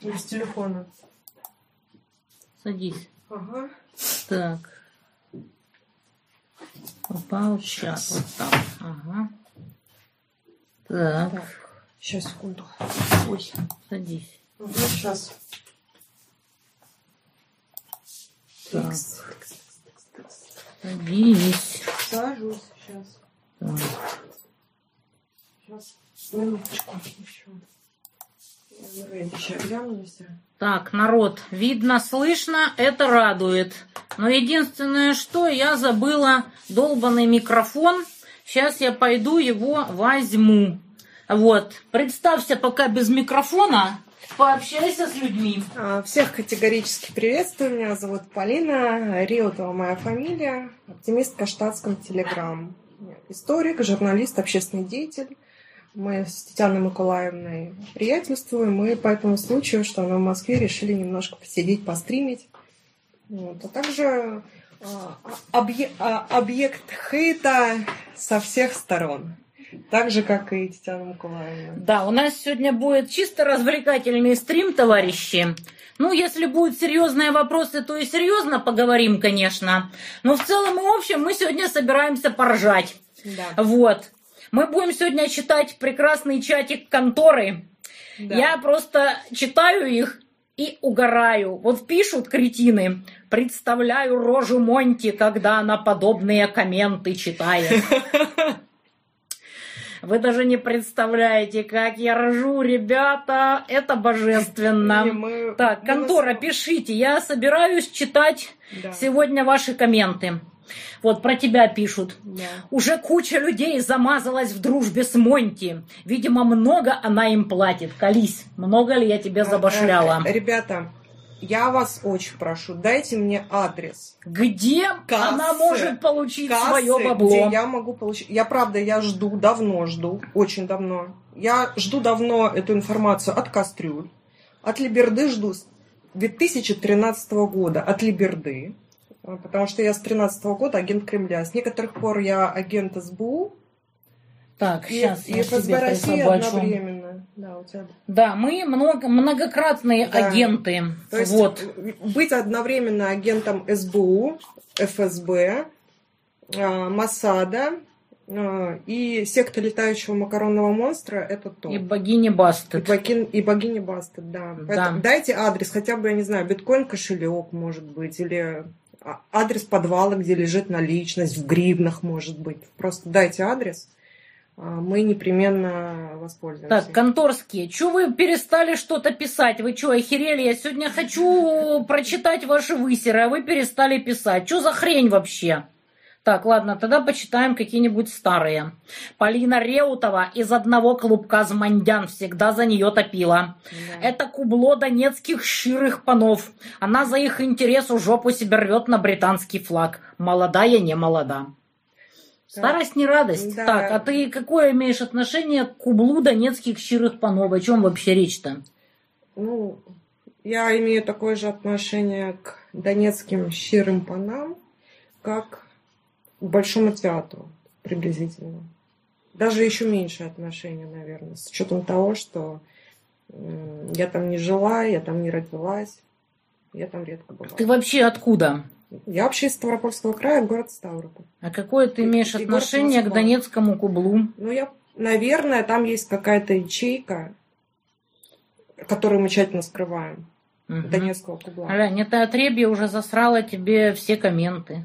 Без телефона. Садись. Ага. Так. Попал чат. Вот так. Ага. Так. Сейчас, секунду. Ой, садись. Угу, сейчас. Так. Садись. Сажусь сейчас. Так. Сейчас. Минуточку еще. Я еще гляну если. Так, народ, видно, слышно, это радует. Но единственное, что я забыла долбанный микрофон. Сейчас я пойду его возьму. Вот, представься пока без микрофона, пообщайся с людьми. А, Всех категорически приветствую. Меня зовут Полина. Риотова моя фамилия. Оптимистка штатском Телеграм. Историк, журналист, общественный деятель. Мы с Татьяной Николаевной приятельствуем. Мы по этому случаю, что она в Москве, решили немножко посидеть, постримить. Вот. А также а, объе- а, объект хейта со всех сторон. Так же, как и Татьяна Николаевна. Да, у нас сегодня будет чисто развлекательный стрим, товарищи. Ну, если будут серьезные вопросы, то и серьезно поговорим, конечно. Но в целом и общем мы сегодня собираемся поржать. Да. Вот. Мы будем сегодня читать прекрасный чатик конторы. Да. Я просто читаю их и угораю. Вот пишут кретины. Представляю рожу Монти, когда она подобные комменты читает. Вы даже не представляете, как я ржу, ребята. Это божественно. Не, мы- Так, мы контора, нас- пишите. Я собираюсь читать Да. сегодня ваши комменты. Вот про тебя пишут. Да. Уже куча людей замазалась в дружбе с Монти. Видимо, много она им платит. Колись, много ли я тебе забашляла? Э, Ребята, я вас очень прошу, дайте мне адрес. Где Кассы. она может получить Кассы, свое где бабло? я могу получить. Я правда, я жду, давно жду, очень давно. Я жду давно эту информацию от Кастрюль. От Либерды жду с 2013 года. От Либерды. А, Потому что я с 13 года агент Кремля. С некоторых пор я агент СБУ Так, и, сейчас и я ФСБ России одновременно. Да, у тебя Да, мы много, многократные Да. агенты. То есть вот. э, быть одновременно агентом СБУ, ФСБ, э, Масада э, и секта летающего макаронного монстра это то. И богини И, Бастет. богин- и богиня Бастет, да. Да. Поэтому дайте адрес, хотя бы, я не знаю, биткоин кошелек, может быть, или адрес подвала, где лежит наличность, в гривнах, может быть. Просто дайте адрес, а, мы непременно воспользуемся. Так, конторские, что вы перестали что-то писать? Вы что, охерели? Я сегодня хочу прочитать ваши высеры, а вы перестали писать. Что за хрень вообще? Так, ладно, тогда почитаем какие-нибудь старые. Полина Реутова из одного клубка Змандян всегда за нее топила. Да. Это кубло донецких щирых панов. Она за их интерес у жопу себе рвет на британский флаг. Молодая, не молода. Старость не радость. Да. Так, а ты какое имеешь отношение к кублу донецких щирых панов? О чем вообще речь-то? Ну, я имею такое же отношение к донецким щирым панам, как к Большому театру приблизительно. Даже еще меньше отношения, наверное, с учетом того, что я там не жила, я там не родилась, я там редко была. Ты вообще откуда? Я вообще из Ставропольского края, город Ставрополь. А какое ты И- имеешь и отношение к Москва. донецкому кублу? Ну, я, наверное, там есть какая-то ячейка, которую мы тщательно скрываем. Мгм. Донецкого кубла. Глянь, это отребье уже засрало тебе все комменты.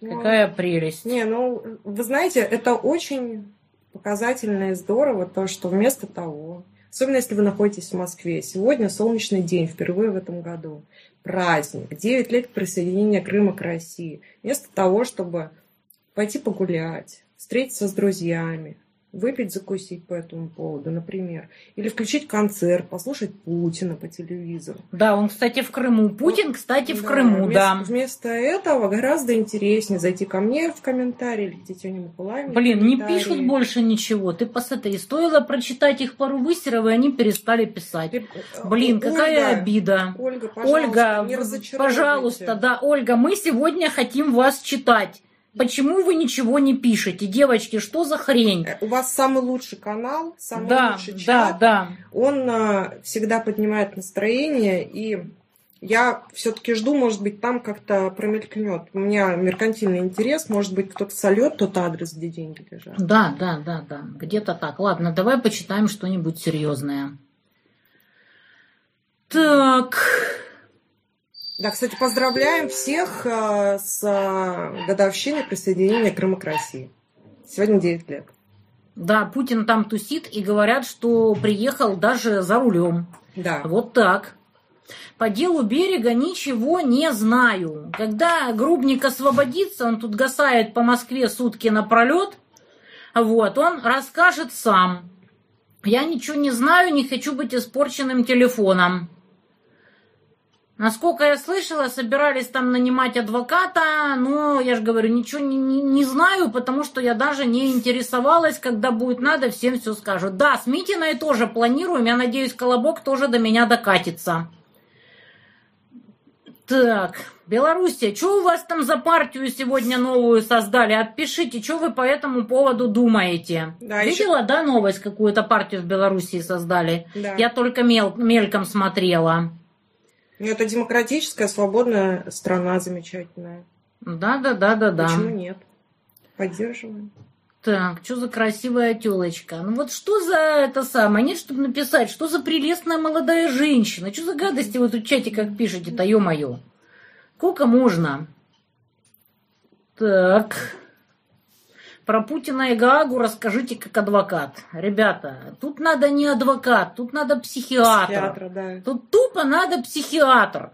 Ну, Какая прелесть. Не, ну, вы знаете, это очень показательно и здорово, то, что вместо того, особенно если вы находитесь в Москве, сегодня солнечный день, впервые в этом году, праздник, 9 лет присоединения Крыма к России, вместо того, чтобы пойти погулять, встретиться с друзьями, выпить, закусить по этому поводу, например, или включить концерт, послушать Путина по телевизору. Да, он, кстати, в Крыму. Путин, кстати, в Да, Крыму, вместо, да. Вместо этого гораздо интереснее зайти ко мне в комментарии или к Татьяне Николаевне. Блин, не пишут больше ничего. Ты посмотри, стоило прочитать их пару высеров, и они перестали писать. Ты- Блин, Ольга, какая обида. Ольга, пожалуйста, Ольга, не пожалуйста, да, Ольга, мы сегодня хотим вас читать. Почему вы ничего не пишете? Девочки, что за хрень? Э, У вас самый лучший канал, самый Да, лучший да, чат. да. Он а, всегда поднимает настроение, и я все-таки жду, может быть, там как-то промелькнет. У меня меркантильный интерес, может быть, кто-то сольет тот адрес, где деньги лежат. Да, да, да, да. Где-то так. Ладно, давай почитаем что-нибудь серьезное. Так. Да, кстати, поздравляем всех а, с а, годовщиной присоединения Крыма к России. Сегодня 9 лет. Да, Путин там тусит и говорят, что приехал даже за рулем. Да. Вот так. По делу берега ничего не знаю. Когда Грубник освободится, он тут гасает по Москве сутки напролет, вот, он расскажет сам. Я ничего не знаю, не хочу быть испорченным телефоном. Насколько я слышала, собирались там нанимать адвоката, но я же говорю, ничего не, не, не знаю, потому что я даже не интересовалась, когда будет надо, всем все скажут. Да, с Митиной тоже планируем, я надеюсь, Колобок тоже до меня докатится. Так, Белоруссия, что у вас там за партию сегодня новую создали? Отпишите, что вы по этому поводу думаете? Да, Видела, да, новость, какую-то партию в Белоруссии создали? Да. Я только мел, мельком смотрела. Ну, это демократическая, свободная страна замечательная. Да, да, да, да, да. Почему нет? Поддерживаем. Так, что за красивая телочка? Ну вот что за это самое? Нет, чтобы написать, что за прелестная молодая женщина? Что за гадости вы тут в чате как пишете-то, ё-моё? Сколько можно? Так. Про Путина и Гаагу расскажите как адвокат. Ребята, тут надо не адвокат, тут надо психиатр. Психиатра, да. Тут тупо надо психиатр.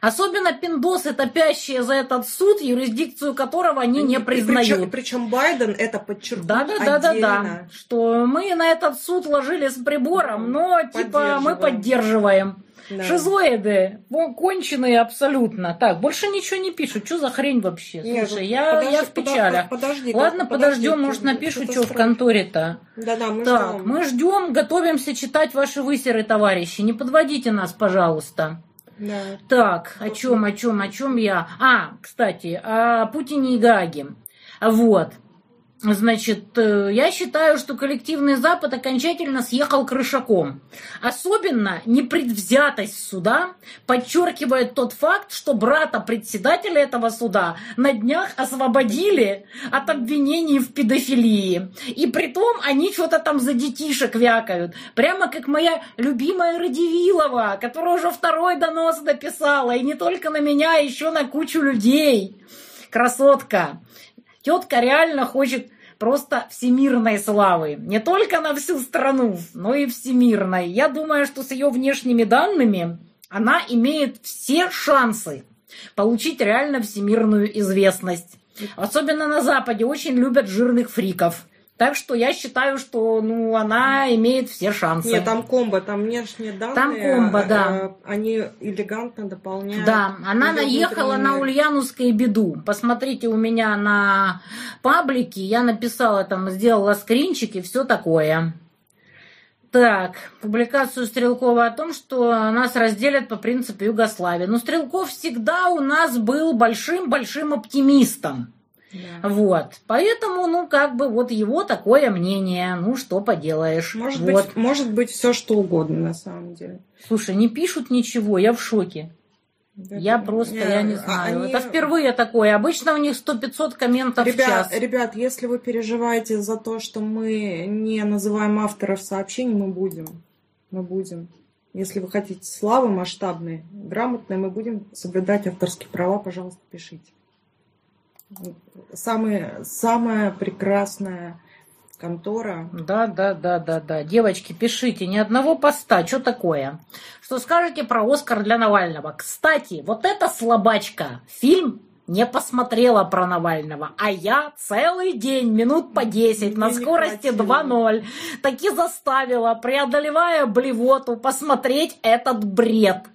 Особенно пиндосы, топящие за этот суд, юрисдикцию которого они не признают. Причем, Байден это подчеркнул Да, да, да, да, да. отдельно. Что мы на этот суд ложили с прибором, но типа мы Поддерживаем. Да. Шизоиды, конченые абсолютно. Так, больше ничего не пишут. Что за хрень вообще? Нет, Слушай, ну, я, подожди, я в печалях. Подожди, Ладно, подожди, подождем, может, напишут, что-то что в конторе-то. Да-да, мы Так, ждем. мы ждем, готовимся читать ваши высеры, товарищи. Не подводите нас, пожалуйста. Да. Так, о чем, о чем, о чем я? А, кстати, о Путине и Гаге. Вот. Значит, э, я считаю, что коллективный Запад окончательно съехал крышаком. Особенно непредвзятость суда подчеркивает тот факт, что брата председателя этого суда на днях освободили от обвинений в педофилии. И притом они что-то там за детишек вякают. Прямо как моя любимая Радивилова, которая уже второй донос написала. И не только на меня, а еще на кучу людей. Красотка. Тетка реально хочет просто всемирной славы. Не только на всю страну, но и всемирной. Я думаю, что с ее внешними данными она имеет все шансы получить реально всемирную известность. Особенно на Западе очень любят жирных фриков. Так что я считаю, что ну, она имеет все шансы. Нет, там комбо, там внешние данные. Там комбо, да. э, Они элегантно дополняют. Да, она наехала на внутренний мир. Ульяновскую беду. Посмотрите у меня на паблике, я написала там, сделала скринчики, все такое. Так, публикацию Стрелкова о том, что нас разделят по принципу Югославии. Но Стрелков всегда у нас был большим-большим оптимистом. Да. Вот. Поэтому, ну, как бы, вот его такое мнение. Ну, что поделаешь. Может, вот. быть, может быть, все что угодно на самом деле. Слушай, не пишут ничего, я в шоке. Да, Я да. просто, Не, я не знаю. они- Это впервые такое. Обычно у них 100-500 комментов в Ребят, час. ребят, если вы переживаете за то, что мы не называем авторов сообщений, мы будем. Мы будем. Если вы хотите славы масштабной, грамотной, мы будем соблюдать авторские права, пожалуйста, пишите. Самые, самая прекрасная контора. Да, да, да, да, да. Девочки, пишите, ни одного поста. Что такое? Что скажете про Оскар для Навального? Кстати, вот эта слабачка, фильм не посмотрела про Навального, а я целый день, минут по 10, на Мне не скорости хватило. 2.0, таки заставила, преодолевая блевоту, посмотреть этот бред.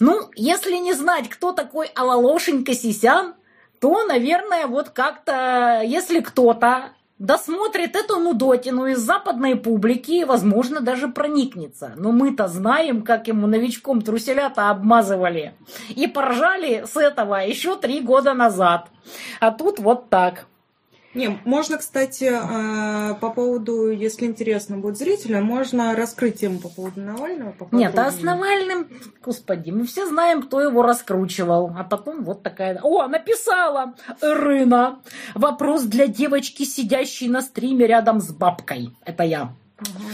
Ну, если не знать, кто такой Алалошенька Сисян, то, наверное, вот как-то, если кто-то досмотрит эту нудотину из западной публики возможно, даже проникнется. Но мы-то знаем, как ему новичком труселята обмазывали. И поржали с этого еще три года назад. А тут вот так. Не, можно, кстати, э, по поводу, если интересно будет зрителям, можно раскрыть тему по поводу Навального. Нет, а с Навальным, господи, мы все знаем, кто его раскручивал. А потом вот такая... О, написала Ирина. Вопрос для девочки, сидящей на стриме рядом с бабкой. Это я. Угу.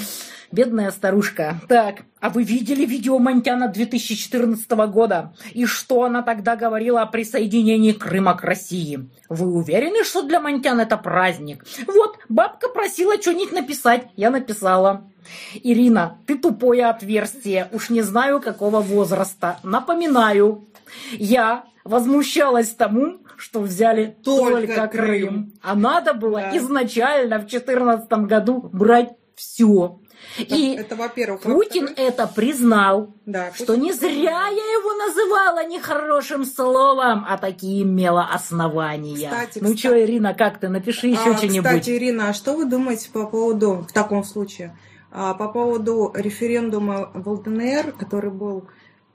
Бедная старушка. Так, а вы видели видео Монтяна 2014 года? И что она тогда говорила о присоединении Крыма к России? Вы уверены, что для Монтяна это праздник? Вот, бабка просила что-нибудь написать. Я написала. Ирина, ты тупое отверстие. Уж не знаю, какого возраста. Напоминаю, я возмущалась тому, что взяли только, только Крым. Крым. А надо было да. изначально в 2014 году брать все. И это, во-первых. Путин во это признал, да, что не зря я его называла нехорошим словом, а такие имела основания. Кстати, ну что, Ирина, как ты? Напиши еще а, что-нибудь. Кстати, Ирина, а что вы думаете по поводу, в таком случае, а, по поводу референдума в ЛДНР, который был,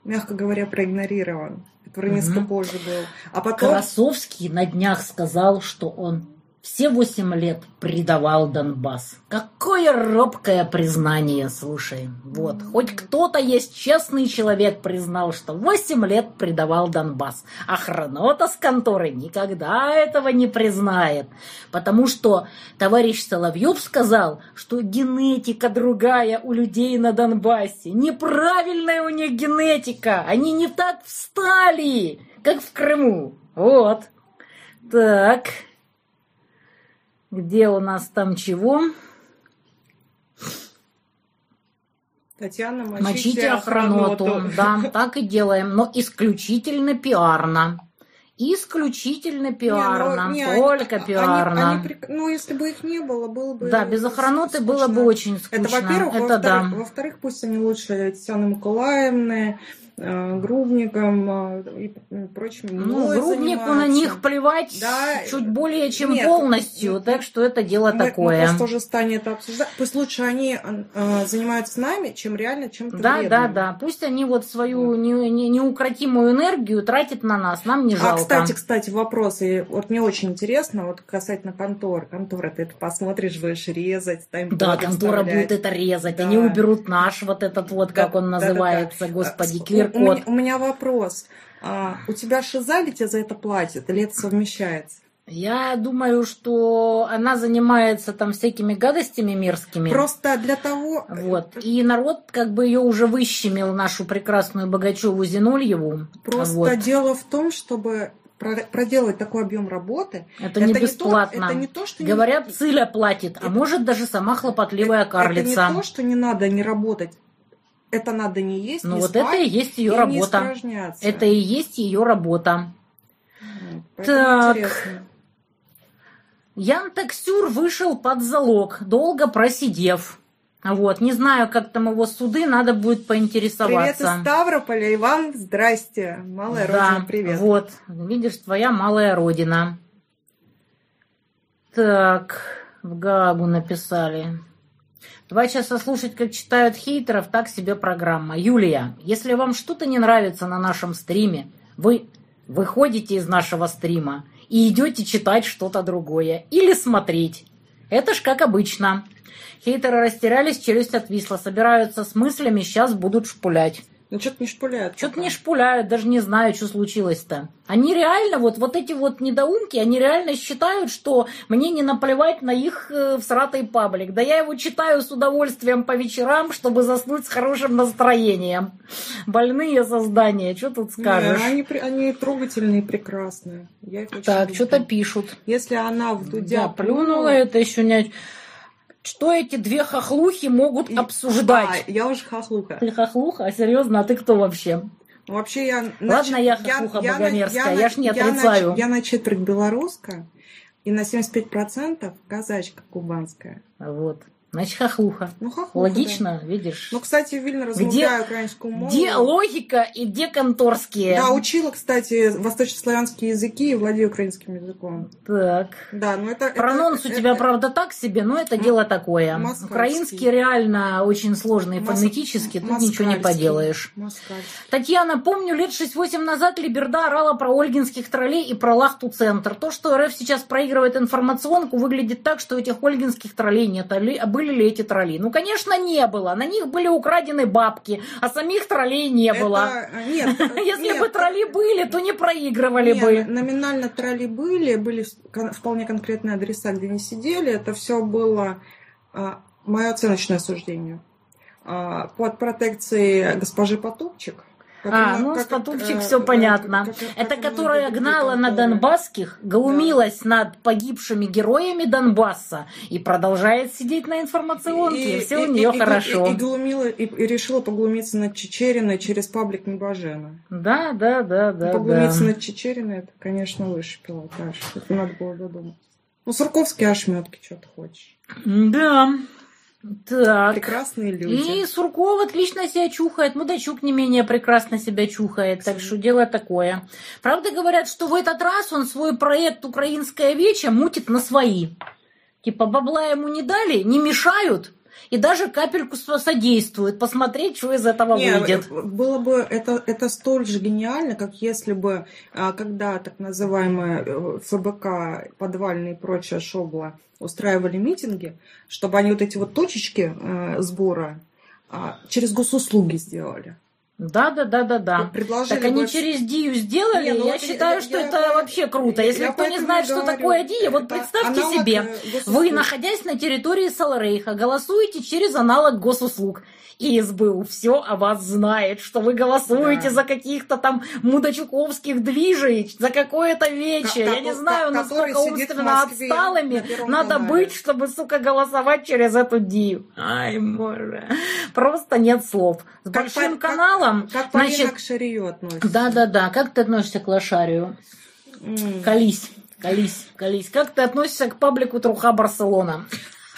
мягко говоря, проигнорирован, который угу. несколько позже был. А потом... Красовский на днях сказал, что он все восемь лет предавал Донбасс. Какое робкое признание, слушай. Вот, хоть кто-то есть честный человек признал, что восемь лет предавал Донбасс. А Хронота с конторы никогда этого не признает. Потому что товарищ Соловьев сказал, что генетика другая у людей на Донбассе. Неправильная у них генетика. Они не так встали, как в Крыму. Вот. Так. Где у нас там чего? Татьяна, мочите, мочите охраноту. охраноту. Да, так и делаем. Но исключительно пиарно. Исключительно пиарно. Не, ну, не, только они, пиарно. Они, они, ну, если бы их не было, было бы... Да, без охраноты скучно. было бы очень скучно. Это, во-первых. Это во-вторых, да. во-вторых, пусть они лучше Татьяна Николаевны, грубником э, и прочим. Ну, грубнику на них плевать да. чуть более чем Нет, полностью, так что это дело мы, такое. Мы просто уже станет обсуждать. Пусть лучше они э, занимаются нами, чем реально чем-то Да, вредным. да, да. Пусть они вот свою вот. Не, не, неукротимую энергию тратят на нас, нам не а, жалко. А, кстати, кстати, вопросы. Вот мне очень интересно, вот касательно конторы. Контора, ты это посмотришь, будешь резать. Да, контора будет это резать. Да. Они уберут наш вот этот вот, как да, он называется, да, да, да. господи, кир у, меня, у меня вопрос. А, у тебя шиза тебе за это платит? Или это совмещается? Я думаю, что она занимается там всякими гадостями мерзкими. Просто для того... Вот. И народ как бы ее уже выщемил, нашу прекрасную Богачеву Зинольеву. Просто вот. дело в том, чтобы проделать такой объем работы. Это, это не бесплатно. Не то, это не то, что Говорят, не... Циля платит, а это... а может даже сама хлопотливая это, карлица. Это не то, что не надо не работать это надо не есть, Ну не вот спать, это и есть ее работа. Это и есть ее работа. так. Интересно. Ян Таксюр вышел под залог, долго просидев. Вот, не знаю, как там его суды, надо будет поинтересоваться. Привет из Ставрополя, и вам здрасте, малая да, родина, привет. вот, видишь, твоя малая родина. Так, в Гагу написали. Два часа слушать, как читают хейтеров, так себе программа. Юлия, если вам что-то не нравится на нашем стриме, вы выходите из нашего стрима и идете читать что-то другое или смотреть. Это ж как обычно. Хейтеры растерялись, челюсть отвисла, собираются с мыслями, сейчас будут шпулять. Ну, что-то не шпуляют. Что-то не шпуляют, даже не знаю, что случилось-то. Они реально, вот, вот эти вот недоумки, они реально считают, что мне не наплевать на их э, всратый паблик. Да я его читаю с удовольствием по вечерам, чтобы заснуть с хорошим настроением. Больные создания, что тут скажешь? Не, они, они трогательные, прекрасные. Я их так, что-то пишут. Если она в Дудя да, плюнула, это еще не... Что эти две хохлухи могут обсуждать? А, я уже хохлуха. Ты хохлуха? А серьезно, а ты кто вообще? Вообще я... Ладно, я хохлуха я, богомерзкая, я, я ж не отрицаю. Я на, я на четверть белорусская и на 75% казачка кубанская. Вот. Значит, хохлуха. Ну, хохлуха, Логично, видишь? Ну, кстати, вільно розмовляю українською мовою. Где логика и где конторские? Да, учила, кстати, восточнославянские языки и владею украинским языком. Так. Да, но это... Прононс это, у тебя, это- правда, так себе, но это дело такое. москальский. Украинский реально очень сложный мос- фонетически, тут ничего не поделаешь. Москальский. Татьяна, помню, лет 6-8 назад Либерда орала про ольгинских троллей и про Лахту-центр. То, что РФ сейчас проигрывает информационку, выглядит так, что этих ольгинских троллей нет. А а были ли эти тролли? Ну, конечно, не было. На них были украдены бабки, а самих троллей не было. Это- э, Нет, Если нет, бы тролли были, то не проигрывали Нет, бы. Номинально тролли были, были вполне конкретные адреса, где не сидели. Это все было а, мое оценочное суждение. А, под протекцией госпожи Потупчик. А, ну, как- с Потупчик э, все понятно. как- как- Это которая гнала на донбасских, глумилась над погибшими героями Донбасса и продолжает сидеть на информационке, и, все у нее и- хорошо. И, и глумила, и, и решила поглумиться над Чечериной через паблик Небожена. Да, да, да, да, поглумиться да. над Чечериной, это, конечно, выше пилотаж. Это надо было додуматься. Ну, сурковские ошметки, что ты хочешь. Да. Так. Прекрасные люди. И Сурков отлично себя чухает, Мудачук не менее прекрасно себя чухает, так что дело такое. Правда говорят, что в этот раз он свой проект «Украинская веча» мутит на свои. Типа бабла ему не дали, не мешают, и даже капельку со- содействуют. Посмотреть, что из этого Не, выйдет. было бы это, это столь же гениально, как если бы, а, когда так называемые э, ФБК, подвальные и прочее шобла устраивали митинги, чтобы они вот эти вот точечки э, сбора а, через госуслуги сделали. Да, да, да, да, да. Предложили Так они бы- через Дию сделали, Не, ну я вот считаю, я- что я- это я- вообще круто. Если Я кто не знает, и что говорю, такое Дия, вот это представьте себе, э, Вы, госуслуг. находясь на территории Саларейха, голосуете через аналог госуслуг. И СБУ все о вас знает, что вы голосуете Да. за каких-то там мудачуковских движей, за какое-то вече. Я не знаю, насколько умственно на отсталыми Первом надо канале. быть, чтобы, сука, голосовать через эту Дию. Ай, боже. Просто нет слов. С Как большим по- как- каналом, Как Полина значит, к Шарию относится. да-да-да. Как ты относишься к лошарию? М. Колись, колись, колись. Как ты относишься к паблику Труха Барселона?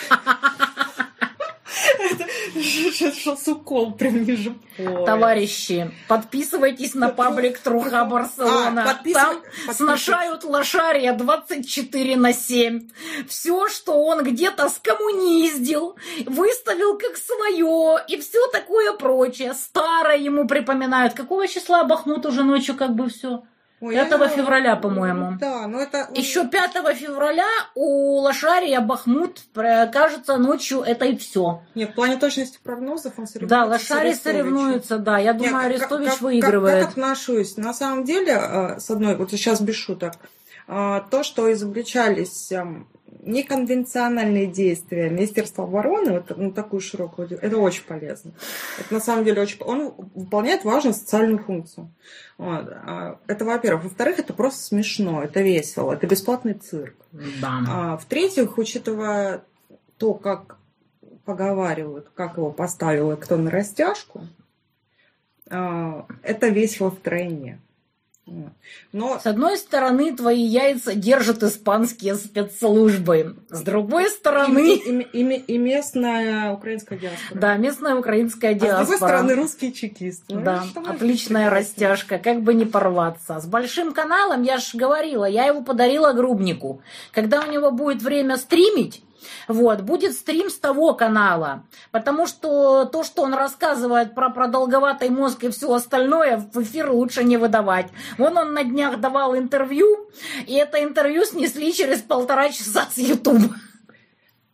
Сейчас укол прям ниже пояса. Товарищи, подписывайтесь на паблик Труха Барселона. А, подписыв- Там подписывайтесь. сношают лошария 24 на 7. Все, что он где-то скоммуниздил, выставил как свое и все такое прочее. Старое ему припоминают. Какого числа Бахмут уже ночью как бы все? Ой, 5 я- февраля, по-моему. Да, но это... Еще 5 февраля у Лошария Бахмут, э, кажется, ночью это и все. Нет, в плане точности прогнозов он соревнуется Да, Лошарий соревнуется, да. Я Нет, думаю, как- Арестович как- как- выигрывает. Как, отношусь? На самом деле, э, с одной, вот сейчас без шуток, э, то, что изобличались эм, неконвенциональные действия Министерства обороны, вот на такую широкую, это очень полезно. Это на самом деле очень... Он выполняет важную социальную функцию. Вот. А, Это, во-первых. Во-вторых, это просто смешно, это весело, это бесплатный цирк. Да. А, в-третьих, учитывая то, как поговаривают, как его поставил и кто на растяжку, а, это весело. Вот. Но С одной стороны, твои яйца держат испанские спецслужбы. С другой и, стороны, и- и- и местная украинская диаспора. да, местная украинская А с другой диаспора. стороны, русские чекисты. Ну, Да, отличная растяжка, как бы не порваться. С большим каналом, я же говорила, я его подарила Грубнику. Когда у него будет время стримить, вот, будет стрим с того канала. Потому что то, что он рассказывает про продолговатый мозг и все остальное, в эфир лучше не выдавать. Вон он на днях давал интервью, и это интервью снесли через полтора часа с Ютуба.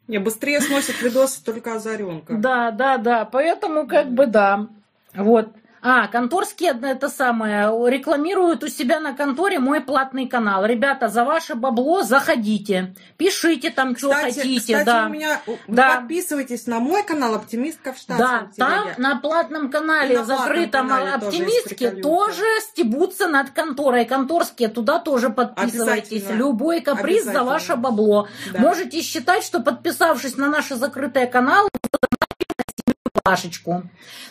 Не, быстрее сносят видосы только озаренка. Да, да, да. Поэтому как бы да. Вот. А, конторские это самое, рекламируют у себя на конторе мой платный канал. Ребята, за ваше бабло заходите, пишите там, что хотите, кстати, да. у меня Да. подписывайтесь на мой канал Оптимистка в Да, там на платном канале, на закрытом канале тоже есть оптимистке, приколюхи. тоже стебутся над конторой. Конторские туда тоже подписывайтесь. Любой каприз за ваше бабло. Да. Можете считать, что подписавшись на наши закрытые каналы, Пашечку.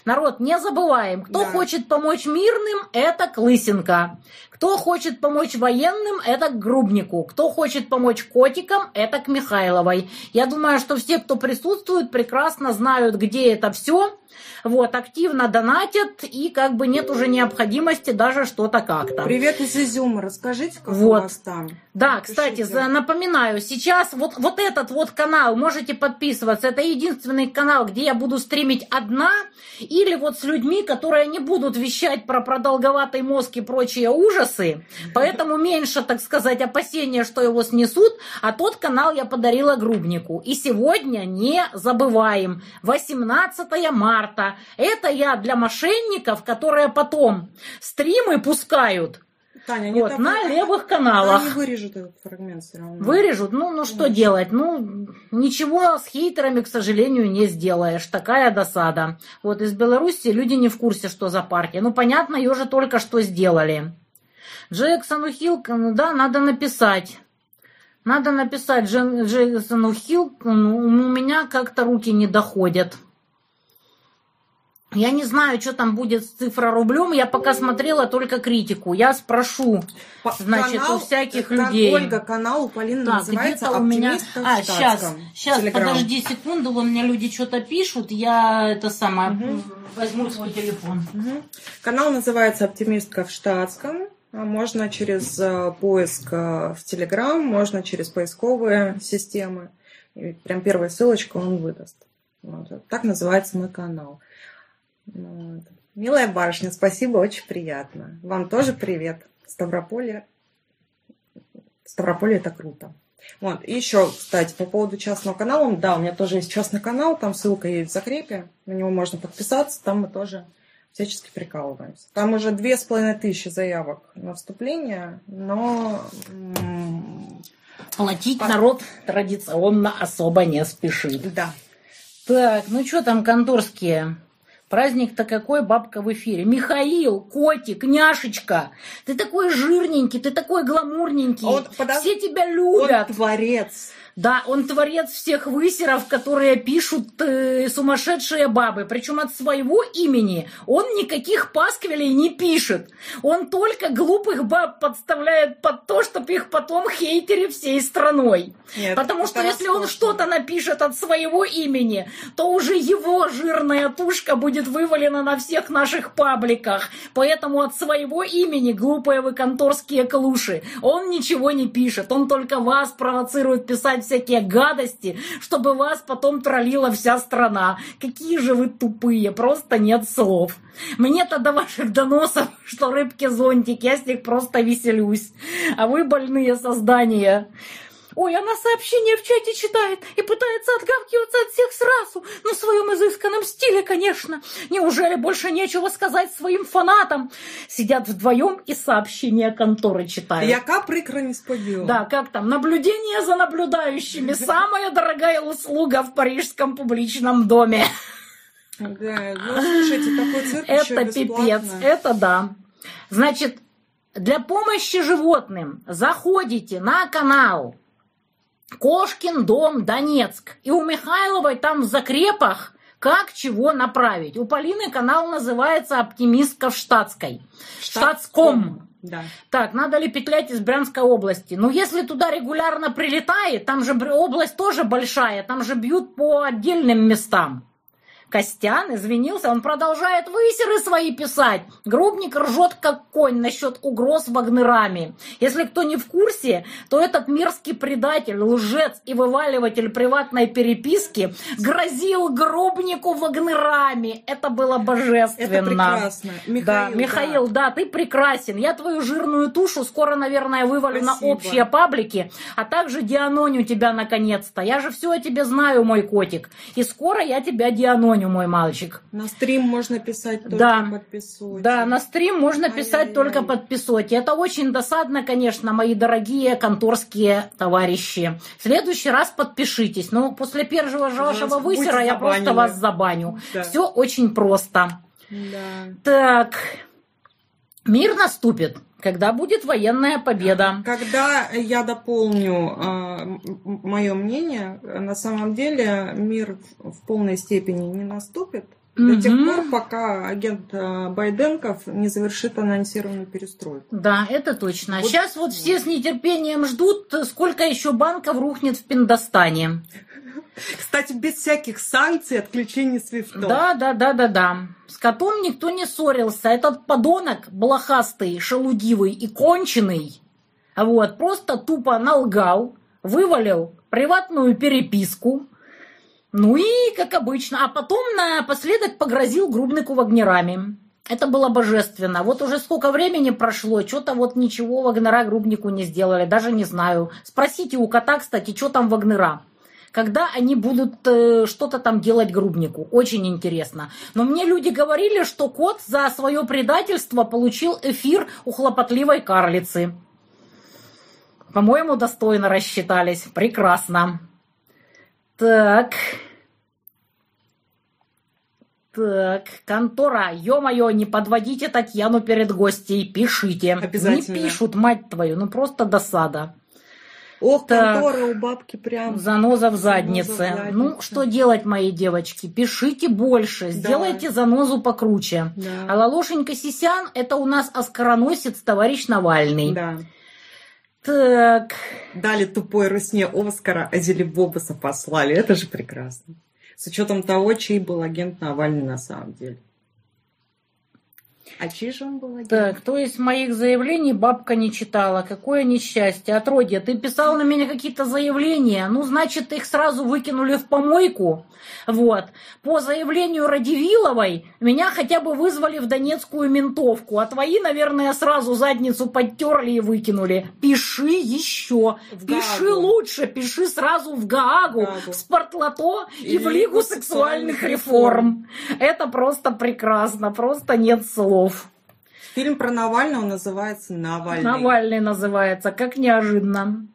Народ, не забываем, кто Да. хочет помочь мирным, это к Лысенко. Кто хочет помочь военным, это к Грубнику. Кто хочет помочь котикам, это к Михайловой. Я думаю, что все, кто присутствует, прекрасно знают, где это все. Вот, активно донатят, и как бы нет уже необходимости даже что-то как-то. Привет из Изюма. Расскажите, как Вот. у вас там. Да, Напишите. кстати, за- напоминаю, сейчас вот, вот этот вот канал, можете подписываться, это единственный канал, где я буду стримить одна, или вот с людьми, которые не будут вещать про продолговатый мозг и прочие ужасы, поэтому меньше, так сказать, опасения, что его снесут, а тот канал я подарила Грубнику. И сегодня не забываем, 18 марта, это я для мошенников, которые потом стримы пускают, Таня, вот, там- на левых каналах. Они вырежут этот фрагмент все равно. Вырежут? Ну, ну что делать? Ну, ничего с хейтерами, к сожалению, не сделаешь. Такая досада. Вот из Беларуси люди не в курсе, что за партия. Ну, понятно, ее же только что сделали. Джексону Хилкону, да, надо написать. Надо написать Джексону Хилкону. У меня как-то руки не доходят. Я не знаю, что там будет с цифрорублем. Я пока смотрела только критику. Я спрошу. Значит, у всяких людей. Ольга, канал у Полины Так, называется у меня... «Оптимистка в А, сейчас, штатском». сейчас, Телеграм. подожди секунду, вон мне люди что-то пишут, я это самое, Мгм. возьму свой телефон. Мгм. Канал называется «Оптимистка в штатском». А Можно через э, поиск э, в Телеграм, можно через поисковые системы. И прям первая ссылочка он выдаст. Вот. Так называется мой канал. Вот. Милая барышня, спасибо, очень приятно. Вам тоже привет. Ставрополье. Ставрополье это круто. Вот. И еще, кстати, по поводу частного канала. Да, у меня тоже есть частный канал, там ссылка есть в закрепе. На него можно подписаться, там мы тоже всячески прикалываемся. Там уже две с половиной тысячи заявок на вступление, но Платить По- народ традиционно особо не спешит. да. Так, ну что там конторские? Праздник-то какой, бабка в эфире. Михаил, котик, няшечка. Ты такой жирненький, ты такой гламурненький. Он, подож- Все тебя Он любят. творец. Да, он творец всех высеров, которые пишут э, сумасшедшие бабы. Причем от своего имени он никаких пасквилей не пишет. Он только глупых баб подставляет под то, чтобы их потом хейтили всей страной. Нет, Потому что если он что-то напишет от своего имени, то уже его жирная тушка будет вывалена на всех наших пабликах. Поэтому от своего имени, глупые вы конторские клуши, он ничего не пишет. Он только вас провоцирует писать всякие гадости, чтобы вас потом троллила вся страна. Какие же вы тупые, просто нет слов. Мне-то до ваших доносов, что рыбки-зонтики, я с них просто веселюсь. А вы больные создания. Ой, она сообщение в чате читает и пытается отгавкиваться от всех сразу. Ну, в своем изысканном стиле, конечно. Неужели больше нечего сказать своим фанатам? Сидят вдвоем и сообщения конторы читают. Яка прикра не споділа. Да, как там? Наблюдение за наблюдающими. Самая дорогая услуга в парижском публичном доме. Да, ну, слушайте, такой цирк Это пипец, это да. Значит, для помощи животным заходите на канал Кошкин дом Донецк. И у Михайловой там в закрепах как чего направить. У Полины канал называется «Оптимистка в штатской». Штатском. Да. Так, надо ли петлять из Брянской области? Ну, если туда регулярно прилетает, там же область тоже большая, там же бьют по отдельным местам. Костян извинился, он продолжает высеры свои писать. Грубник ржет как конь насчет угроз вагнерами. Если кто не в курсе, то этот мерзкий предатель, лжец и вываливатель приватной переписки грозил Грубнику вагнерами. Это было божественно. Это прекрасно. Михаил, да, Михаил, да. ты прекрасен. Я твою жирную тушу скоро, наверное, вывалю на Спасибо. общие паблики, а также дианоню тебя наконец-то. Я же все о тебе знаю, мой котик. И скоро я тебя дианоню, мой мальчик. На стрим можно писать только Да. подписывать. Да, на стрим можно писать Ай-яй-яй. только подписоте. Это очень досадно, конечно, мои дорогие конторские товарищи. В следующий раз подпишитесь. Но после первого же вашего высера я просто вас забаню. Да. Все очень просто. Да. Так, мир наступит, когда будет военная победа. Когда я дополню мое мнение, на самом деле мир в полной степени не наступит, До тех пор, пока агент э, Байденков не завершит анонсированную перестройку. Да, это точно. Вот- Сейчас вот все с нетерпением ждут, сколько еще банков рухнет в Пиндостане. Кстати, без всяких санкций, отключений свифта. Да, да, да, да, да. С котом никто не ссорился. Этот подонок блохастый, шелудивый и конченый, вот, просто тупо налгал, вывалил приватную переписку, ну и, как обычно, а потом напоследок погрозил Грубнику вагнерами. Это было божественно. Вот уже сколько времени прошло, что-то вот ничего Вагнера Грубнику не сделали, даже не знаю. Спросите у кота, кстати, что там Вагнера. Когда они будут э, что-то там делать Грубнику. Очень интересно. Но мне люди говорили, что кот за свое предательство получил эфир у хлопотливой карлицы. По-моему, достойно рассчитались. Прекрасно. Так. Так, контора, ё-моё, не подводите Татьяну перед гостей, пишите. Обязательно. Не пишут, мать твою, ну просто досада. Ох, контора у бабки прям. Заноза в Заноза в заднице. заднице. Ну, что делать, мои девочки? Пишите больше, сделайте занозу покруче. А Да. Лалошенька Сисян – это у нас оскароносец товарищ Навальный. да. Так, Дали тупой русне Оскара, а Зелебобуса послали. Это же прекрасно. С учетом того, чей был агент Навальный на самом деле. А чей же он был агент? так, то есть моих заявлений бабка не читала. Какое несчастье. Отродье, ты писал на меня какие-то заявления, ну, значит, их сразу выкинули в помойку. Вот. По заявлению Радивиловой меня хотя бы вызвали в донецкую ментовку, а твои, наверное, сразу задницу подтерли и выкинули. Пиши еще. В Пиши Гаагу. лучше, пиши сразу в Гаагу, В Гаагу. в Спортлото и, И в Лигу сексуальных реформ. Это просто прекрасно, просто нет слов. Фильм про Навального называется Навальный. Навальный называется, как неожиданно.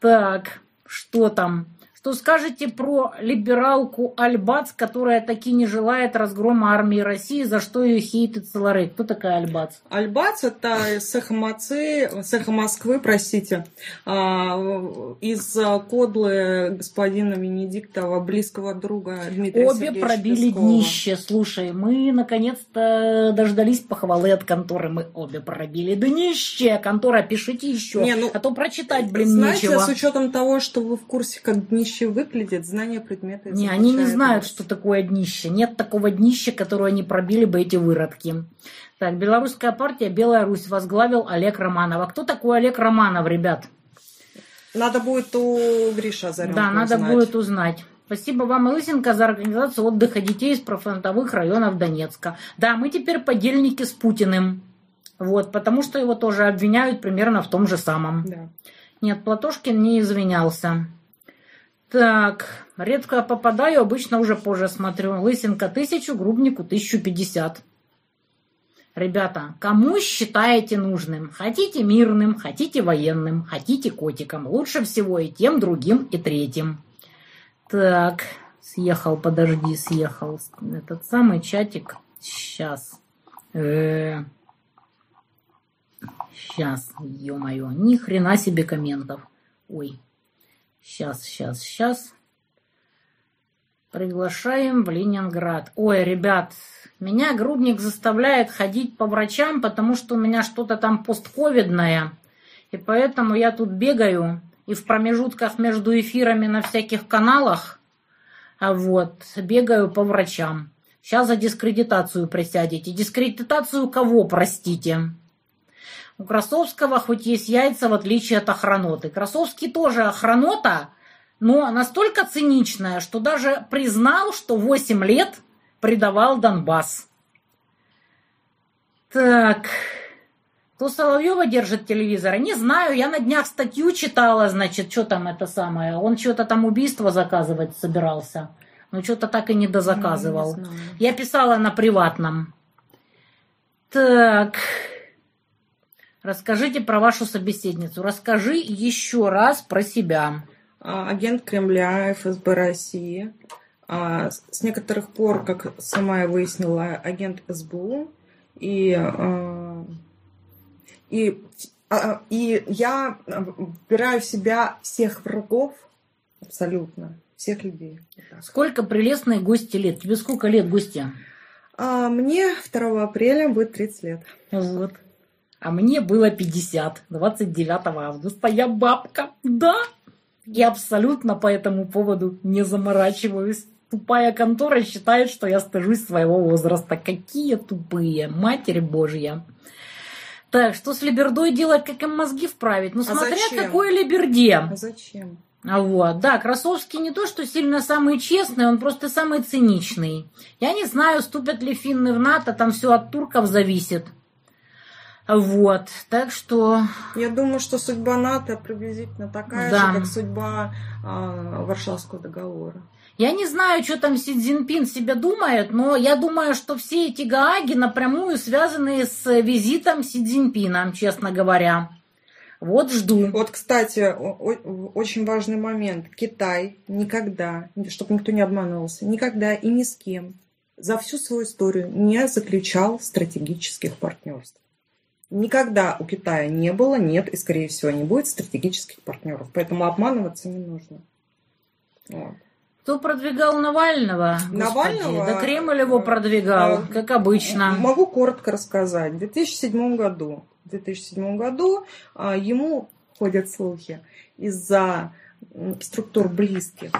Так, что там? Что скажете про либералку Альбац, которая таки не желает разгрома армии России, за что ее хейтит Соларей? Кто такая Альбац? Альбац это из эхо Моцы, с эхо Москвы, простите, а, из кодлы господина Венедиктова, близкого друга Дмитрия Обе Сергеевича пробили Пескова. днище. Слушай, мы наконец-то дождались похвалы от конторы. Мы обе пробили днище. Контора, пишите еще. Не, ну, а то прочитать, блин, Знаете, нечего. с учетом того, что вы в курсе, как днище выглядит, знание предмета Не, они не знают, что такое днище. Нет такого днища, которое не пробили бы эти выродки. Так, Белорусская партия «Белая Русь» возглавил Олег Романов. А кто такой Олег Романов, ребят? Надо будет у Гриша Озаренко да, надо узнать. будет узнать. Спасибо вам, Лысенко, за организацию отдыха детей из профронтовых районов Донецка. Да, мы теперь подельники с Путиным. Вот, потому что его тоже обвиняют примерно в том же самом. Да. Нет, Платошкин не извинялся. Так, редко попадаю, обычно уже позже смотрю. Лысенко тысячу, Грубнику тысячу пятьдесят. Ребята, кому считаете нужным? Хотите мирным, хотите военным, хотите котиком. Лучше всего и тем, другим, и третьим. Так, съехал, подожди, съехал. Этот самый чатик. Сейчас. Э, Сейчас, ё-моё, ни хрена себе комментов. Ой, сейчас, сейчас, сейчас. Приглашаем в Ленинград. Ой, ребят, меня грудник заставляет ходить по врачам, потому что у меня что-то там постковидное. И поэтому я тут бегаю и в промежутках между эфирами на всяких каналах, а вот, бегаю по врачам. Сейчас за дискредитацию присядете. Дискредитацию кого, простите? У Красовского хоть есть яйца, в отличие от охраноты. Красовский тоже охранота, но настолько циничная, что даже признал, что 8 лет предавал Донбасс. Так, кто Соловьева держит телевизор? Не знаю, я на днях статью читала, значит, что там это самое. Он что-то там убийство заказывать собирался. Но что-то так и не дозаказывал. Не знаю. Я писала на приватном. Так. Расскажите про вашу собеседницу. Расскажи еще раз про себя. А, агент Кремля, ФСБ России. А, с- некоторых пор, как сама я выяснила, агент СБУ. И, а, и, и я выбираю в себя всех врагов, абсолютно, всех людей. Сколько прелестной гости лет? Тебе сколько лет, гостя? А мне 2 апреля будет 30 лет. Вот. А мне было 50, 29 августа. Я бабка, да. Я абсолютно по этому поводу не заморачиваюсь. Тупая контора считает, что я стыжусь своего возраста. Какие тупые, Матерь Божья. Так, что с Либердой делать, как им мозги вправить? Ну, А смотря зачем? какой Либерде. А зачем? А Вот, да, Красовский не то, что сильно самый честный, он просто самый циничный. Я не знаю, ступят ли финны в НАТО, там все от турков зависит. Вот, так что, Я думаю, что судьба НАТО приблизительно такая Да. же, как судьба а, Варшавского договора. я не знаю, что там Си Цзиньпин себе думает, но я думаю, что все эти Гааги напрямую связаны с визитом Си Цзиньпина, честно говоря. Вот жду. Вот, кстати, очень важный момент. Китай никогда, чтобы никто не обманывался, никогда и ни с кем за всю свою историю не заключал стратегических партнерств. Никогда у Китая не было, нет и, скорее всего, не будет стратегических партнеров. Поэтому обманываться не нужно. Вот. Кто продвигал Навального? Господи, Навального? Да Кремль его продвигал, Э, как обычно. Могу коротко рассказать. В 2007 году, в 2007 году а, ему ходят слухи из-за структур близких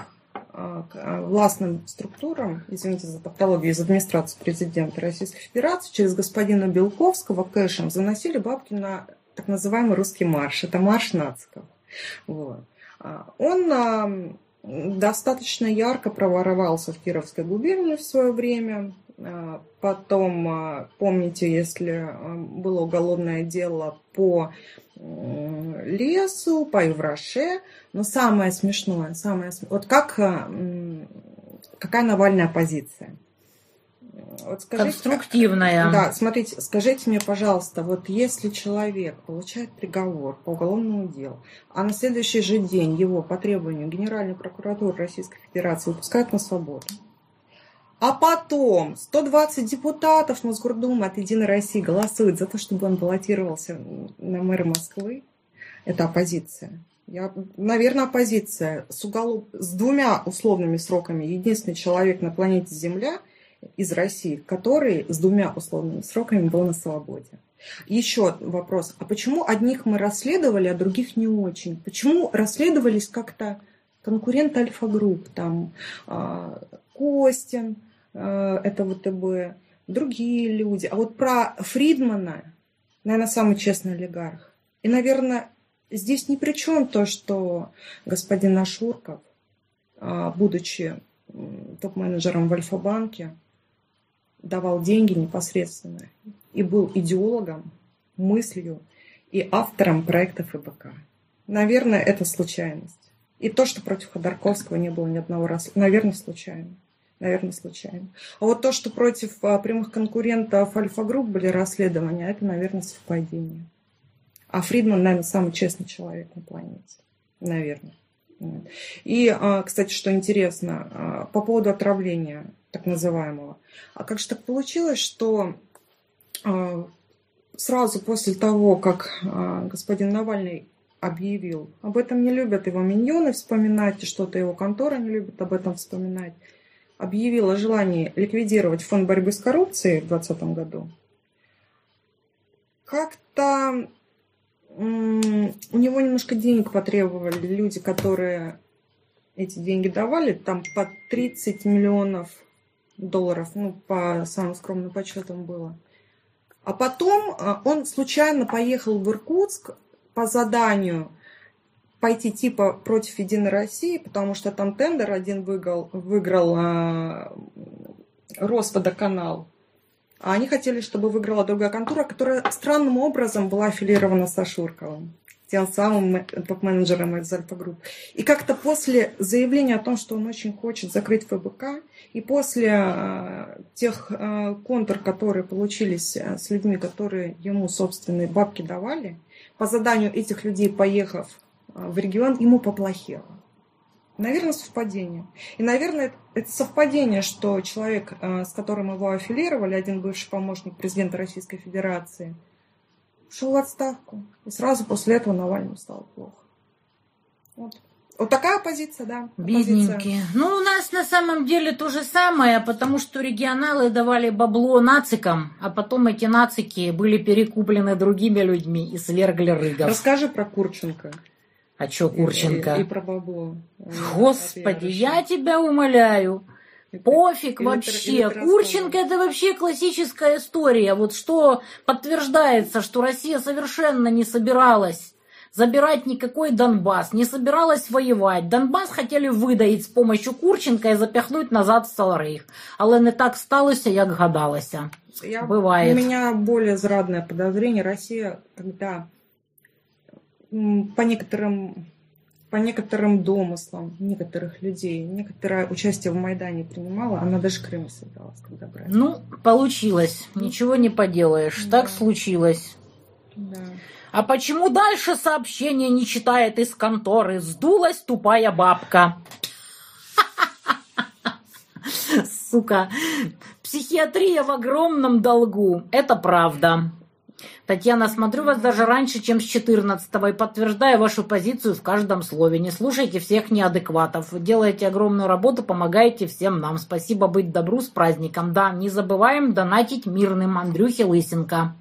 властным структурам, извините за тавтологию, из администрации президента Российской Федерации через господина Белковского кэшем заносили бабки на так называемый русский марш. Это марш нациков. Вот. А, Он а, достаточно ярко проворовался в Кировской губернии в свое время. А, Потом, а, помните, если а, было уголовное дело по лесу, по Евроше, но самое смешное, самое вот как какая Навальная позиция? Вот скажите, Конструктивная. да, смотрите, скажите мне, пожалуйста, вот если человек получает приговор по уголовному делу, а на следующий же день его по требованию Генеральной прокуратуры Российской Федерации выпускают на свободу, а потом 120 депутатов Мосгордумы от «Единой России» голосуют за то, чтобы он баллотировался на мэра Москвы, это оппозиция. Я, наверное, оппозиция с, уголов... с двумя условными сроками. Единственный человек на планете Земля из России, который с двумя условными сроками был на свободе. Еще вопрос. А почему одних мы расследовали, а других не очень? Почему расследовались как-то конкуренты Альфа-групп? Там а, Костин, это ВТБ, другие люди. А вот про Фридмана, наверное, самый честный олигарх. И, наверное, здесь ни при чем то, что господин Ашурков, а, будучи топ-менеджером в Альфа-банке, давал деньги непосредственно и был идеологом, мыслью и автором проекта ФБК. Наверное, это случайность. И то, что против Ходорковского не было ни одного раз, наверное, случайно. Наверное, случайно. А вот то, что против а, прямых конкурентов Альфа-групп были расследования, это, наверное, совпадение. А Фридман, наверное, самый честный человек на планете. Наверное. И, а, кстати, что интересно, а, по поводу отравления так называемого. А как же так получилось, что сразу после того, как господин Навальный объявил, об этом не любят его миньоны вспоминать, и что-то его контора не любит об этом вспоминать, объявил о желании ликвидировать фонд борьбы с коррупцией в 2020 году, как-то у него немножко денег потребовали люди, которые эти деньги давали, там по 30 миллионов долларов, ну, по самым скромным подсчетам было. А потом а, он случайно поехал в Иркутск по заданию пойти типа против Единой России, потому что там тендер один выиграл, выиграл а, Росводоканал. А они хотели, чтобы выиграла другая контора, которая странным образом была аффилирована с Ашурковым, тем самым ме- топ-менеджером из Альфа-групп. И как-то после заявления о том, что он очень хочет закрыть ФБК, и после э, тех э, контур, которые получились э, с людьми, которые ему собственные бабки давали, по заданию этих людей, поехав э, в регион, ему поплохело. Наверное, совпадение. И, наверное, это- совпадение, что человек, э, с которым его аффилировали, один бывший помощник президента Российской Федерации, ушел в отставку. И сразу после этого Навальному стало плохо. Вот. Вот такая позиция, да. Бедненькие. Позиция. Ну, у нас на самом деле то же самое, потому что регионалы давали бабло нацикам, а потом эти нацики были перекуплены другими людьми и свергли рыгов. Расскажи про Курченко. А чё Курченко? И, и про бабло. Господи, я тебя умоляю. Пофиг вообще. Курченко это вообще классическая история. Вот что подтверждается, что Россия совершенно не собиралась забирать никакой Донбасс, не собиралась воевать. Донбасс хотели видаїть з помощью Курченка і запихнуть назад в Саларейх. Але не так сталося, як гадалося. Я- Бывает. У меня более зрадное подозрение. Россия, когда по некоторым по некоторым домыслам некоторых людей, некоторое участие в Майдане принимала, она даже Крым собиралась когда брать. Ну, получилось. Ничего не поделаешь. Да. Так случилось. Да. А почему дальше сообщение не читает из конторы? Сдулась тупая бабка. Сука. Психиатрия в огромном долгу. Это правда. Татьяна, смотрю вас даже раньше, чем с 14 и подтверждаю вашу позицию в каждом слове. Не слушайте всех неадекватов. Вы делаете огромную работу, помогаете всем нам. Спасибо быть добру с праздником. Да, не забываем донатить мирным Андрюхе Лысенко.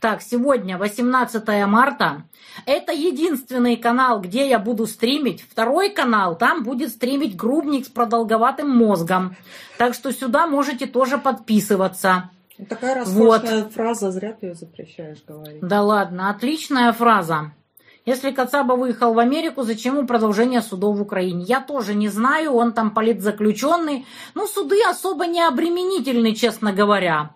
Так, сегодня 18 марта. Это единственный канал, где я буду стримить. Второй канал, там будет стримить грубник с продолговатым мозгом. Так что сюда можете тоже подписываться. Вот Такая роскошная фраза, зря ты ее запрещаешь говорить. Да ладно, отличная фраза. Если Кацаба выехал в Америку, зачем ему продолжение судов в Украине? Я тоже не знаю, он там политзаключенный. Ну, суды особо не обременительны, честно говоря.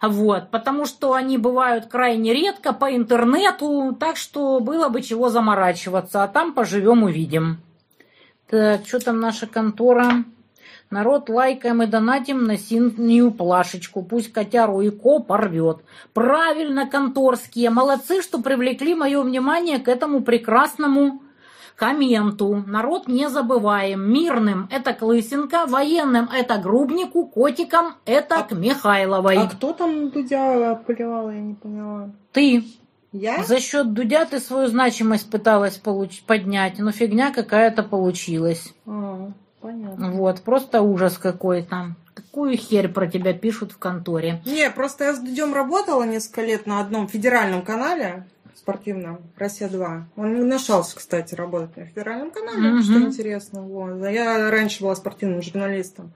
Вот, потому что они бывают крайне редко по интернету, так что было бы чего заморачиваться, а там поживем увидим. Так, что там наша контора? Народ лайкаем и донатим на синюю плашечку. Пусть котяру и ко порвет. Правильно, конторские. Молодцы, что привлекли мое внимание к этому прекрасному комменту. Народ не забываем. Мирным это к Лысенко, военным это Грубнику, котикам это к Михайловой. А кто там Дудя поливала, я не поняла. Ты Я? за счет Дудя ты свою значимость пыталась получ- поднять, но фигня какая-то получилась. А, понятно. Вот, просто ужас какой-то. Какую херь про тебя пишут в конторе? Не, просто я с Дудем работала несколько лет на одном федеральном канале спортивном, Россия-2. Он не нашелся, кстати, работать на федеральном канале, Мгм. что интересно. Вот. А Я раньше была спортивным журналистом.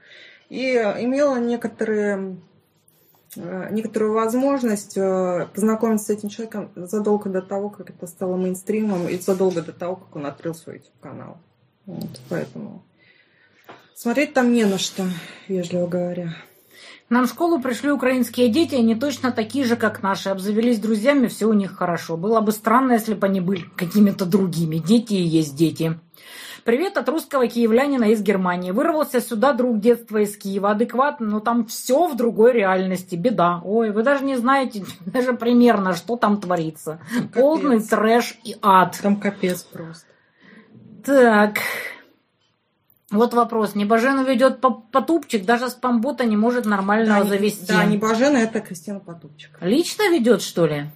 И имела некоторые э, некоторую возможность э, познакомиться с этим человеком задолго до того, как это стало мейнстримом, и задолго до того, как он открыл свой YouTube-канал. Вот, поэтому смотреть там не на что, вежливо говоря. Нам в школу пришли украинские дети, они точно такие же, как наши. Обзавелись друзьями, все у них хорошо. Было бы странно, если бы они были какими-то другими. Дети и есть дети. Привет от русского киевлянина из Германии. Вырвался сюда друг детства из Киева. Адекватно, но там все в другой реальности. Беда. Ой, вы даже не знаете даже примерно, что там творится. Капец. Полный трэш и ад. Там капец просто. Так. Вот вопрос. Небожену ведет по- потупчик, даже спамбота не может нормально не- завести. Да, не Бажена, это Кристина Потупчик. Лично ведет, что ли?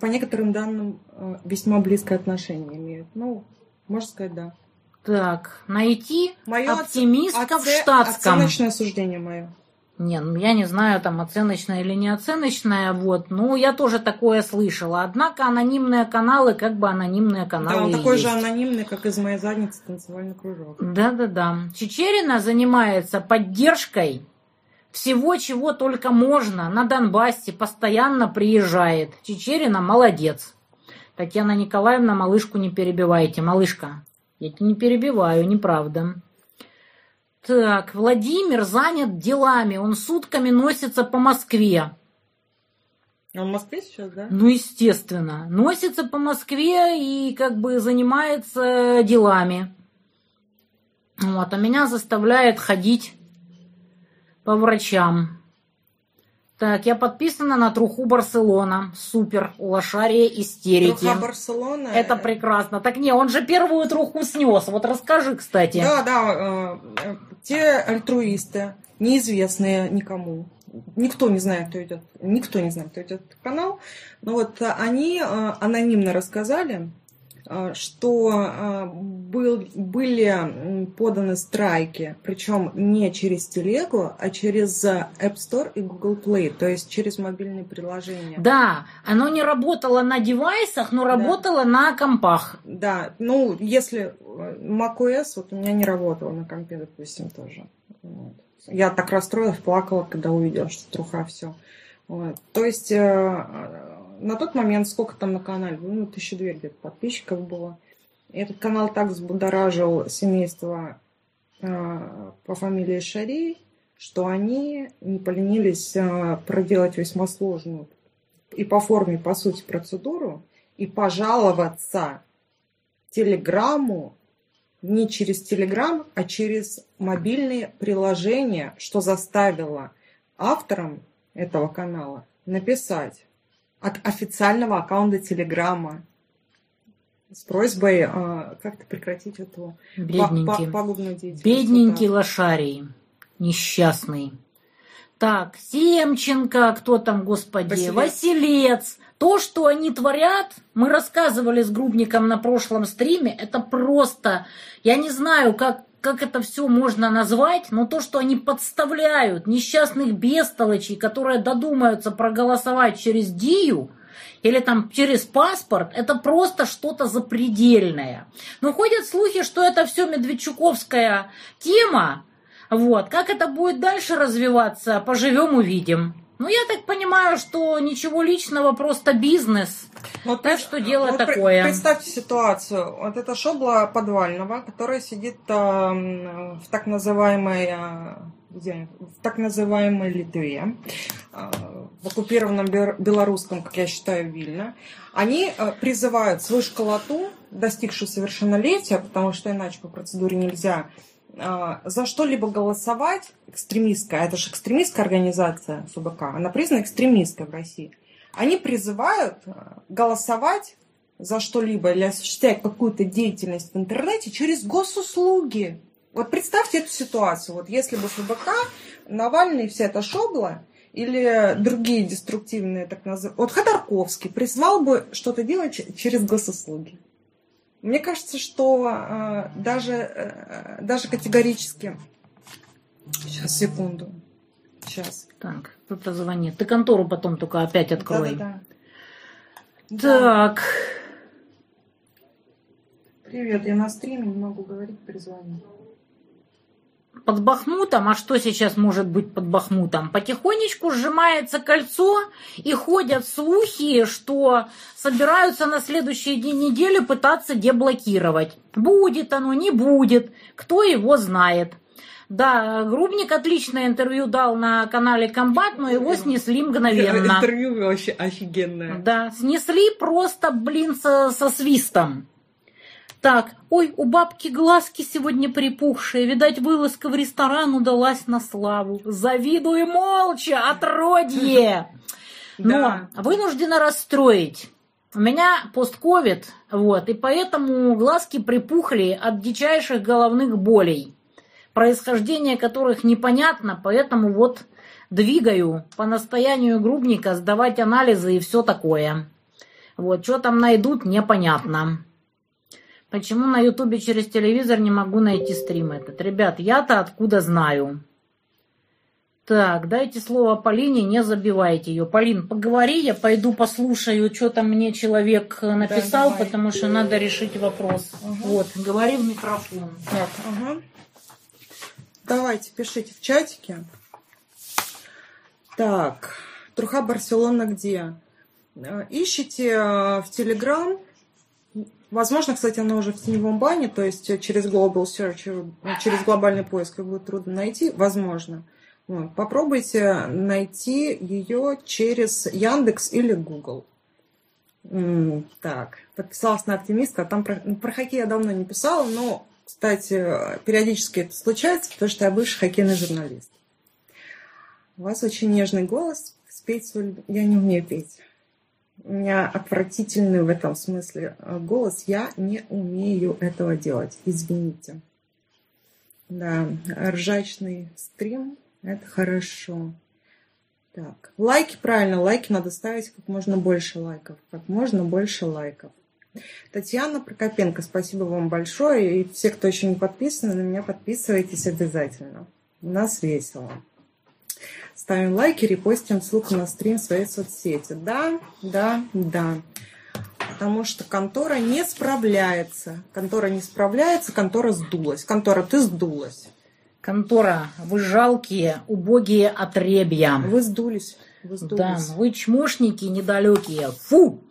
По некоторым данным, э, весьма близкое отношение имеют. Ну, можно сказать, да. Так, найти Моё оптимистка в оце- штатском. Оценочное суждение мое. Не, ну я не знаю, там оценочная или не оценочная, вот. Ну, я тоже такое слышала. Однако анонимные каналы, как бы анонимные каналы да, он такой есть. же анонимный, как из моей задницы танцевальный кружок. Да-да-да. Чечерина занимается поддержкой всего, чего только можно. На Донбассе постоянно приезжает. Чечерина молодец. Татьяна Николаевна, малышку не перебивайте. Малышка, я тебя не перебиваю, неправда. Так, Владимир занят делами. Он сутками носится по Москве. Он в Москве сейчас, да? Ну, естественно. Носится по Москве и как бы занимается делами. Вот, а меня заставляет ходить по врачам. Так, я подписана на Труху Барселона. Супер, у лошария истерики. Труха Барселона. Это прекрасно. Так не, он же первую труху снес. Вот расскажи, кстати. Да, да. э, э, те альтруисты, неизвестные никому, никто не знает, кто идет, никто не знает, кто идет канал, но вот они э, анонимно рассказали, что а, был, были поданы страйки, причем не через телегу, а через App Store и Google Play, то есть через мобильные приложения. Да, оно не работало на девайсах, но работало да. на компах. Да, ну, если э, macOS, вот у меня не работало на компе, допустим, тоже. Вот. Я так расстроилась, плакала, когда увидела, что труха все. Вот. То есть э, на тот момент сколько там на канале? Ну, тысяча две где-то подписчиков было. И этот канал так взбудоражил семейство э, по фамилии Шарей, что они не поленились э, проделать весьма сложную и по форме, по сути, процедуру и пожаловаться Телеграмму не через Телеграм, а через мобильные приложения, что заставило авторам этого канала написать от официального аккаунта Телеграма с просьбой э, как-то прекратить эту Бедненький. пагубную деятельность. Бедненький да. лошарий, несчастный. Так, Семченко, кто там, господи, Василец. Василец. То, что они творят, мы рассказывали с Грубником на прошлом стриме, это просто, я не знаю, как как это все можно назвать, но то, что они подставляют несчастных бестолочей, которые додумаются проголосовать через Дию, или там через паспорт, это просто что-то запредельное. Но ходят слухи, что это все Медведчуковская тема. Вот. Как это будет дальше развиваться, поживем увидим. Ну, я так понимаю, что ничего личного, просто бизнес. Вот так что дело вот такое. Представьте ситуацию. Вот это шобла подвального, которая сидит э, в так называемой э, где? в так называемой Литве, э, в оккупированном белорусском, как я считаю, Вильно. Они э, призывают свою школоту, достигшую совершеннолетия, потому что иначе по процедуре нельзя, за что-либо голосовать, экстремистская, это же экстремистская организация ФБК, она признана экстремистской в России, они призывают а, голосовать за что-либо или осуществлять какую-то деятельность в интернете через госуслуги. Вот представьте эту ситуацию. Вот если бы ФБК, Навальный, вся эта шобла или другие деструктивные, так называемые... Вот Ходорковский призвал бы что-то делать через госуслуги. Мне кажется, что э, даже, э, даже категорически... Сейчас, секунду. Сейчас. Так, кто-то звонит. Ты контору потом только опять открой. Да, да, да. Так. Привет, я на стриме, не могу говорить, перезвони под Бахмутом, а что сейчас может быть под Бахмутом? Потихонечку сжимается кольцо и ходят слухи, что собираются на следующие дни недели пытаться деблокировать. Будет оно, не будет, кто его знает. Да, Грубник отличное интервью дал на канале Комбат, но его снесли мгновенно. Интервью вообще офигенное. Да, снесли просто, блин, со, со свистом. Так, ой, у бабки глазки сегодня припухшие, видать, вылазка в ресторан удалась на славу. Завидую молча, отродье! Но вынуждена расстроить. У меня постковид, вот, и поэтому глазки припухли от дичайших головных болей, происхождение которых непонятно, поэтому вот двигаю по настоянию грубника сдавать анализы и все такое. Вот, что там найдут, непонятно. Почему на ютубе через телевизор не могу найти стрим этот? Ребят, я-то откуда знаю? Так, дайте слово Полине, не забивайте ее. Полин, поговори, я пойду послушаю, что там мне человек написал, да, потому что надо решить вопрос. Угу. Вот, говори в микрофон. Так, угу. Давайте, пишите в чатике. Так, Труха Барселона где? Э, ищите э, в Телеграм Возможно, кстати, оно уже в теневом бане, то есть через Global Search, через глобальный поиск его будет трудно найти. Возможно. Вот. Попробуйте найти ее через Яндекс или Google. Так, подписалась на оптимистка. Там про, ну, про хоккей я давно не писала, но, кстати, периодически это случается, потому что я бывший хоккейный журналист. У вас очень нежный голос. Спеть свой... Я не умею петь. Меня отвратительный в этом смысле э, голос. Я не умею этого делать. Извините. Да, ржачный стрим – это хорошо. Так, лайки, правильно, лайки надо ставить как можно больше лайков. Как можно больше лайков. Татьяна Прокопенко, спасибо вам большое. И все, кто еще не подписан, на меня подписывайтесь обязательно. У нас весело. Ставим лайки, репостим ссылку на стрим в своей соцсети. Да, да, да. Потому что контора не справляется. Контора не справляется, контора сдулась. Контора, ты сдулась. Контора, вы жалкие, убогие отребья. Вы сдулись. Вы сдулись. Да, вы чмошники недалекие. Фу!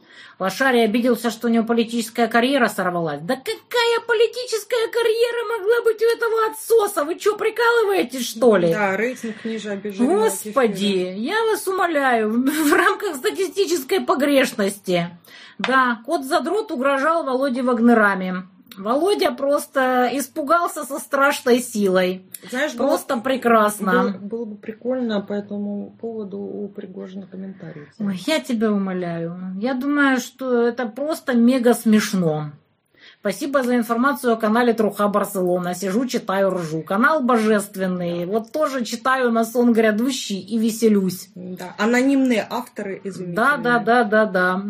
Лошарий обиделся, что у него политическая карьера сорвалась. Да какая политическая карьера могла быть у этого отсоса? Вы что, прикалываетесь, что ли? Да, рейтинг ниже обиженного Господи, я вас умоляю, в рамках статистической погрешности. Да, кот задрот угрожал Володе Вагнерами. Володя просто испугался со страшной силой. Знаешь, Просто было, прекрасно. Было, было бы прикольно по этому поводу у Пригожина комментарий. Ой, я тебя умоляю. Я думаю, что это просто мега смешно. Спасибо за информацию о канале Труха Барселона. Сижу, читаю, ржу. Канал божественный. Вот тоже читаю на сон грядущий и веселюсь. Да, анонимные авторы, извините. Да, да, да, да, да.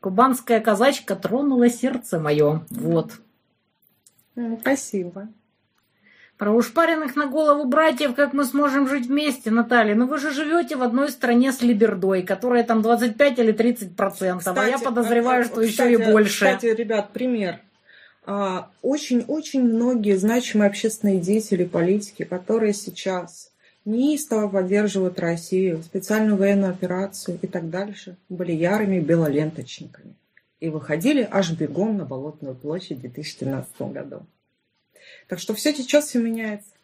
Кубанская казачка тронула сердце мое. Вот. Спасибо. Про ушпаренных на голову братьев, как мы сможем жить вместе, Наталья? Ну вы же живете в одной стране с Либердой, которая там 25 или 30 процентов, а я подозреваю, что кстати, еще и больше. Кстати, ребят, пример. А, Очень-очень многие значимые общественные деятели, политики, которые сейчас неистово поддерживают Россию, специальную военную операцию и так дальше, были ярыми белоленточниками и выходили аж бегом на Болотную площадь в 2013 году. Так что все сейчас все меняется.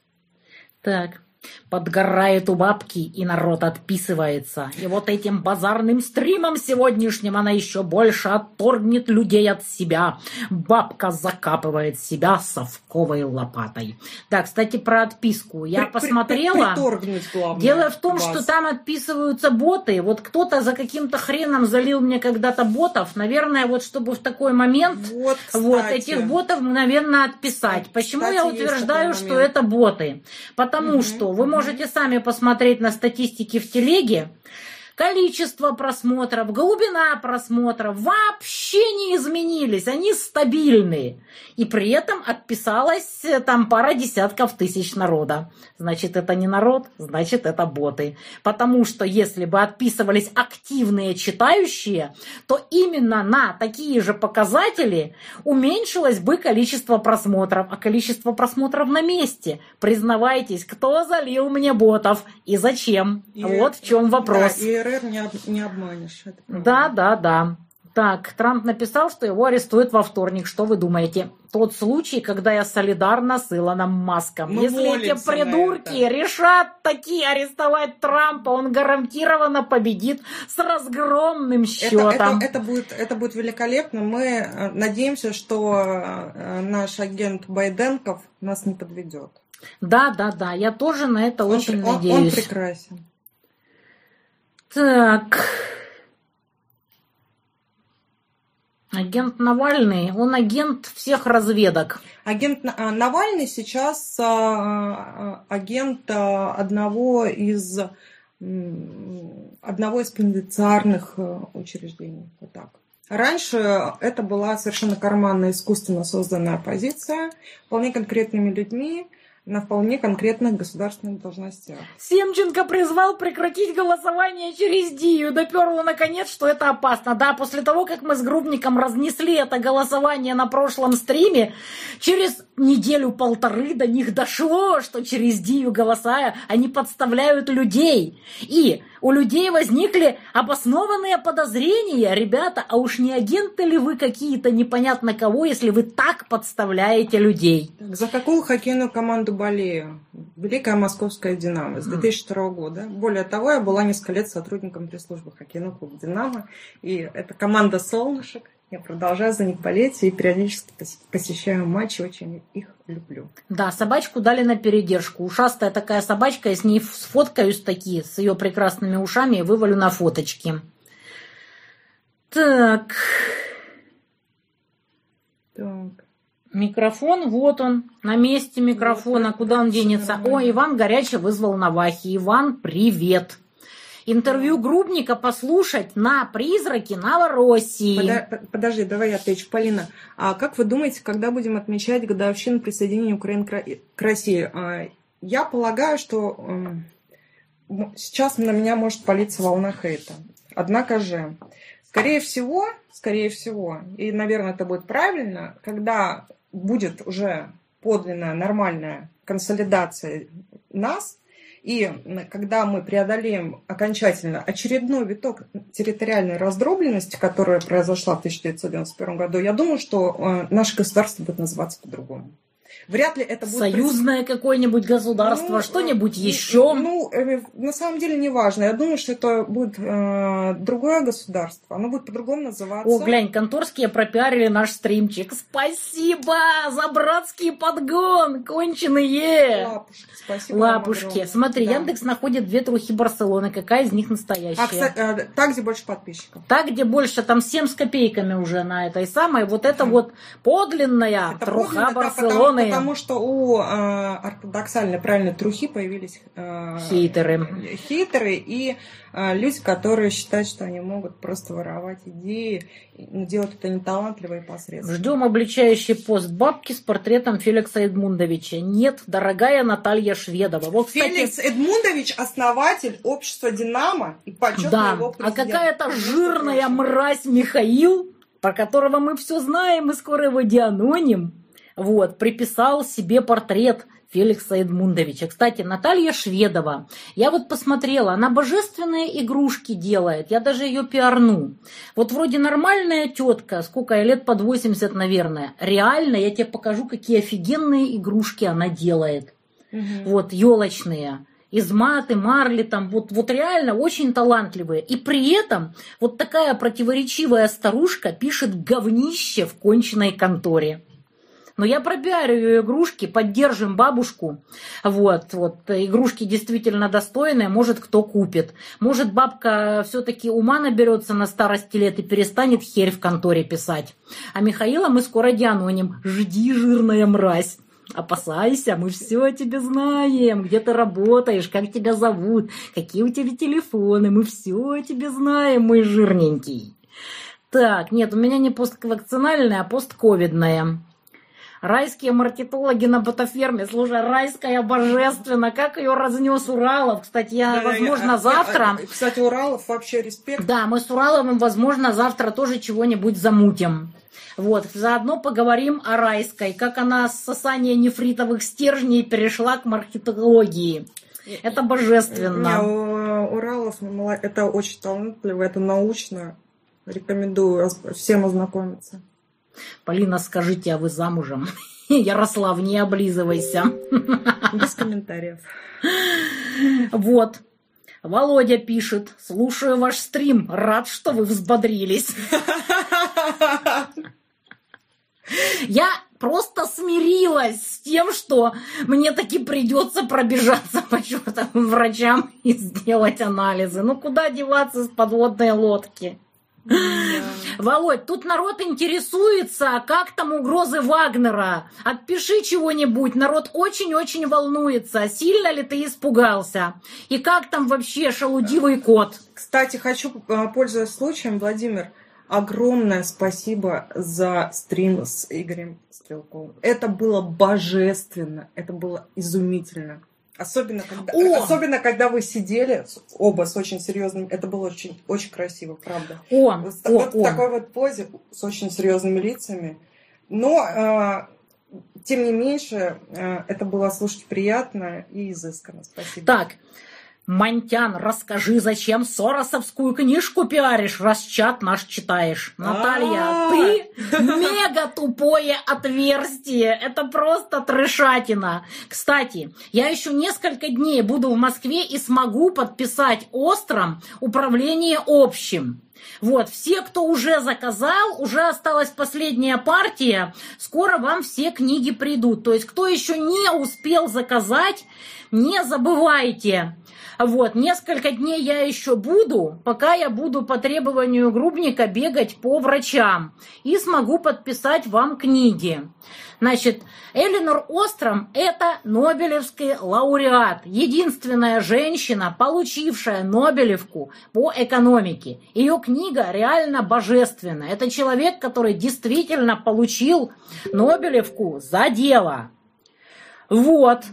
Так, подгорает у бабки, и народ отписывается. И вот этим базарным стримом сегодняшним она еще больше отторгнет людей от себя. Бабка закапывает себя совковой лопатой. Да, кстати, про отписку. Я При- при- посмотрела. приторгнуть, главное, Дело в том, вас. что там отписываются боты. Вот кто-то за каким-то хреном залил мне когда-то ботов. Наверное, вот чтобы в такой момент Вот, кстати. вот, этих ботов мгновенно отписать. Почему Кстати, я утверждаю, что это боты? Потому Мгм, что вы можете сами посмотреть на статистики в телеге. Количество просмотров, глубина просмотров вообще не изменились, они стабильные. И при этом отписалась э, там пара десятков тысяч народа. Значит, это не народ, значит, это боты. Потому что если бы отписывались активные читающие, то именно на такие же показатели уменьшилось бы количество просмотров, а количество просмотров на месте. Признавайтесь, кто залил мне ботов и зачем? И- вот в чем вопрос. Да, и РР не, об- не обманешь. это. Да, да, да. Так, Трамп написал, что его арестуют во вторник. Что вы думаете? Тот случай, когда я солидарна с Илоном Маском. Мы Если эти придурки это. решат такие арестовать Трампа, он гарантированно победит с разгромным Это, счетом. это, это, будет, это будет великолепно. Мы э, надеемся, что э, наш агент Байденков нас не подведет. Да, да, да, я тоже на это Он, очень он- он надеюсь. прекрасен. Так. Агент Навальный, он агент всех разведок. Агент а, Навальный сейчас а, а, агент одного из одного из пенитенциарных э, учреждений. Вот так. Раньше это была совершенно карманная, искусственно созданная позиция, вполне конкретными людьми, на вполне конкретных государственных должностях. Семченко призвал прекратить голосование через Дию. Доперло наконец, что это опасно. Да, после того, как мы с Грубником разнесли это голосование на прошлом стриме, через неделю-полторы до них дошло, что через Дию голосая они подставляют людей. И у людей возникли обоснованные подозрения. Ребята, а уж не агенты ли вы какие-то непонятно кого, если вы так подставляете людей? Так, за какую хоккейную команду болею? Великая московская «Динамо» с 2002 года. Более того, я была несколько лет сотрудником пресс-службы хоккейного клуба «Динамо». И это команда «Солнышек». Я продолжаю за них болеть и периодически посе- посещаю матчи, очень их люблю. Да, собачку дали на передержку. Ушастая такая собачка, я с ней сфоткаюсь такие, с ее прекрасными ушами и вывалю на фоточки. Так, Так. микрофон, вот он, на месте микрофона, куда он денется? О, Иван горячо вызвал Навахи. Иван, привет. Интервью Грубника послушать на «Призраки Новороссии». Подо- Подожди, давай я отвечу. Полина, а как вы думаете, когда будем отмечать годовщину присоединения Украины к Ро- к России? А, Я полагаю, что м, м, сейчас на меня может палиться волна хейта. Однако же, скорее всего, скорее всего, и, наверное, это будет правильно, когда будет уже подлинная, нормальная консолидация нас, и когда мы преодолеем окончательно очередной виток территориальной раздробленности, которая произошла в 1991 году, я думаю, что э, наше государство будет называться по-другому. Вряд ли это будет... Союзное какое-нибудь государство, Ну, что-нибудь э, еще. Ну, э, на самом деле не важно. Я думаю, что это будет э, другое государство. Оно будет по-другому называться. О, глянь, конторские пропиарили наш стримчик. Спасибо за братский подгон, конченые. Лапушки, спасибо. Лапушки. Смотри, Да. Яндекс находит две трухи Барселоны. Какая из них настоящая? А, кстати, э, так, где больше подписчиков. Та, где больше, там 7 с копейками уже на этой самой. Вот это вот подлинная Это труха подлинно, да, Барселоны. потому, что у э, ортодоксальной правильной трухи появились э, Хейтеры. хейтеры и э, люди, которые считают, что они могут просто воровать идеи, делать это неталантливо и посредственно. Ждем обличающий пост бабки с портретом Феликса Эдмундовича. Нет, дорогая Наталья Шведова. Вот, кстати, Феликс Эдмундович, основатель общества «Динамо» и почетный Да, его а президент. какая-то Между жирная мразь Михаил, про которого мы все знаем и скоро его дианоним, вот, приписал себе портрет Феликса Эдмундовича. Кстати, Наталья Шведова, я вот посмотрела, она божественные игрушки делает, я даже ее пиарну. Вот вроде нормальная тетка, сколько ей лет, под 80, наверное. Реально, я тебе покажу, какие офигенные игрушки она делает Мгм. вот, елочные, из маты, марли, там, вот, вот реально очень талантливые. И при этом вот такая противоречивая старушка пишет говнище в конченной конторе. Но я пропиарю ее игрушки, поддержим бабушку. Вот, вот, игрушки действительно достойные, может, кто купит. Может, бабка все-таки ума наберется на старости лет и перестанет херь в конторе писать. А Михаила мы скоро дианоним. Жди, жирная мразь. Опасайся, мы все о тебе знаем, где ты работаешь, как тебя зовут, какие у тебя телефоны, мы все о тебе знаем, мой жирненький. Так, нет, у меня не поствакцинальная, а постковидная. Райские маркетологи на ботаферме. Слушай, райская божественно. Как ее разнес Уралов. Кстати, я, возможно, я- завтра... я- Кстати, Уралов вообще респект. Да, мы с Ураловым, возможно, завтра тоже чего-нибудь замутим. Вот, заодно поговорим о райской, как она с сосания нефритовых стержней перешла к маркетологии. Это Не, божественно. у- Уралов это очень талантливо, это научно. Рекомендую всем ознакомиться. Полина, скажите, а вы замужем? Ярослав, не облизывайся. Без комментариев. Вот. Володя пишет, слушаю ваш стрим, рад, что вы взбодрились. Я просто смирилась с тем, что мне таки придется пробежаться по чертовым врачам и сделать анализы. Ну куда деваться с подводной лодки? Володь, тут народ интересуется, а как там угрозы Вагнера. Отпиши чего-нибудь, народ очень-очень волнуется. Сильно ли ты испугался? И как там вообще шалудивый кот? Кстати, хочу, э, пользуясь случаем, Владимир, огромное спасибо за стрим с Игорем Стрелковым. Это было божественно, это было изумительно. Особенно когда, О! особенно когда вы сидели оба с очень серьезным, это было очень, очень красиво, правда. О, Вот, в- о, вот в о. такой вот позе с очень серьезными лицами. Но, э, тем не меньше, э, это было слушать приятно и изысканно. Спасибо. Так, Монтян, расскажи, зачем Соросовскую книжку пиаришь, раз чат наш читаешь? Наталья, ты мега тупое отверстие. Это просто трешатина. Кстати, я еще несколько дней буду в Москве и смогу подписать остром управление общим. Вот, все, кто уже заказал, уже осталась последняя партия, скоро вам все книги придут. То есть, кто еще не успел заказать, не забывайте. Вот, несколько дней я еще буду, пока я буду по требованию грубника бегать по врачам и смогу подписать вам книги. Значит, Эленор Остром – это Нобелевский лауреат, единственная женщина, получившая Нобелевку по экономике. Ее книга реально божественная. Это человек, который действительно получил Нобелевку за дело. Вот.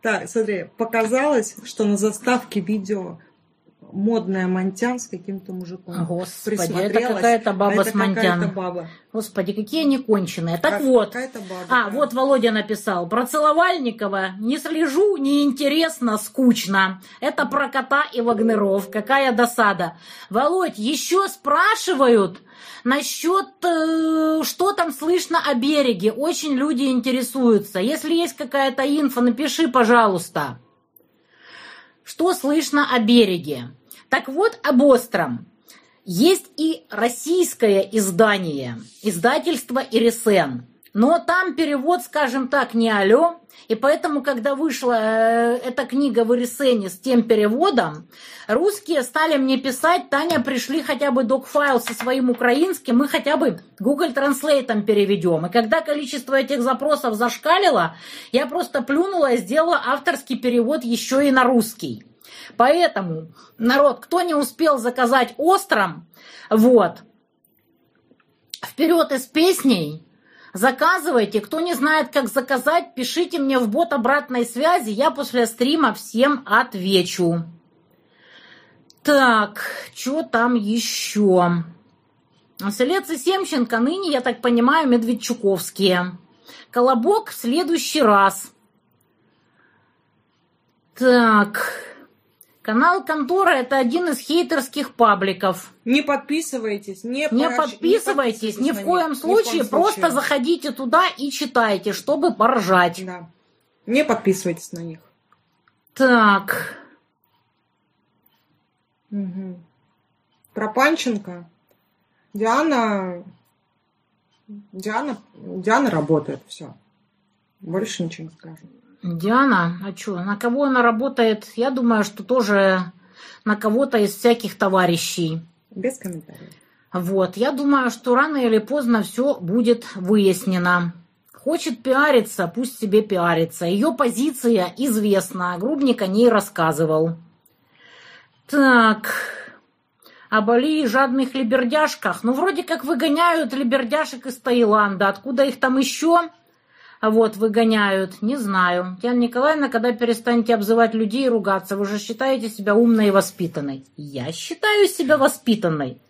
Так, смотри, показалось, что на заставке видео модная Монтян с каким-то мужиком. Господи, это какая-то баба а с баба. Господи, какие они конченые. Так А вот. Баба. А, да. вот Володя написал. Про Целовальникова не слежу, неинтересно, скучно. Это про кота и Вагнеров. Какая досада. Володь, еще спрашивают насчет, э, что там слышно о береге. Очень люди интересуются. Если есть какая-то инфа, напиши, пожалуйста. Что слышно о береге? Так вот, об остром. Есть и российское издание, издательство «Ирисен». Но там перевод, скажем так, не алё. И поэтому, когда вышла э, эта книга в Ирисене с тем переводом, русские стали мне писать, Таня, пришли хотя бы док-файл со своим украинским, мы хотя бы Google Translate переведем. И когда количество этих запросов зашкалило, я просто плюнула и сделала авторский перевод еще и на русский. Поэтому, народ, кто не успел заказать остром, вот, вперед из песней, заказывайте. Кто не знает, как заказать, пишите мне в бот обратной связи, я после стрима всем отвечу. Так, что там еще? Селец и Семченко ныне, я так понимаю, Медведчуковские. Колобок в следующий раз. Так, канал Контора – это один из хейтерских пабликов. Не подписывайтесь, не, Не поощ- подписывайтесь ни в коем случае, просто случае. заходите туда и читайте, чтобы поржать. Да. Не подписывайтесь на них. Так, Мгм. Про Панченко. Диана... Диана... Диана работает, все. Больше ничего не скажу. Диана, а что, на кого она работает? Я думаю, что тоже на кого-то из всяких товарищей. Без комментариев. Вот, я думаю, что рано или поздно все будет выяснено. Хочет пиариться, пусть себе пиарится. Ее позиция известна, Грубник о ней рассказывал. Так, о Бали и жадных либердяшках. Ну, вроде как выгоняют либердяшек из Таиланда. Откуда их там еще? Вот, выгоняют, не знаю. Яна Николаевна, когда перестанете обзывать людей и ругаться, вы же считаете себя умной и воспитанной. Я считаю себя воспитанной.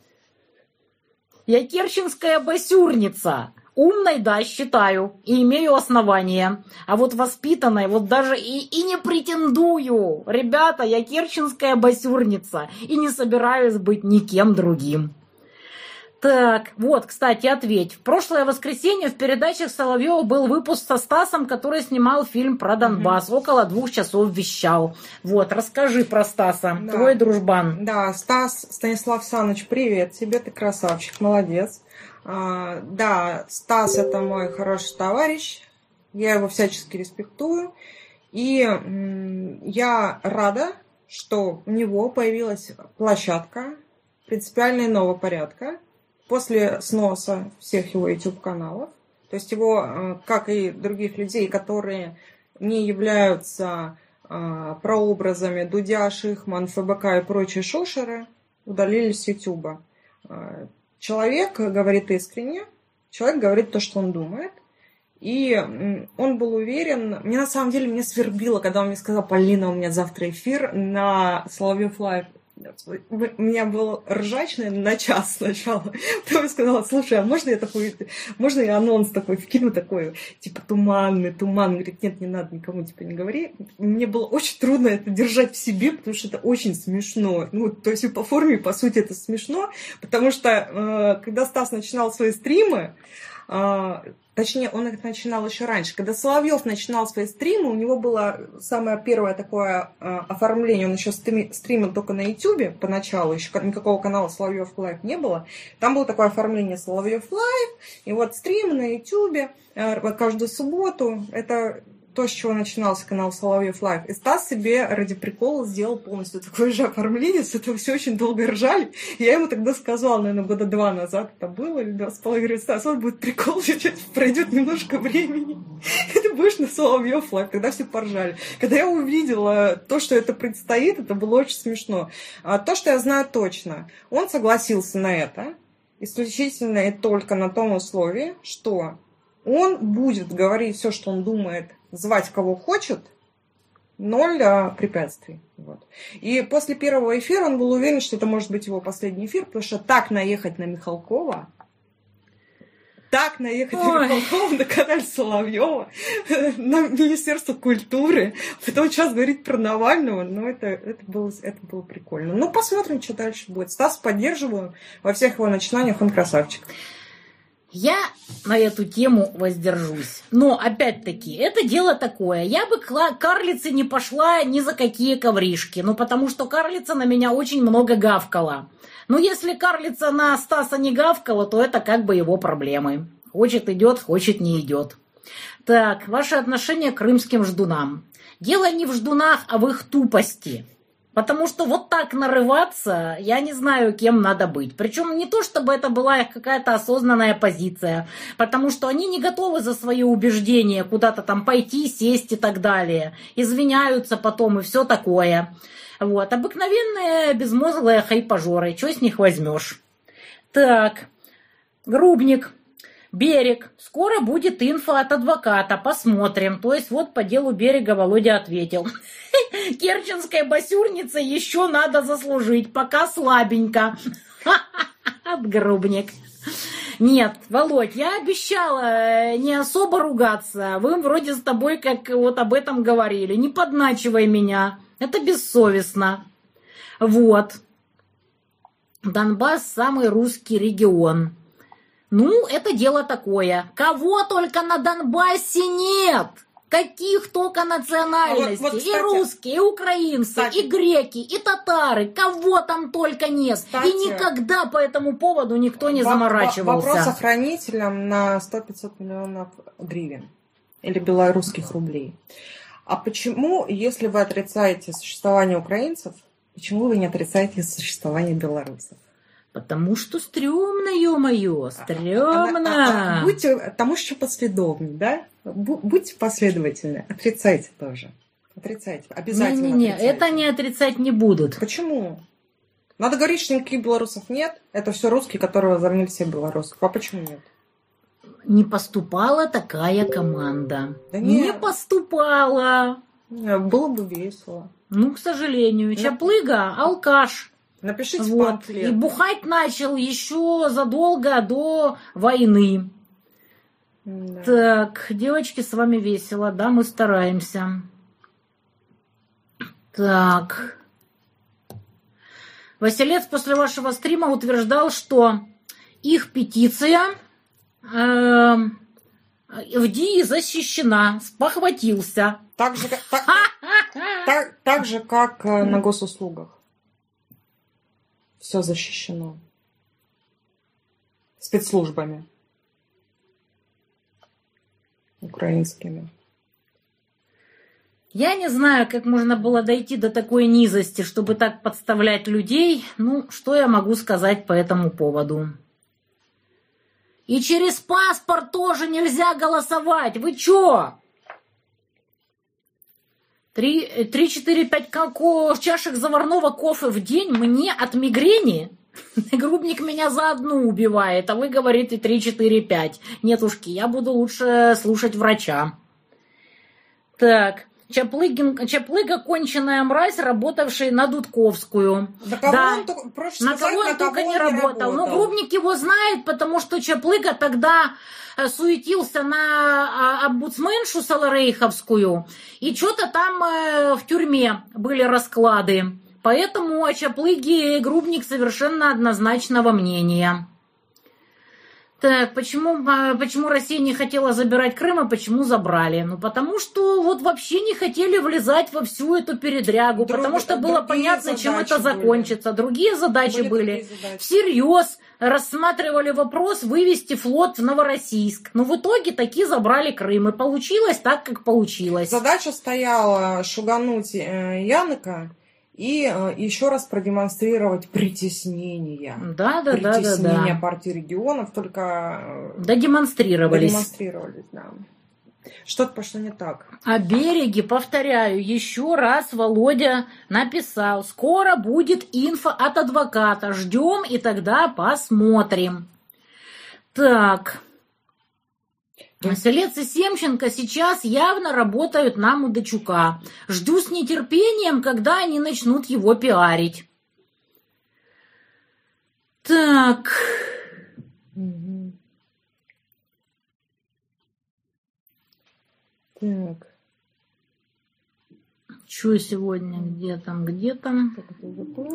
Я керченская басюрница. Умной, да, считаю. И имею основания. А вот воспитанной, вот даже и, и не претендую. Ребята, я керченская басюрница. И не собираюсь быть никем другим. Так, вот, кстати, ответь. В прошлое воскресенье в передачах Соловьева был выпуск со Стасом, который снимал фильм про Донбасс. Около двух часов вещал. Вот, расскажи про Стаса. Да. Твой дружбан. Да, Стас Станислав Саныч, привет тебе, ты красавчик, молодец. А, да, Стас это мой хороший товарищ, я его всячески респектую. И м, я рада, что у него появилась площадка принципиально иного порядка после сноса всех его YouTube-каналов. То есть его, э, как и других людей, которые не являются э, прообразами Дудя, Шихман, ФБК и прочие шушеры, удалили с YouTube. Э, Человек говорит искренне, человек говорит то, что он думает. И он был уверен, мне на самом деле мне свербило, когда он мне сказал, Полина, у меня завтра эфир на Соловьев Лайв. У меня был ржачный на час сначала. Потом я сказала, слушай, а можно я такой, можно я анонс такой вкину, такой, типа, туманный, туманный. Говорит, нет, не надо никому, типа, не говори. Мне было очень трудно это держать в себе, потому что это очень смешно. Ну, то есть по форме, по сути, это смешно, потому что, э, когда Стас начинал свои стримы, а, точнее, он их начинал еще раньше. Когда Соловьев начинал свои стримы, у него было самое первое такое а, оформление, он еще стримил только на YouTube поначалу, еще никакого канала Соловьев Лайв не было. Там было такое оформление Соловьев Live, и вот стрим на YouTube а, каждую субботу. Это то, с чего начинался канал Соловьев Live. И Стас себе ради прикола сделал полностью такое же оформление, с этого все очень долго ржали. Я ему тогда сказала, наверное, года два назад это было, или два с половиной, Стас, вот будет прикол, пройдет немножко времени, и ты будешь на Соловьев Live. Тогда все поржали. Когда я увидела то, что это предстоит, это было очень смешно. А то, что я знаю точно, он согласился на это, исключительно и только на том условии, что он будет говорить все, что он думает звать кого хочет, ноль а, препятствий. Вот. И после первого эфира он был уверен, что это может быть его последний эфир, потому что так наехать на Михалкова, так наехать Ой. на Михалкова на канале Соловьева, на Министерство культуры, потом сейчас говорить про Навального, ну это, это, было, это было прикольно. Ну посмотрим, что дальше будет. Стас поддерживаю во всех его начинаниях, он красавчик. Я на эту тему воздержусь. Но, опять-таки, это дело такое. Я бы к карлице не пошла ни за какие ковришки. Ну, потому что карлица на меня очень много гавкала. Но если карлица на Стаса не гавкала, то это как бы его проблемы. Хочет идет, хочет не идет. Так, ваше отношение к крымским ждунам. Дело не в ждунах, а в их тупости. Потому что вот так нарываться, я не знаю, кем надо быть. Причем не то, чтобы это была их какая-то осознанная позиция, потому что они не готовы за свои убеждения куда-то там пойти, сесть и так далее. Извиняются потом и все такое. Вот, обыкновенные безмозглые хайпажоры, что с них возьмешь? Так, Грубник, Берег. Скоро будет инфа от адвоката. Посмотрим. То есть вот по делу берега Володя ответил. Керченской басюрнице еще надо заслужить. Пока слабенько. Отгрубник. Нет, Володь, я обещала э, не особо ругаться. Вы вроде с тобой как вот об этом говорили. Не подначивай меня. Это бессовестно. Вот. Донбасс самый русский регион. Ну, это дело такое. Кого только на Донбассе нет! Каких только национальностей. А вот, вот, кстати, и русские, и украинцы, кстати, и греки, и татары. Кого там только нет. Кстати, и никогда по этому поводу никто не заморачивался. Вопрос охранителям на 100-500 миллионов гривен. Или белорусских рублей. А почему, если вы отрицаете существование украинцев, почему вы не отрицаете существование белорусов? Потому что стрёмно, ё-моё, стрёмно. А, а, а, будьте тому еще последовны, да? Будьте последовательны, отрицайте тоже. Отрицайте, обязательно Не-не-не, это они отрицать не будут. Почему? Надо говорить, что никаких белорусов нет. Это все русские, которые возомнили все белорусов. А почему нет? Не поступала такая команда. Да нет. Не поступала. Было бы весело. Ну, к сожалению. Чаплыга – алкаш. Напишите вот. памфлет. И бухать начал еще задолго до войны. Да. Так, девочки, с вами весело, да, мы стараемся. Так. Василец после вашего стрима утверждал, что их петиция э, в ДИИ защищена, спохватился. Так же, так, так, так же, как э, на госуслугах все защищено спецслужбами украинскими. Я не знаю, как можно было дойти до такой низости, чтобы так подставлять людей. Ну, что я могу сказать по этому поводу? И через паспорт тоже нельзя голосовать. Вы чё? Три, три, четыре, пять чашек заварного кофе в день мне от мигрени? Грубник меня за одну убивает, а вы говорите три, четыре, пять. Нетушки, я буду лучше слушать врача. Так, Чаплыгин, Чаплыга конченая мразь, работавший на Дудковскую. Да, кого да. он только, проще на сказать, кого он на только кого не работал. работал. Но Грубник его знает, потому что Чаплыга тогда э, суетился на а, омбудсменшу Саларейховскую, и что-то там э, в тюрьме были расклады. Поэтому о Чаплыге Грубник совершенно однозначного мнения. Так, почему, а, почему Россия не хотела забирать Крым, а почему забрали? Ну, потому что вот вообще не хотели влезать во всю эту передрягу, Друг- потому что было понятно, чем это были. закончится. Другие задачи Были были. задачи. Всерьез рассматривали вопрос вывести флот в Новороссийск. Но в итоге таки забрали Крым. И получилось так, как получилось. Задача стояла шугануть э, Яныка и э, еще раз продемонстрировать притеснение. Да, да, да, да, притеснение да. партии регионов, только э, Додемонстрировались. демонстрировались, да. Что-то пошло не так. А береги, повторяю, еще раз Володя написал. Скоро будет инфа от адвоката. Ждем и тогда посмотрим. Так. Селец и Семченко сейчас явно работают на Мудачука. Жду с нетерпением, когда они начнут его пиарить. Так. Так. Что сегодня? Где там? Где там?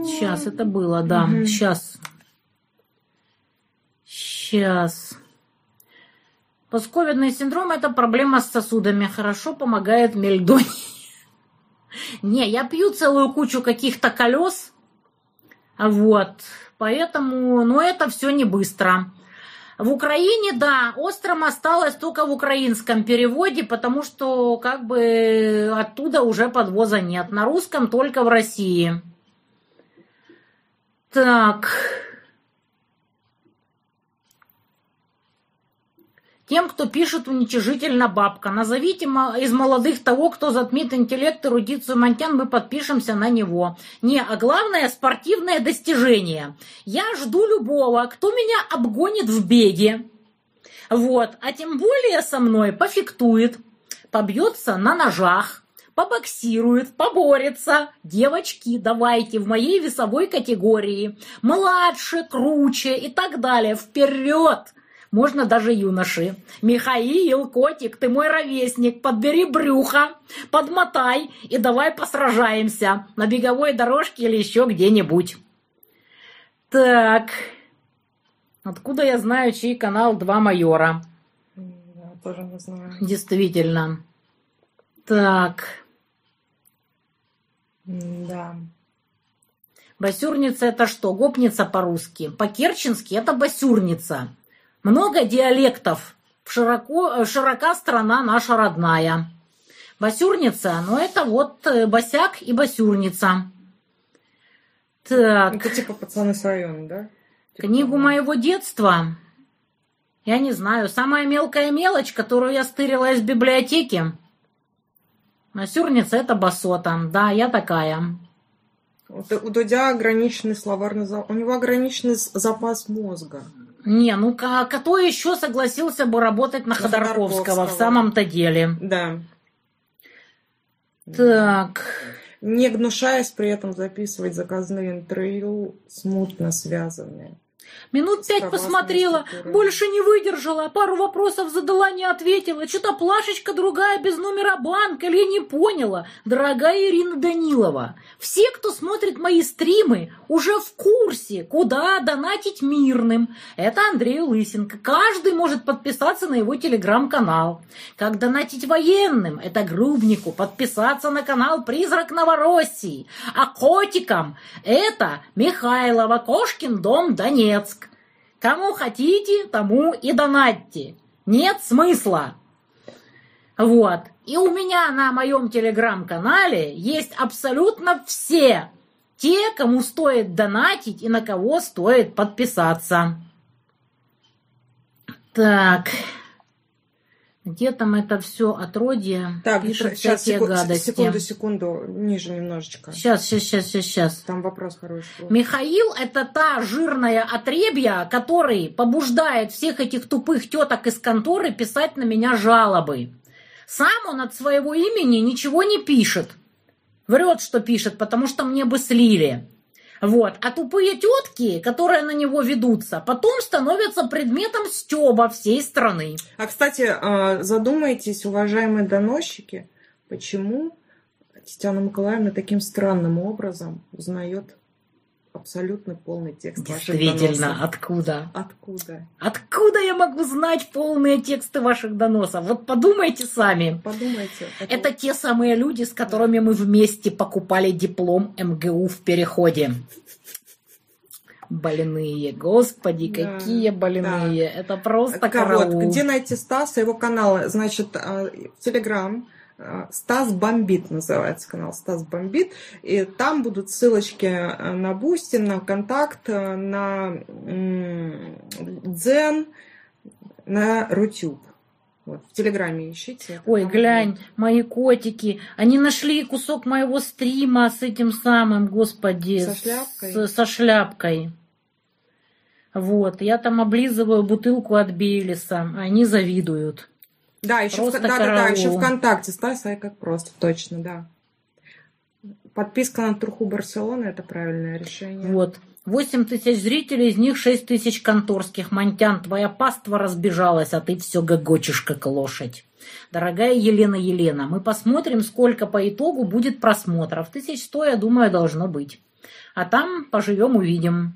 Сейчас это было, да. Мгм. Сейчас. Сейчас. Постковидный синдром – это проблема с сосудами. Хорошо помогает мельдоний. Не, я пью целую кучу каких-то колес. Вот. Поэтому, ну, это все не быстро. В Украине, да, остром осталось только в украинском переводе, потому что как бы оттуда уже подвоза нет. На русском только в России. Так. Тем, кто пишет уничижительно бабка. Назовите из молодых того, кто затмит интеллект, эрудицию Монтян, мы подпишемся на него. Не, а главное спортивное достижение. Я жду любого, кто меня обгонит в беге. Вот, а тем более со мной пофиктует, побьется на ножах, побоксирует, поборется. Девочки, давайте в моей весовой категории. Младше, круче и так далее. Вперед! Можно даже юноши. Михаил, котик, ты мой ровесник, подбери брюхо, подмотай и давай посражаемся на беговой дорожке или еще где-нибудь. Так, откуда я знаю, чей канал «Два майора»? Да, тоже не знаю. Действительно. Так, Да. басюрница это что? Гопница по-русски. По-керченски это басюрница. Много диалектов. Широко, широка страна наша родная. Басюрница, ну это вот э, босяк и басюрница. Так. Это типа пацаны с района, да? Типа Книгу моего детства. Я не знаю. Самая мелкая мелочь, которую я стырила из библиотеки. Насюрница это басота. Да, я такая. У Дудя ограниченный словарный запас. У него ограниченный запас мозга. Не, ну ка- кто еще согласился бы работать на, На Ходорковского, Ходорковского. в самом-то деле? Да. Так. Не гнушаясь при этом записывать заказные интервью, смутно связанные. Минут пять посмотрела, больше не выдержала, пару вопросов задала, не ответила. Что-то плашечка другая без номера банка, или я не поняла. Дорогая Ирина Данилова, все, кто смотрит мои стримы, уже в курсе, куда донатить мирным. Это Андрей Лысенко. Каждый может подписаться на его телеграм-канал. Как донатить военным? Это Грубнику. Подписаться на канал «Призрак Новороссии». А котикам? Это Михайлова, Кошкин дом, Донецк. Кому хотите, тому и донатьте. Нет смысла. Вот. И у меня на моем телеграм-канале есть абсолютно все те, кому стоит донатить и на кого стоит подписаться. Так. Где там это все отродье? Так, Пишет сейчас, всякие секу- гадости. секунду, секунду, ниже немножечко. Сейчас, сейчас, сейчас, сейчас, сейчас. Там вопрос хороший. был. Михаил – это та жирная отребья, который побуждает всех этих тупых теток из конторы писать на меня жалобы. Сам он от своего имени ничего не пишет. Врет, что пишет, потому что мне бы слили. Вот. А тупые тетки, которые на него ведутся, потом становятся предметом стеба всей страны. А, кстати, а, задумайтесь, уважаемые доносчики, почему Татьяна Николаевна таким странным образом узнает абсолютно полный текст ваших Действительно, доносов. откуда? Откуда? Откуда я могу знать полные тексты ваших доносов? Вот подумайте сами. Подумайте. Это те самые люди, с которыми мы вместе покупали диплом МГУ в переходе. Больные, господи, Да, какие больные. Это просто караул. Вот, где найти Стаса, его канал, значит, в Телеграм, а, Стас Бомбит называется канал, Стас Бомбит, и там будут ссылочки а, на Бусти, на Контакт, а, на Дзен, на Рутюб. Вот, в Телеграме ищите. Ой, глянь, будет. мои котики, они нашли кусок моего стрима с этим самым, господи, Со с- шляпкой? со шляпкой. Вот, я там облизываю бутылку от Бейлиса, они завидуют. Да, еще в, да, да, да, еще. ВКонтакте Стас Ай как просто, точно, да. Подписка на Труху Барселоны это правильное решение. Вот. 8 тысяч зрителей, из них 6 тысяч конторских. Монтян, твоя паства разбежалась, а ты все гогочешь, как лошадь. Дорогая Елена Елена, мы посмотрим, сколько по итогу будет просмотров. Тысяч сто, я думаю, должно быть. А там поживем, увидим.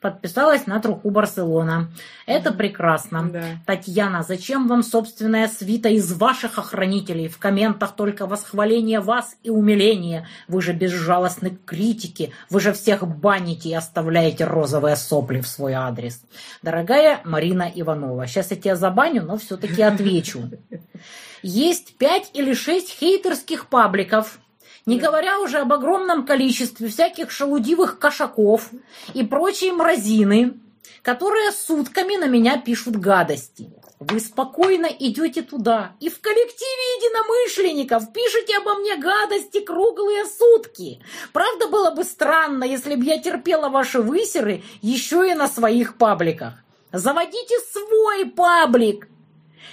Подписалась на труху Барселона. Это прекрасно. Да. Татьяна, зачем вам собственная свита из ваших охранителей? В комментах только восхваление вас и умиление. Вы же безжалостны к критике. Вы же всех баните и оставляете розовые сопли в свой адрес. Дорогая Марина Иванова, сейчас я тебя забаню, но все-таки отвечу. Есть пять или шесть хейтерских пабликов, не говоря уже об огромном количестве всяких шелудивых кошаков и прочей мразины, которые сутками на меня пишут гадости. Вы спокойно идете туда и в коллективе единомышленников пишете обо мне гадости круглые сутки. Правда, было бы странно, если бы я терпела ваши высеры еще и на своих пабликах. Заводите свой паблик.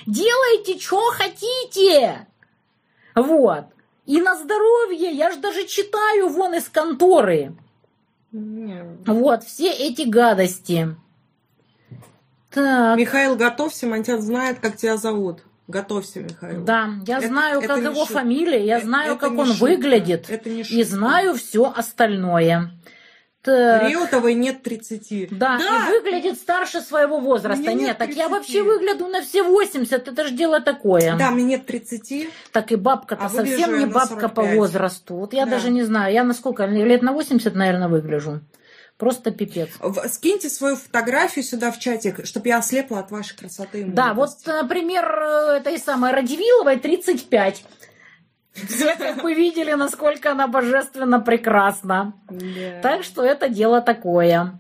Делайте, что хотите. Вот. И на здоровье, я же даже читаю вон из конторы. Вот, все эти гадости. Так, Михаил, готовься, Монтян знает, как тебя зовут. Готовься, Михаил. да, я Это- знаю, это как его шутка. фамилия, я Э- знаю, это как он шутка. выглядит, Это не и знаю все остальное. Так, Реутовой нет 30. да, и выглядит старше своего возраста. Мне нет Нет, так я 30. вообще выгляжу на все 80, это же дело такое. Да, мне нет 30. Так и бабка-то А совсем не бабка по 45. возрасту. Вот я Да. даже не знаю, я на сколько, лет на 80, наверное, выгляжу. Просто пипец. Скиньте свою фотографию сюда в чатик, чтобы я ослепла от вашей красоты и Да, вот, например, э, этой самой Радивиловой 35. Все как бы видели, насколько она божественно прекрасна. Да. Так что это дело такое.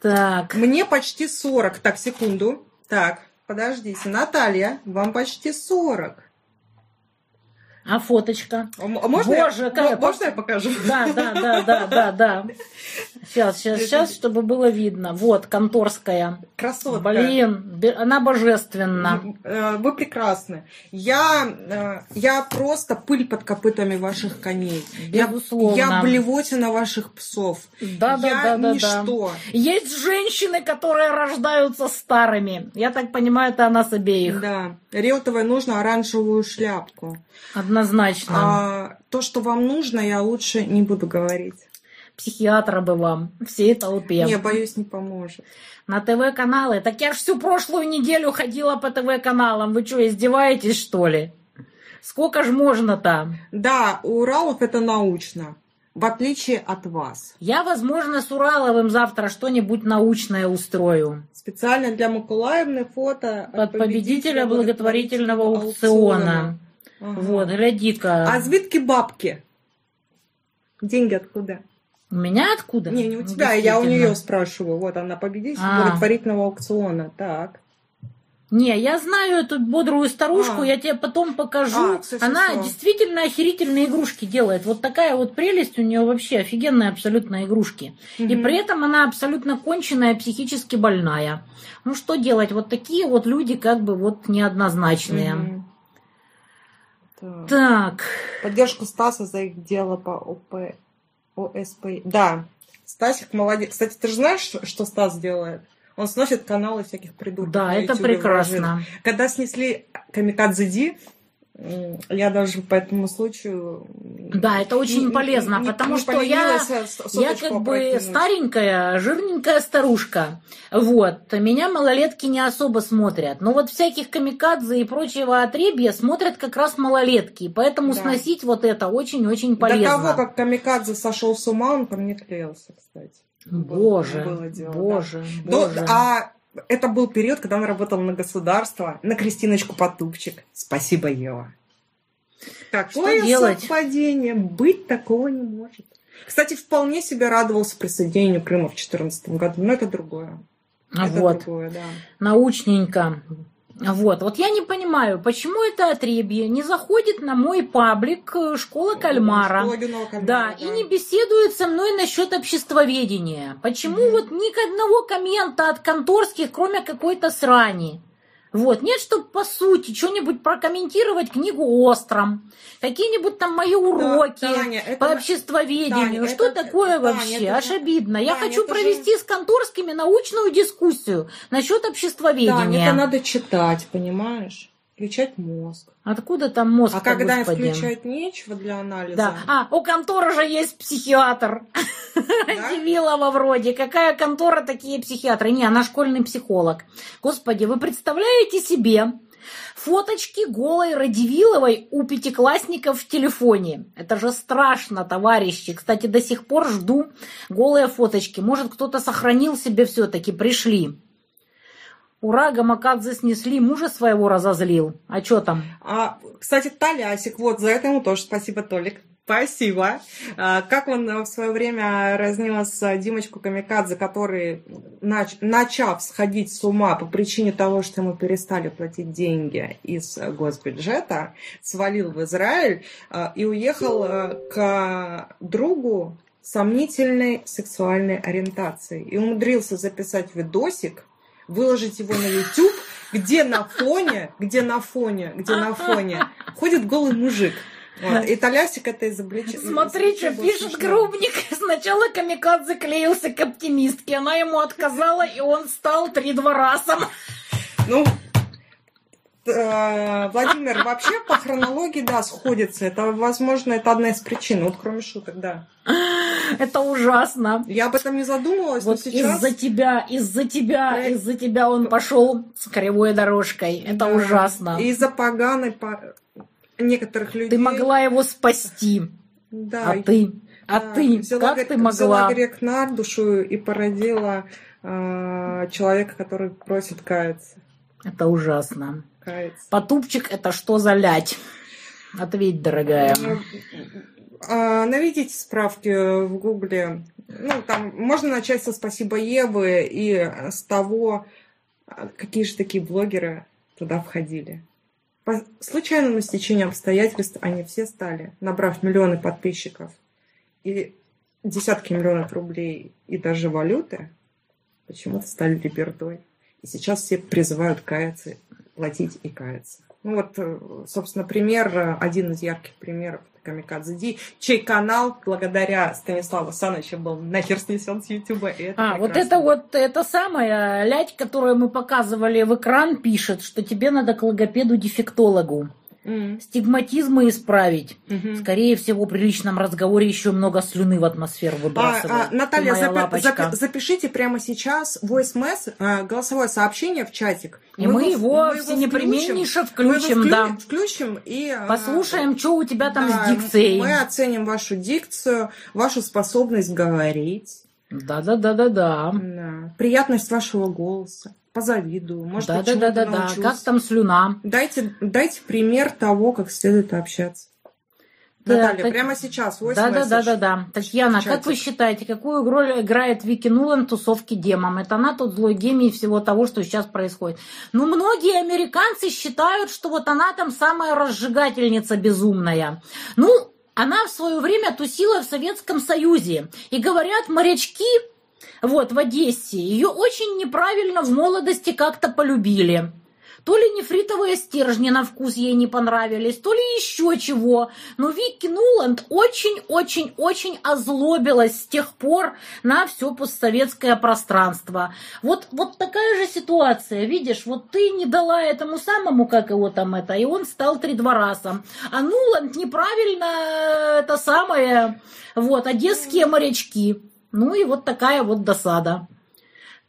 Так, Мне почти 40. Так, секунду. Так, подождите. Наталья, вам почти 40. А фоточка? А а Можно, Боже, я, какая можно я покажу? Да, да, да, да, да, да. Сейчас, сейчас, сейчас, чтобы было видно. Вот, конторская. Красотка. Блин, она божественна. Э, Вы прекрасны. Я, э, я просто пыль под копытами ваших коней. Я, Безусловно. я блевотина ваших псов. Да, да, я да, да, да. ничто. Есть женщины, которые рождаются старыми. Я так понимаю, это она с обеих. Да. Реутовой нужно оранжевую шляпку. Однозначно. А то, что вам нужно, я лучше не буду говорить. Психиатра бы вам, всей толпе. Не, боюсь, не поможет. На ТВ-каналы. Так я ж всю прошлую неделю ходила по ТВ-каналам. Вы что, издеваетесь, что ли? Сколько ж можно-то? Да, у Уралов это научно. В отличие от вас. Я, возможно, с Ураловым завтра что-нибудь научное устрою. Специально для Макулаевны фото Под победителя благотворительного аукциона. Ага. Вот, гляди-ка. А звідки бабки? Деньги откуда? У меня откуда? Не, не у тебя, я у нее спрашиваю. Вот она победитель А. благотворительного аукциона. Так. Не, я знаю эту бодрую старушку, А. я тебе потом покажу. А, всё, всё, Она всё. действительно охерительные игрушки делает. Вот такая вот прелесть у нее вообще офигенные абсолютно игрушки. И Мгм. при этом она абсолютно конченная, психически больная. Ну что делать? Вот такие вот люди как бы вот неоднозначные. Мгм. Так. Так, Поддержку Стаса за их дело по ОП, ОСП. Да, Стасик молодец. Кстати, ты же знаешь, что, Стас делает? Он сносит каналы всяких придурков. да, это YouTube и вражин. прекрасно. Когда снесли Камикадзе Ди, Я даже по этому случаю... Да, это очень не- полезно, не- потому не что я, с- я как бы опрокинуть. старенькая, жирненькая старушка. Вот. Меня малолетки не особо смотрят. Но вот всяких камикадзе и прочего отребья смотрят как раз малолетки. Поэтому Да. сносить вот это очень-очень До полезно. того, как Камикадзе сошел с ума, он там не клеился, кстати. Боже, Было дело, да. боже, До- боже. а это был период, когда он работал на государство, на Кристиночку Потупчик. Спасибо, Ева. Какое Что делать? совпадение? Быть такого не может. Кстати, вполне себе радовался присоединению Крыма в 2014 году, но это другое. А это вот. другое, да. научненько. Вот, вот я не понимаю, почему это отребье не заходит на мой паблик э, «Школа кальмара». Школа кальмара, Да, и не беседует со мной насчет обществоведения. Почему Мгм. вот ни одного коммента от конторских, кроме какой-то срани? Вот, нет, чтобы по сути что-нибудь прокомментировать книгу «Остром», какие-нибудь там мои уроки Да, Таня, это по обществоведению. Таня, что это- такое Таня, вообще? это Аж обидно. Я Таня, хочу это же- провести с конторскими научную дискуссию насчет Да, обществоведения. это надо читать, понимаешь? Включать мозг. Откуда там мозг А когда господи? включать нечего для анализа, Да. А, у конторы же есть психиатр. да? Дивилова вроде. Какая контора, такие психиатры. Не, она школьный психолог. Господи, вы представляете себе фоточки голой Радивиловой у пятиклассников в телефоне? Это же страшно, товарищи. Кстати, до сих пор жду голые фоточки. Может, кто-то сохранил себе все-таки, пришли. Ура, Гамакадзе снесли, мужа своего разозлил. А что там? А, кстати, Толясик, вот за это ему тоже спасибо, Толик. Спасибо. А, как он в свое время разнес а, Димочку Камикадзе, который, нач- начав сходить с ума по причине того, что ему перестали платить деньги из госбюджета, свалил в Израиль а, и уехал а, к другу сомнительной сексуальной ориентации. И умудрился записать видосик, выложить его на YouTube, где на фоне, где на фоне, где на фоне ходит голый мужик. Вот. И Толясик это изобличил. Смотри, что пишет Грубник. Сначала Камикадзе клеился к оптимистке. Она ему отказала, и он стал три двора сам. Ну, э, Владимир, вообще по хронологии, да, сходится. Это, возможно, это одна из причин. Вот кроме шуток, да. Это ужасно. Я об этом не задумывалась, но Вот сейчас... из-за тебя, из-за тебя, Да. из-за тебя он пошел с кривой дорожкой. Это Да. ужасно. Из-за поганой по- некоторых людей... Ты могла его спасти. Да, А ты? А Да, ты? взяла, Как ты гре- Взяла могла? грех на душу и породила э, человека, который просит каяться. Это ужасно. Каяться. Потупчик это что за лять? Ответь, дорогая. А, Наведите справки в Гугле. Ну, там можно начать со «Спасибо Евы» и с того, какие же такие блогеры туда входили. По случайному стечению обстоятельств они все стали, набрав миллионы подписчиков и десятки миллионов рублей и даже валюты, почему-то стали либердой. И сейчас все призывают каяться, платить и каяться. Ну вот, э, собственно, пример, э, один из ярких примеров Камикадзе Ди, чей канал благодаря Станиславу Санычу был нахер снесен с Ютуба. А, вот прекрасно. это вот, это самая лять, которую мы показывали в экран, пишет, что тебе надо к логопеду-дефектологу. М, Стигматизмы исправить. мгм. Скорее всего, при личном разговоре еще много слюны в атмосферу А, выбрасывает. а, Наталья, запи- запи- запишите прямо сейчас voice mess, э, голосовое сообщение в чатик. И мы его мы все непременнейше включим. включим, Мы его да. вклю- включим и... э, Послушаем, что у тебя там да, с дикцией. Мы оценим вашу дикцию, вашу способность говорить, Да-да-да-да-да. да, приятность вашего голоса. Позавидую. Может, быть, чему-то Да-да-да-да-да. научусь. Как там слюна? Дайте, дайте пример того, как следует общаться. Да, Наталья, так- прямо сейчас. Да, да, да, да, да. Татьяна, как вы считаете, какую роль играет Вики Нулан в тусовке демом? Это она тот злой гений всего того, что сейчас происходит. Ну, многие американцы считают, что вот она там самая разжигательница безумная. Ну, она в свое время тусила в Советском Союзе. И говорят, морячки вот в Одессе ее очень неправильно в молодости как-то полюбили. То ли нефритовые стержни на вкус ей не понравились, то ли еще чего. Но Вики Нуланд очень-очень-очень озлобилась с тех пор на все постсоветское пространство. Вот, вот такая же ситуация, видишь, вот ты не дала этому самому, как его там это, и он стал тридворасом. А Нуланд неправильно это самое, вот, одесские морячки. Ну и вот такая вот досада.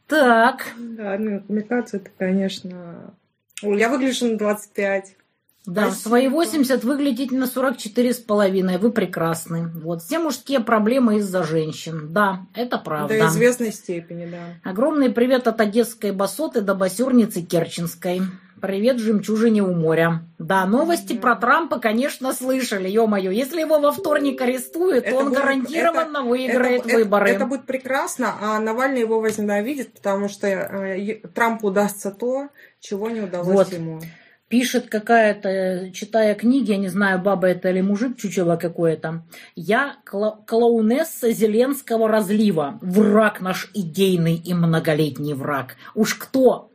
Так. Да, ну, коммуникация это, конечно... Я выгляжу на 25. Да, Спасибо. свои 80 выглядите на 44 с половиной. Вы прекрасны. Вот. Все мужские проблемы из-за женщин. Да, это правда. До известной степени, да. Огромный привет от одесской басоты до басюрницы Керченской. Привет жемчужине у моря. Да, новости про Трампа, конечно, слышали, ё-моё. Если его во вторник арестуют, это то он будет, гарантированно это, выиграет это, выборы. Это, это будет прекрасно, а Навальный его возненавидит, потому что э, Трампу удастся то, чего не удалось вот. ему. Пишет какая-то, читая книги, я не знаю, баба это или мужик, чучело какое-то. Я клоунесса Зеленского разлива. Враг наш идейный и многолетний враг. Уж кто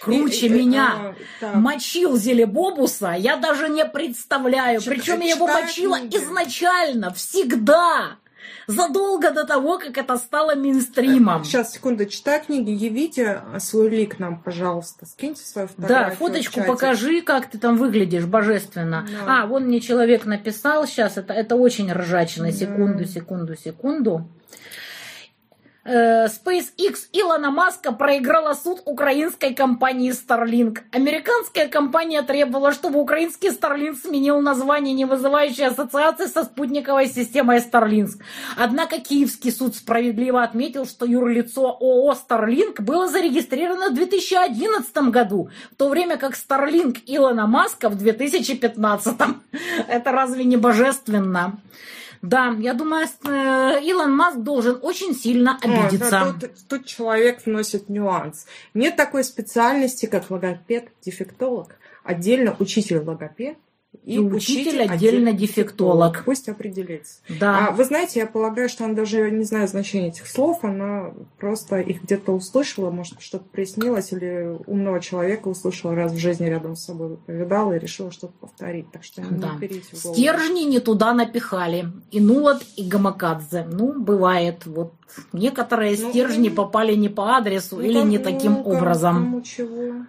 круче и, меня а, мочил Зелебобуса, я даже не представляю. Причем я его мочила книги. изначально, всегда. Задолго до того, как это стало минстримом. Сейчас, секунду, читай книги, явите свой лик нам, пожалуйста. Скиньте свою фотографию. Да, фоточку покажи, как ты там выглядишь божественно. Да. А, вон мне человек написал сейчас, это, это очень ржачно. Секунду, секунду, секунду. Э, SpaceX Илона Маска проиграла суд украинской компании Starlink. Американская компания требовала, чтобы украинский Starlink сменил название, не вызывающее ассоциации со спутниковой системой Starlink. Однако Киевский суд справедливо отметил, что юрлицо ООО Starlink было зарегистрировано в 2011 году, в то время как Starlink Илона Маска в 2015. Это разве не божественно? Да, я думаю, э, Илон Маск должен очень сильно обидеться. О, да, тут, тут человек вносит нюанс. Нет такой специальности, как логопед-дефектолог. Отдельно учитель-логопед и, учитель, отдельно дефектолог. Пусть определится. Да. А, вы знаете, я полагаю, что она даже не знает значения этих слов, она просто их где-то услышала, может, что-то приснилось, или умного человека услышала раз в жизни рядом с собой, повидала и решила что-то повторить. Так что да. не берите в голову. Стержни не туда напихали. И Нулат, и Гамакадзе. Ну, бывает. Вот некоторые ну, стержни ну, попали не по адресу ну, или не таким ну, образом. Кому чего?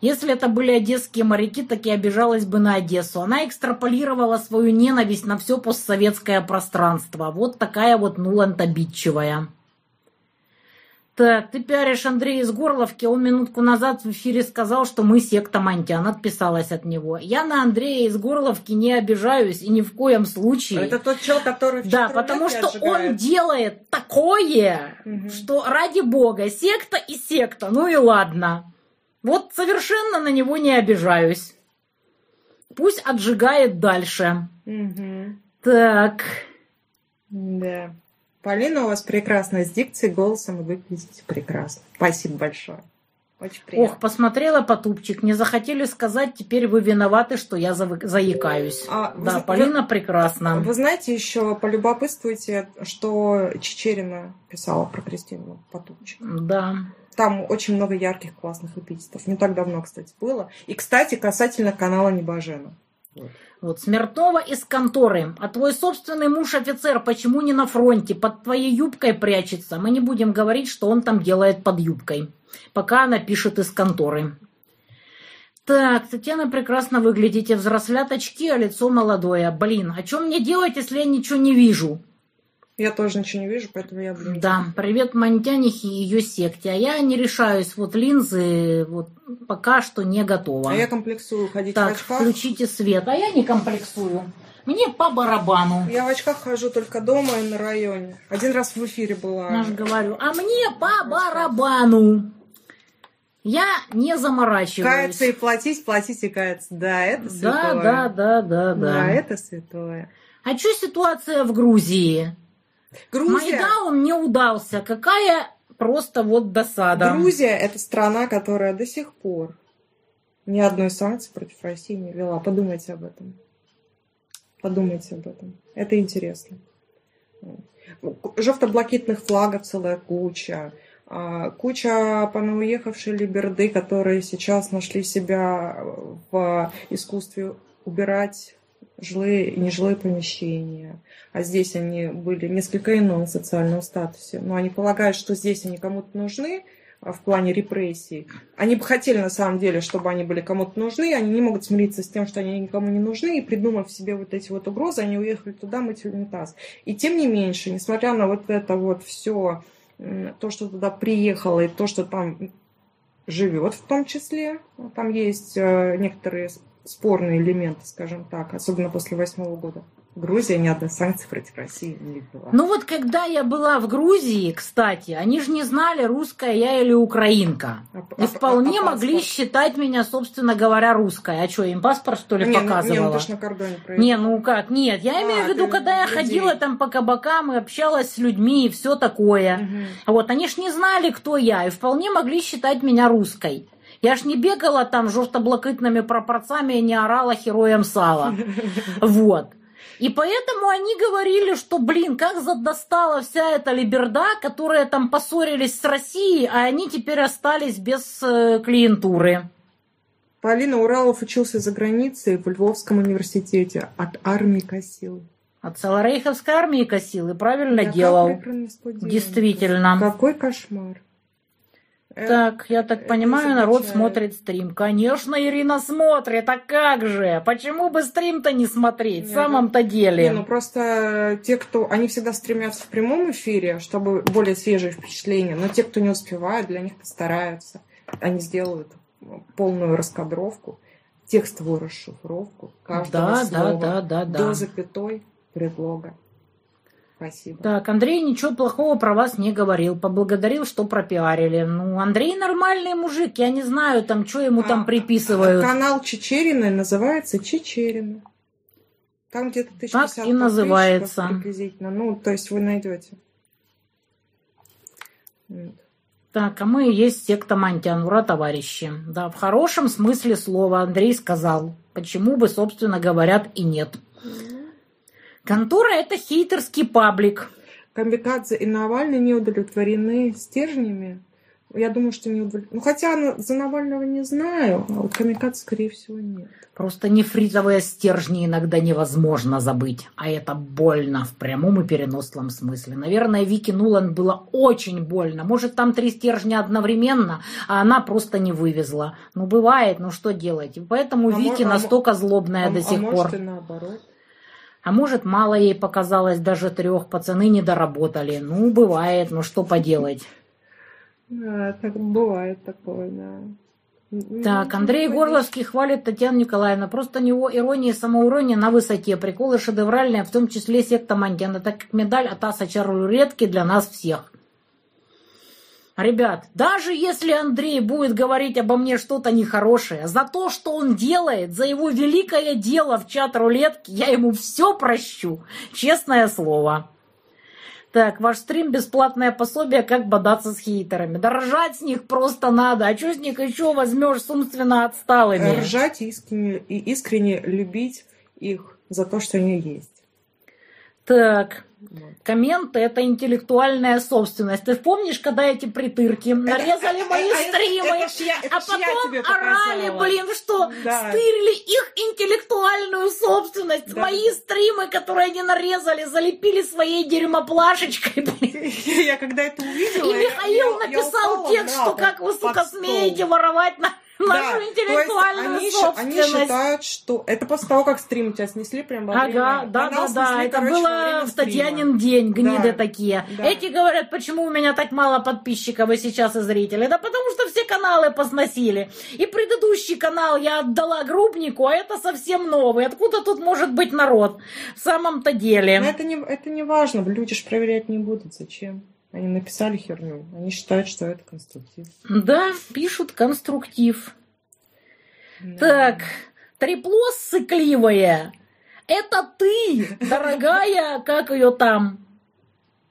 Если это были одесские моряки, так и обижалась бы на Одессу. Она экстраполировала свою ненависть на все постсоветское пространство. Вот такая вот Нуланд обидчивая. Так, ты пиаришь Андрея из Горловки. Он минутку назад в эфире сказал, что мы секта Монтян. Отписалась от него. Я на Андрея из Горловки не обижаюсь и ни в коем случае. Это тот чел, который в Да, потому что отжигает. он делает такое, угу. что ради бога, секта и секта. Ну и ладно. Вот совершенно на него не обижаюсь. Пусть отжигает дальше. Угу. Так. Да. Полина, у вас прекрасная с дикцией, голосом, и выглядите прекрасно. Спасибо большое. Очень приятно. Ох, посмотрела потупчик. Не захотели сказать, теперь вы виноваты, что я за... заикаюсь. А, да, вы, Полина вы, прекрасна. Вы знаете, еще полюбопытствуйте, что Чечерина писала про Кристину Потупчик. Да. Там очень много ярких, классных эпитетов. Не так давно, кстати, было. И, кстати, касательно канала Небожена. Вот. Вот, Смертнова из конторы. А твой собственный муж офицер почему не на фронте? Под твоей юбкой прячется. Мы не будем говорить, что он там делает под юбкой. Пока она пишет из конторы. Так, Татьяна прекрасно выглядите. Взрослят очки, а лицо молодое. Блин, а что мне делать, если я ничего не вижу? Я тоже ничего не вижу, поэтому я буду. Да, привет Монтянихе и ее секте. А я не решаюсь, вот линзы вот пока что не готова. А я комплексую ходить так, в очках. включите свет. А я не комплексую. Мне по барабану. Я в очках хожу только дома и на районе. Один раз в эфире была. Я же говорю, а мне по барабану. Я не заморачиваюсь. Каяться и платить, платить и каяться. Да, это святое. Да, да, да, да, да. Да, это святое. А что ситуация в Грузии? Грузия... Майдаун не удался. Какая просто вот досада. Грузия – это страна, которая до сих пор ни одной санкции против России не вела. Подумайте об этом. Подумайте об этом. Это интересно. Жовто-блакитных флагов целая куча. А, Куча понауехавшей либерды, которые сейчас нашли себя в искусстве убирать жилые и нежилые помещения. А здесь они были несколько ином социальном статусе. Но они полагают, что здесь они кому-то нужны, а, в плане репрессий. Они бы хотели, на самом деле, чтобы они были кому-то нужны, они не могут смириться с тем, что они никому не нужны, и придумав себе вот эти вот угрозы, они уехали туда мыть унитаз. И тем не меньше, несмотря на вот это вот все, то, что туда приехало, и то, что там живет в том числе, там есть э, некоторые спорные элементы, скажем так, особенно после восьмого года. Грузия ни одной санкции против России не ввела. Ну вот когда я была в Грузии, кстати, они же не знали, русская я или украинка. А, и вполне а, а, могли паспорт? считать меня, собственно говоря, русской. А что, им паспорт, что ли, не, показывала? Ну, не, ну ты ж на кордоне проехала. Не, ну как, нет. Я а, имею в виду, когда я людей. ходила там по кабакам и общалась с людьми и все такое. Угу. Вот, они ж не знали, кто я, и вполне могли считать меня русской. Я ж не бегала там жовто-блакитными пропорциями и не орала героем сала. Вот. И поэтому они говорили, что, блин, как достала вся эта либерда, которая там поссорились с Россией, а они теперь остались без э, клиентуры. Полина Уралов учился за границей в Львовском университете. От армии косил. От Саларейховской армии косил и правильно Я делал. Действительно. Какой кошмар. Э, так, я так понимаю, народ смотрит стрим. Конечно, Ирина смотрит, а как же? Почему бы стрим-то не смотреть? в самом-то деле. Не, ну просто те, кто... Они всегда стремятся в прямом эфире, чтобы более свежие впечатления. Но те, кто не успевают, для них постараются. Они сделают полную раскадровку, текстовую расшифровку каждого да, слова да, да, да, да. до запятой предлога. Спасибо. Так, Андрей ничего плохого про вас не говорил. Поблагодарил, что пропиарили. Ну, Андрей нормальный мужик. Я не знаю, там, что ему а, там приписывают. Канал Чечерина называется Чечерина. Там где-то 1050 Так и называется. Приблизительно. Ну, то есть вы найдете. Так, а мы и есть секта Мантианура, товарищи. Да, в хорошем смысле слова Андрей сказал. Почему бы, собственно, говорят, и нет. Контора – это хейтерский паблик. Камикадзе и Навальный не удовлетворены стержнями. Я думаю, что не удовлетворены. Ну, хотя за Навального не знаю, а вот Камикадзе, скорее всего, нет. Просто нефритовые стержни иногда невозможно забыть. А это больно в прямом и переносном смысле. Наверное, Вики Нуланд было очень больно. Может, там три стержня одновременно, а она просто не вывезла. Ну, бывает, ну что делать? И поэтому а Вики мож, настолько злобная а, до сих а пор. Может, и наоборот. А может, мало ей показалось, даже трех пацаны не доработали. Ну, бывает, ну что поделать. Да, так бывает такое, да. Так, Андрей Горловский хвалит Татьяну Николаевну. Просто у него ирония и самоурония на высоте. Приколы шедевральные, в том числе секта Мантена, так как медаль от Аса Чарулетки для нас всех. Ребят, даже если Андрей будет говорить обо мне что-то нехорошее, за то, что он делает, за его великое дело в чат рулетки, я ему все прощу. Честное слово. Так, ваш стрим бесплатное пособие, как бодаться с хейтерами. Да ржать с них просто надо. А что с них еще возьмешь с умственно отсталыми? Ржать и искренне, и искренне любить их за то, что они есть. Так, Комменты – это интеллектуальная собственность. Ты помнишь, когда эти притырки нарезали мои стримы, а потом орали, блин, что стырили их интеллектуальную собственность, мои стримы, которые они нарезали, залепили своей дерьмоплашечкой, блин. Я когда это увидела, И Михаил написал текст, что как вы, сука, смеете воровать на нашу да, интеллектуальную они, они считают, что это после того, как стрим тебя снесли прям во Ага, да, да, да, это было в Татьянин день, гниды да, такие. Да. Эти говорят, почему у меня так мало подписчиков и сейчас и зрителей. Да потому что все каналы посносили. И предыдущий канал я отдала Грубнику, а это совсем новый. Откуда тут может быть народ? В самом-то деле. Но это не, это не важно, люди же проверять не будут. Зачем? Они написали херню. Они считают, что это конструктив. Да, пишут конструктив. Да. Так, трепло сыкливое. Это ты, дорогая, как ее там?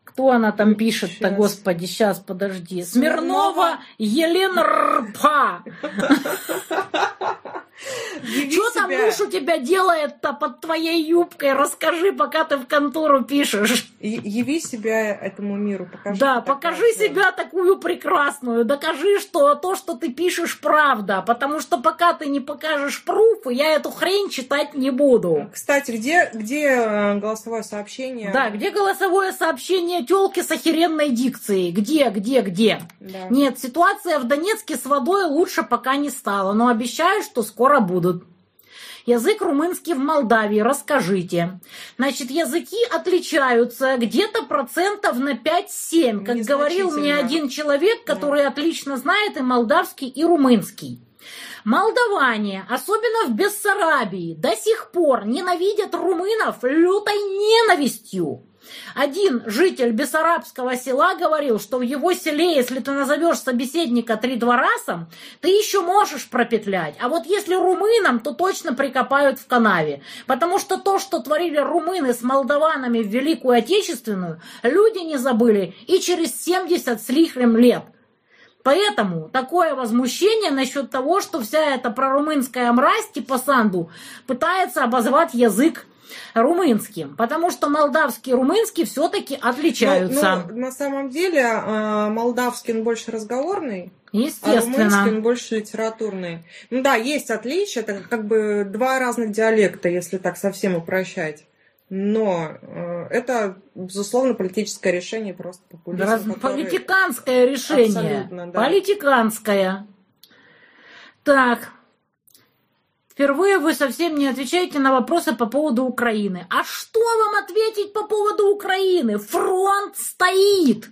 Кто она там пишет-то, господи, сейчас, подожди. Смирнова Елена Рпа. Что там муж у тебя делает-то под твоей юбкой? Расскажи, пока ты в контору пишешь. я- яви себя этому миру, покажи. Да, покажи красиво. себя такую прекрасную, докажи, что то, что ты пишешь, правда, потому что пока ты не покажешь пруфы, я эту хрень читать не буду. Кстати, где, где э, голосовое сообщение? Да, где голосовое сообщение телки с охеренной дикцией? Где, где, где? Да. Нет, ситуация в Донецке с водой лучше пока не стала, но обещаю, что скоро будут. Язык румынский в Молдавии, расскажите. Значит, языки отличаются где-то процентов на 5-7, как говорил мне один человек, который отлично знает и молдавский, и румынский. Молдаване, особенно в Бессарабии, до сих пор ненавидят румынов лютой ненавистью. Один житель Бессарабского села говорил, что в его селе, если ты назовешь собеседника три дворасом, ты еще можешь пропетлять. А вот если румынам, то точно прикопают в канаве. Потому что то, что творили румыны с молдаванами в Великую Отечественную, люди не забыли и через 70 с лихвем лет. Поэтому такое возмущение насчет того, что вся эта прорумынская мразь типа Санду пытается обозвать язык румынским, потому что молдавский и румынский все-таки отличаются. Ну, ну, на самом деле э, молдавский он больше разговорный, а румынский Естественно. он больше литературный. Ну да, есть отличия, это как бы два разных диалекта, если так совсем упрощать. Но э, это, безусловно, политическое решение просто популизм. Раз- который- Политиканское решение. Абсолютно, да. Политиканское. Так. Впервые вы совсем не отвечаете на вопросы по поводу Украины. А что вам ответить по поводу Украины? Фронт стоит.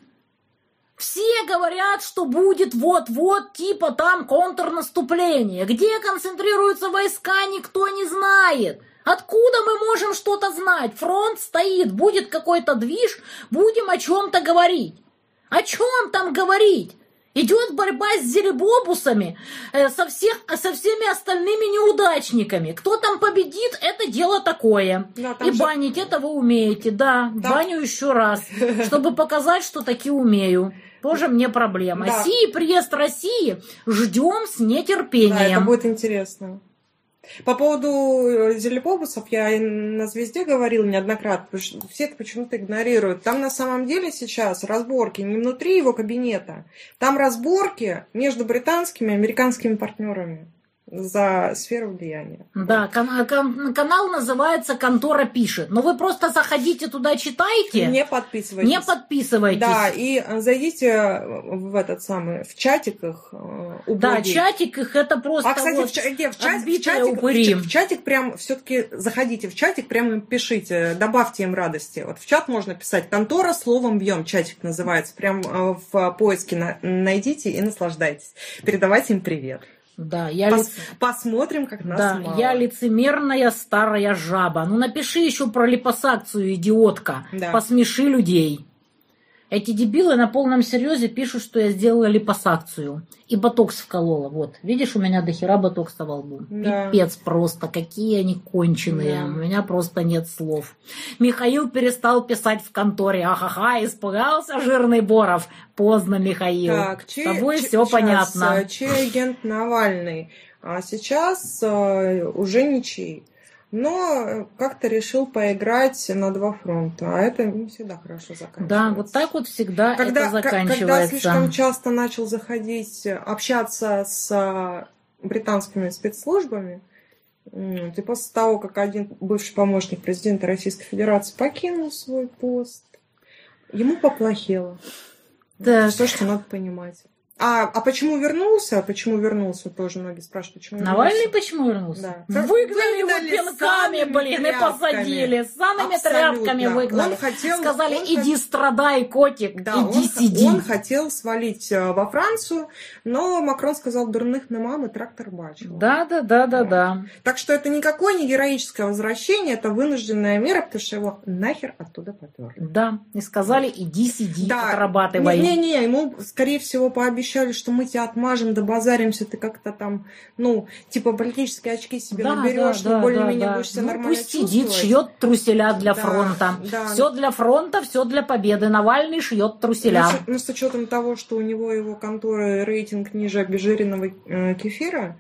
Все говорят, что будет вот-вот типа там контрнаступление. Где концентрируются войска, никто не знает. Откуда мы можем что-то знать? Фронт стоит, будет какой-то движ, будем о чем-то говорить. О чем там говорить? Идет борьба с зелебобусами, э, со, всех, со всеми остальными неудачниками. Кто там победит, это дело такое. Да, И же- банить это вы умеете, да. Там- Баню еще раз, чтобы показать, что таки умею. Тоже мне проблема. Да. Си, приезд России ждем с Да, это нетерпением. будет интересно. По поводу э, зелепобусов я на «Звезде» говорил неоднократно, все это почему-то игнорируют. Там на самом деле сейчас разборки не внутри его кабинета, там разборки между британскими и американскими партнерами за сферу влияния. Да, кан- кан- канал называется «Контора пишет». Но вы просто заходите туда, читайте, Не подписывайтесь. не подписывайтесь. Да, и э, зайдите в этот самый, в чатик их э, Да, убогий. чатик их это просто А, кстати, вот в, ча- где, в, чат- в чатик, упыри. в, ча- в чатик прям все-таки заходите в чатик, прям им пишите, добавьте им радости. Вот в чат можно писать контора словом бьем, чатик называется. Прям э, в поиске на- найдите и наслаждайтесь. Передавайте им привет. Да, я, Пос- лиц- Посмотрим, как нас да, мало. я лицемерная старая жаба. Ну напиши еще про липосакцию, идиотка. Да. Посмеши людей. Эти дебилы на полном серьезе пишут, что я сделала липосакцию. И ботокс вколола. Вот. Видишь, у меня дохера ботокса во лбу. Да. Пипец просто. Какие они конченые. Да. У меня просто нет слов. Михаил перестал писать в конторе. Ахаха, испугался жирный Боров. Поздно, Михаил. Так, С чей- тобой чей- все сейчас, понятно. э, Чей агент Навальный? А сейчас э, уже ничей. Но э, как-то решил поиграть на два фронта. А это не всегда хорошо заканчивается. Да, вот так вот всегда когда, это к- когда заканчивается. слишком часто начал заходить, э, общаться с э, британскими спецслужбами, и после того, как один бывший помощник президента Российской Федерации покинул свой пост, ему поплохело. Так. Все, что надо понимать. А, а почему вернулся? Почему вернулся? Тоже многие спрашивают, почему Навальный вернулся. почему вернулся? Да. Выгнали его Выгнали пинками, самыми блин, и посадили. Самыми Абсолютно. тряпками выгнали. Он хотел- Сказали, он иди страдай, котик, Да, иди он, сиди. он хотел свалить э, во Францию, но Макрон сказал, дурных на мамы трактор бачил. Да, да, да, да, да. Так что это никакое не героическое возвращение, это вынужденная мера, потому что его нахер оттуда поперли. Да, и сказали, иди сиди, Да. отрабатывай. Не-не-не, ему, скорее всего, пообещали, что мы тебя отмажем, добазаримся, ты как-то там, ну, типа политические очки себе Да, наберешь, да, да, более-менее да, будешь себя Ну, нормально пусть сидит, шьет труселя для Да, фронта. да. Все для фронта, все для победы. Навальный шьет труселя. Ну, с, ну, с учетом того, что у него его конторы рейтинг ниже обезжиренного э, кефира,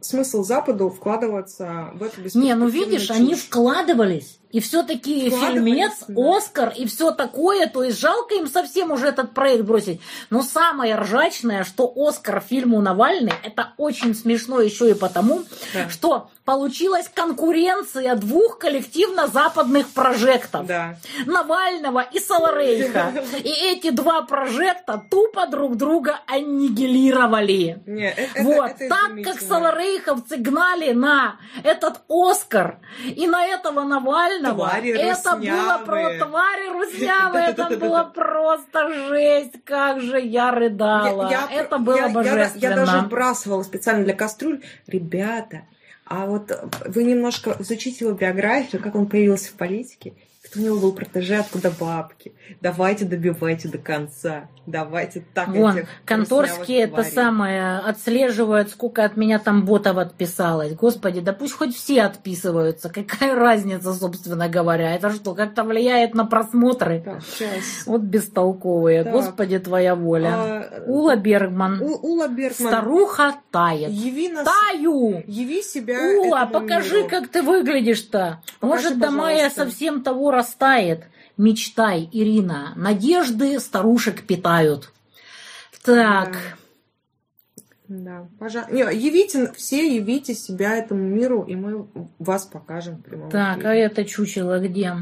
смысл Западу вкладываться в эту Не, ну видишь, они чушь. вкладывались. И все-таки фильмец, да. Оскар и все такое, то есть жалко им совсем уже этот проект бросить. Но самое ржачное, что Оскар фильму Навальный, это очень смешно еще и потому, Да. что получилась конкуренция двух коллективно-западных прожектов. Да. Навального и Саларейха. И эти два прожекта тупо друг друга аннигилировали. Не, э- это, Вот, это так как саларейховцы гнали на этот Оскар и на этого Навального, Твари это было про руснявые. твари руснявые, это было просто жесть, как же я рыдала. это было я- я- божественно. Я, даже вбрасывала специально для кастрюль. Ребята, а вот вы немножко изучите его биографию, как он появился в политике, кто у него был протеже, откуда бабки. Давайте добивайте до конца. Давайте так Вон, этих конторские это тварей. самое отслеживают, сколько от меня там ботов отписалось. Господи, да пусть хоть все отписываются. Какая разница, собственно говоря? Это что, как-то влияет на просмотры? Так, сейчас. Вот бестолковые. Так. Господи, твоя воля. А, Ула Бергман. У- Ула Бергман. Старуха тает. Яви нас... Таю! Яви себя Ула, покажи, миру. как ты выглядишь-то. Может, до мая совсем того растает. Мечтай, Ирина. Надежды старушек питают. Так. Да, пожалуйста. Не, явите, все явите себя этому миру, и мы вас покажем в прямом Так, эфире. а это чучело где?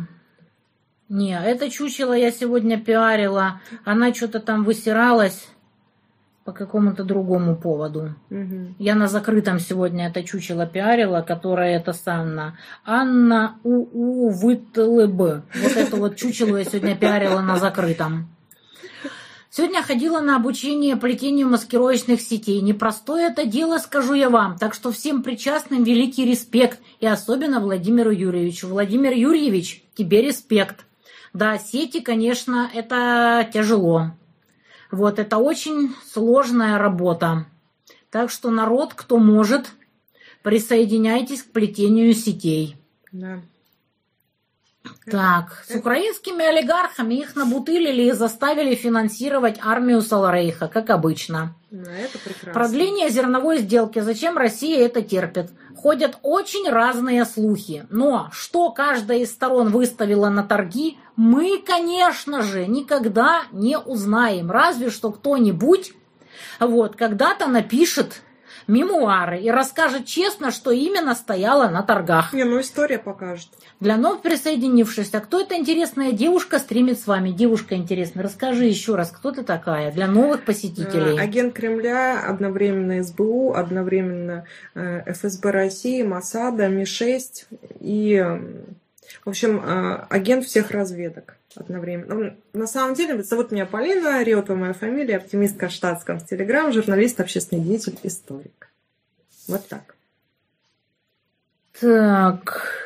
Не, это чучело я сегодня пиарила. Она что-то там высиралась по какому-то другому поводу. Мгм. Я на закрытом сегодня это чучело пиарила, которое это Санна. Анна УУ ВТЛБ. Вот это вот чучело я сегодня пиарила на закрытом. Сегодня ходила на обучение плетению маскировочных сетей. Непростое это дело, скажу я вам. Так что всем причастным великий респект. И особенно Владимиру Юрьевичу. Владимир Юрьевич, тебе респект. Да, сети, конечно, это тяжело. Вот, это очень сложная работа. Так что народ, кто может, присоединяйтесь к плетению сетей. Да. Так, с украинскими олигархами их набутылили и заставили финансировать армию Саларейха, как обычно. Ну, это прекрасно. Продление зерновой сделки. Зачем Россия это терпит? Ходят очень разные слухи. Но что каждая из сторон выставила на торги, мы, конечно же, никогда не узнаем. Разве что кто-нибудь вот, когда-то напишет мемуары и расскажет честно, что именно стояло на торгах. Не, ну история покажет. Для вновь присоединившихся, кто эта интересная девушка стримит с вами? Девушка интересная, расскажи еще раз, кто ты такая для новых посетителей? Э, Агент Кремля, одновременно СБУ, одновременно э, ФСБ России, Масада, Ми-6 и, в общем, э, агент всех разведок одновременно. На самом деле, зовут меня Полина, Риота моя фамилия, оптимистка в штатском в Телеграм, журналист, общественный деятель, историк. Вот так. Так,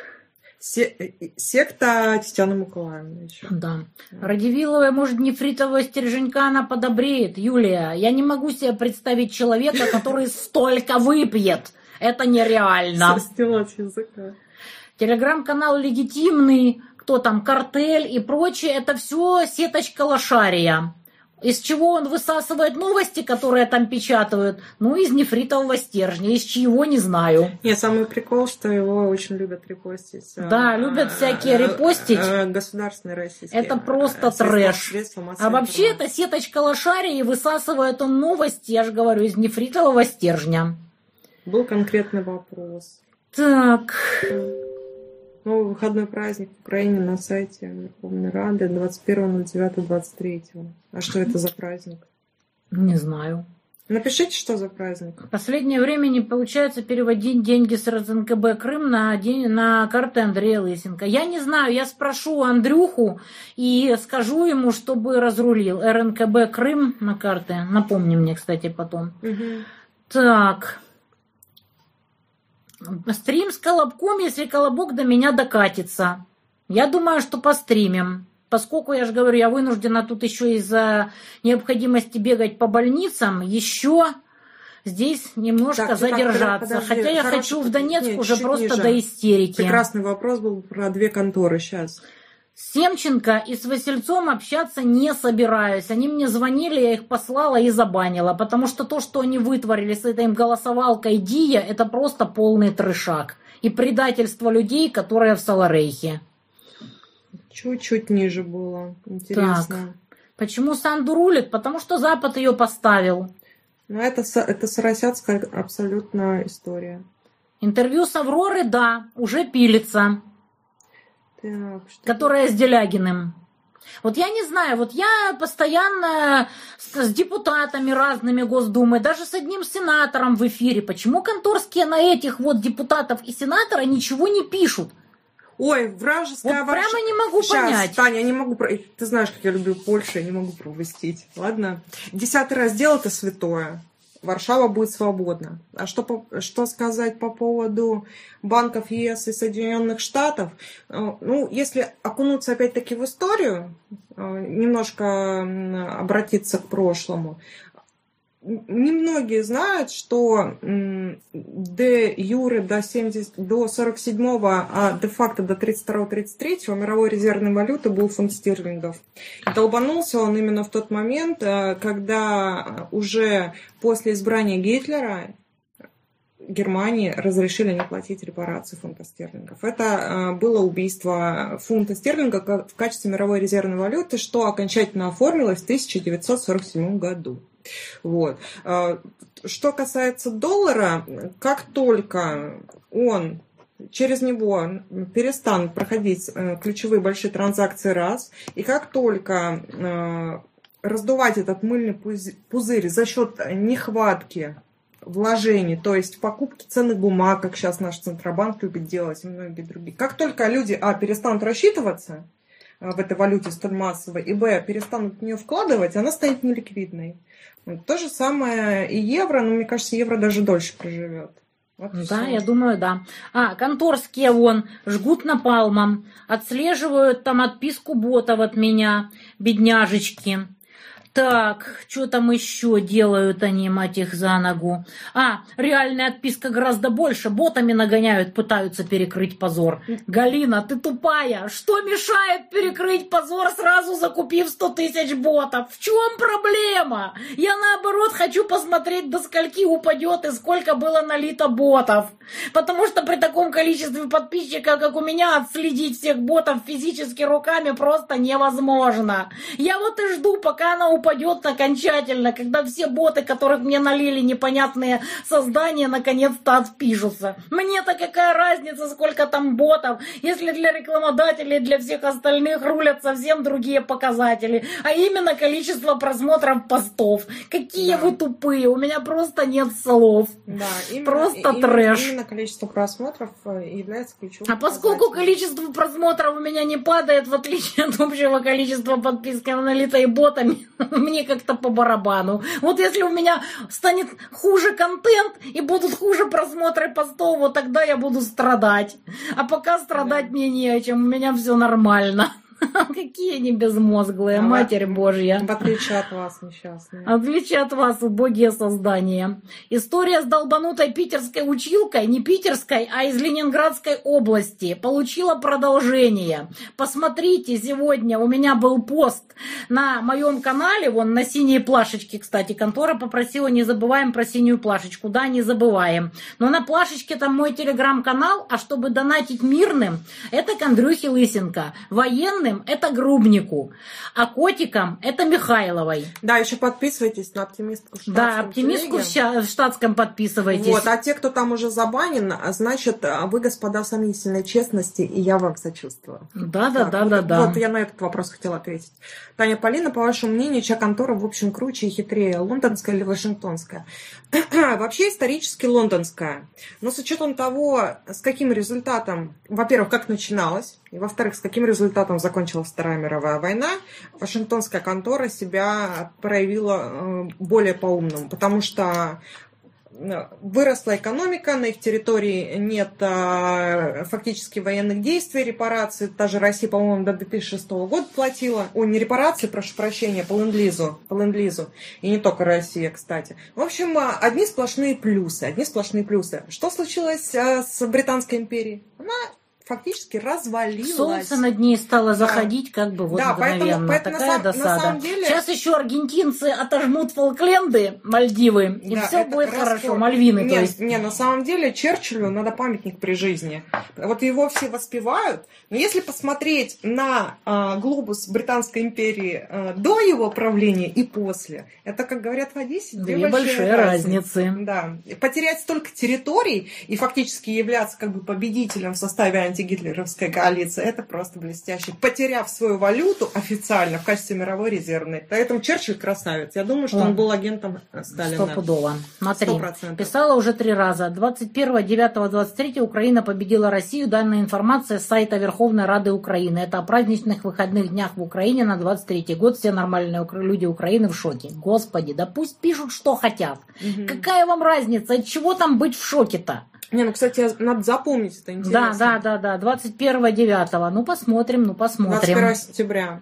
Се- э, секта Татьяны Миколаевны еще. да. Радивиловая, может, нефритового стерженька она подобреет. Юлия, я не могу себе представить человека, который столько выпьет. Это нереально. Состела с языка. Телеграм-канал легитимный, кто там, картель и прочее, это все сеточка лошария. Из чего он высасывает новости, которые там печатают? Ну, из нефритового стержня, из чьего, не знаю. Не, самый прикол, что его очень любят репостить. Да, э, любят всякие э, репостить. э, Государственные российские. Это э, просто средства- трэш. средства А вообще это сеточка лошария, и высасывает он новости, я же говорю, из нефритового стержня. Был конкретный вопрос. Так, Новый выходной праздник в Украине на сайте Верховной Рады 21.09.23. А что это за праздник? не знаю. Напишите, что за праздник. В последнее время не получается переводить деньги с РСНКБ Крым на, день, на карты Андрея Лысенко. Я не знаю, я спрошу Андрюху и скажу ему, чтобы разрулил РНКБ Крым на карты. Напомни мне, кстати, потом. Так. Стрим с Колобком, если Колобок до меня докатится. Я думаю, что постримим. Поскольку, я же говорю, я вынуждена тут еще из-за необходимости бегать по больницам, еще здесь немножко Так, задержаться. подожди, Хотя я хочу в Донецк нет, уже просто ниже. до истерики. Прекрасный вопрос был про две конторы сейчас. С Семченко и с Васильцом общаться не собираюсь. Они мне звонили, я их послала и забанила, потому что то, что они вытворили с этой голосовалкой Дия, это просто полный трешак и предательство людей, которые в Саларейхе. Чуть-чуть ниже было. Интересно. Так. Почему Санду рулит? Потому что Запад ее поставил. Ну, это, это соросятская абсолютно история. Интервью с Авророй, да, уже пилится. Так, что... Которая с Делягиным. Вот я не знаю, вот я постоянно с, с депутатами разными Госдумы, даже с одним сенатором в эфире. Почему конторские на этих вот депутатов и сенатора ничего не пишут? Ой, вражеская вот прямо не могу Сейчас, понять. Таня, я не могу... Ты знаешь, как я люблю Польшу, я не могу пропустить. Ладно? Десятый раздел – это святое. Варшава будет свободна. А что, что сказать по поводу банков ЕС и Соединенных Штатов? Э, ну, если окунуться опять-таки в историю, э, немножко обратиться к прошлому, немногие знают, что де юре до, 70, до 47-го, а де-факто до 32-33 мировой резервной валюты был фунт стерлингов. И долбанулся он именно в тот момент, э, когда уже после избрания Гитлера Германии разрешили не платить репарации фунта стерлингов. Это э, было убийство фунта стерлинга в качестве мировой резервной валюты, что окончательно оформилось в 1947 году. Вот. А, что касается доллара, как только он через него перестанут проходить э, ключевые большие транзакции раз, и как только э, раздувать этот мыльный пузырь за счет нехватки вложений, то есть покупки ценных бумаг, как сейчас наш Центробанк любит делать, и многие другие. Как только люди, а, перестанут рассчитываться э, в этой валюте столь массово, и, б, перестанут в нее вкладывать, она станет неликвидной. То же самое и евро, но мне кажется, евро даже дольше проживет. Вот да, все. я думаю, да. А, конторские вон жгут напалмом, отслеживают там отписку ботов от меня, бедняжечки. Так, что там еще делают они, мать их, за ногу? А, реальная отписка гораздо больше. Ботами нагоняют, пытаются перекрыть позор. Галина, ты тупая. Что мешает перекрыть позор, сразу закупив 100 тысяч ботов? В чем проблема? Я, наоборот, хочу посмотреть, до скольки упадет и сколько было налито ботов. Потому что при таком количестве подписчиков, как у меня, отследить всех ботов физически руками просто невозможно. Я вот и жду, пока она упадет упадет окончательно, когда все боты, которых мне налили непонятные создания, наконец-то отпишутся. Мне-то какая разница, сколько там ботов, если для рекламодателей, для всех остальных рулят совсем другие показатели, а именно количество просмотров постов. Какие да. вы тупые, у меня просто нет слов. Да, именно, просто именно, трэш. Именно количество просмотров э, является ключевым. А поскольку количество просмотров у меня не падает, в отличие от общего количества подписки налитой ботами, мне как-то по барабану. Вот если у меня станет хуже контент и будут хуже просмотры постов, вот тогда я буду страдать. А пока страдать мне не о чем, у меня все нормально. Какие они безмозглые, а Матерь Божья. В отличие от вас, несчастные. В отличие от вас, убогие создания. История с долбанутой питерской училкой, не питерской, а из Ленинградской области, получила продолжение. Посмотрите, сегодня у меня был пост на моем канале, вон на синей плашечке, кстати, контора попросила, не забываем про синюю плашечку. Да, не забываем. Но на плашечке там мой телеграм-канал, а чтобы донатить мирным, это к Андрюхе Лысенко. Военный Черным это Грубнику, а котикам это Михайловой. Да, еще подписывайтесь на оптимистку в Да, оптимистку телеге. в штатском подписывайтесь. Вот, а те, кто там уже забанен, значит, вы, господа, сомнительной честности, и я вам сочувствую. Да, да, да, да, да. Вот я на этот вопрос хотела ответить. Таня Полина, по вашему мнению, чья контора, в общем, круче и хитрее, лондонская или вашингтонская? Вообще исторически лондонская. Но с учетом того, с каким результатом, во-первых, как начиналось, и во-вторых, с каким результатом закончилась Вторая мировая война, Вашингтонская контора себя проявила э, более по-умному, потому что выросла экономика, на их территории нет а, фактически военных действий, репарации, та же Россия, по-моему, до 2006 года платила, о, не репарации, прошу прощения, по ленд-лизу, по ленд-лизу, и не только Россия, кстати. В общем, одни сплошные плюсы, одни сплошные плюсы. Что случилось с Британской империей? Она фактически развалилась. Солнце над ней стало заходить как бы вот Да, поэтому- мгновенно. поэтому на Такая на досада. самом деле- Сейчас еще аргентинцы отожмут Фолкленды, Мальдивы, и Да, все будет раскол. хорошо. Мальвины, не, то есть. Не, на самом деле Черчиллю надо памятник при жизни. Вот его все воспевают, но если посмотреть на а, глобус Британской империи а, до его правления и после, это, как говорят в Одессе, две, Две большие разницы. Да. И Потерять столько территорий и фактически являться как бы победителем в составе антигитлеровской коалиции, это просто блестяще. Потеряв свою валюту официально в качестве мировой резервной. Поэтому Черчилль красавец. Я думаю, что Он. он был агентом Сталина. Стопудово. Смотри, Сто процентов. писала уже три раза. 21, 9, 23 Украина победила Россию. Данная информация с сайта Верховной Рады Украины. Это о праздничных выходных днях в Украине на 23 год. Все нормальные люди Украины в шоке. Господи, да пусть пишут, что хотят. Мгм. Какая вам разница? От чего там быть в шоке-то? Не, ну, кстати, надо запомнить это Да, интересно. да, да, да. 21 9 Ну, посмотрим, ну, посмотрим. 21 сентября.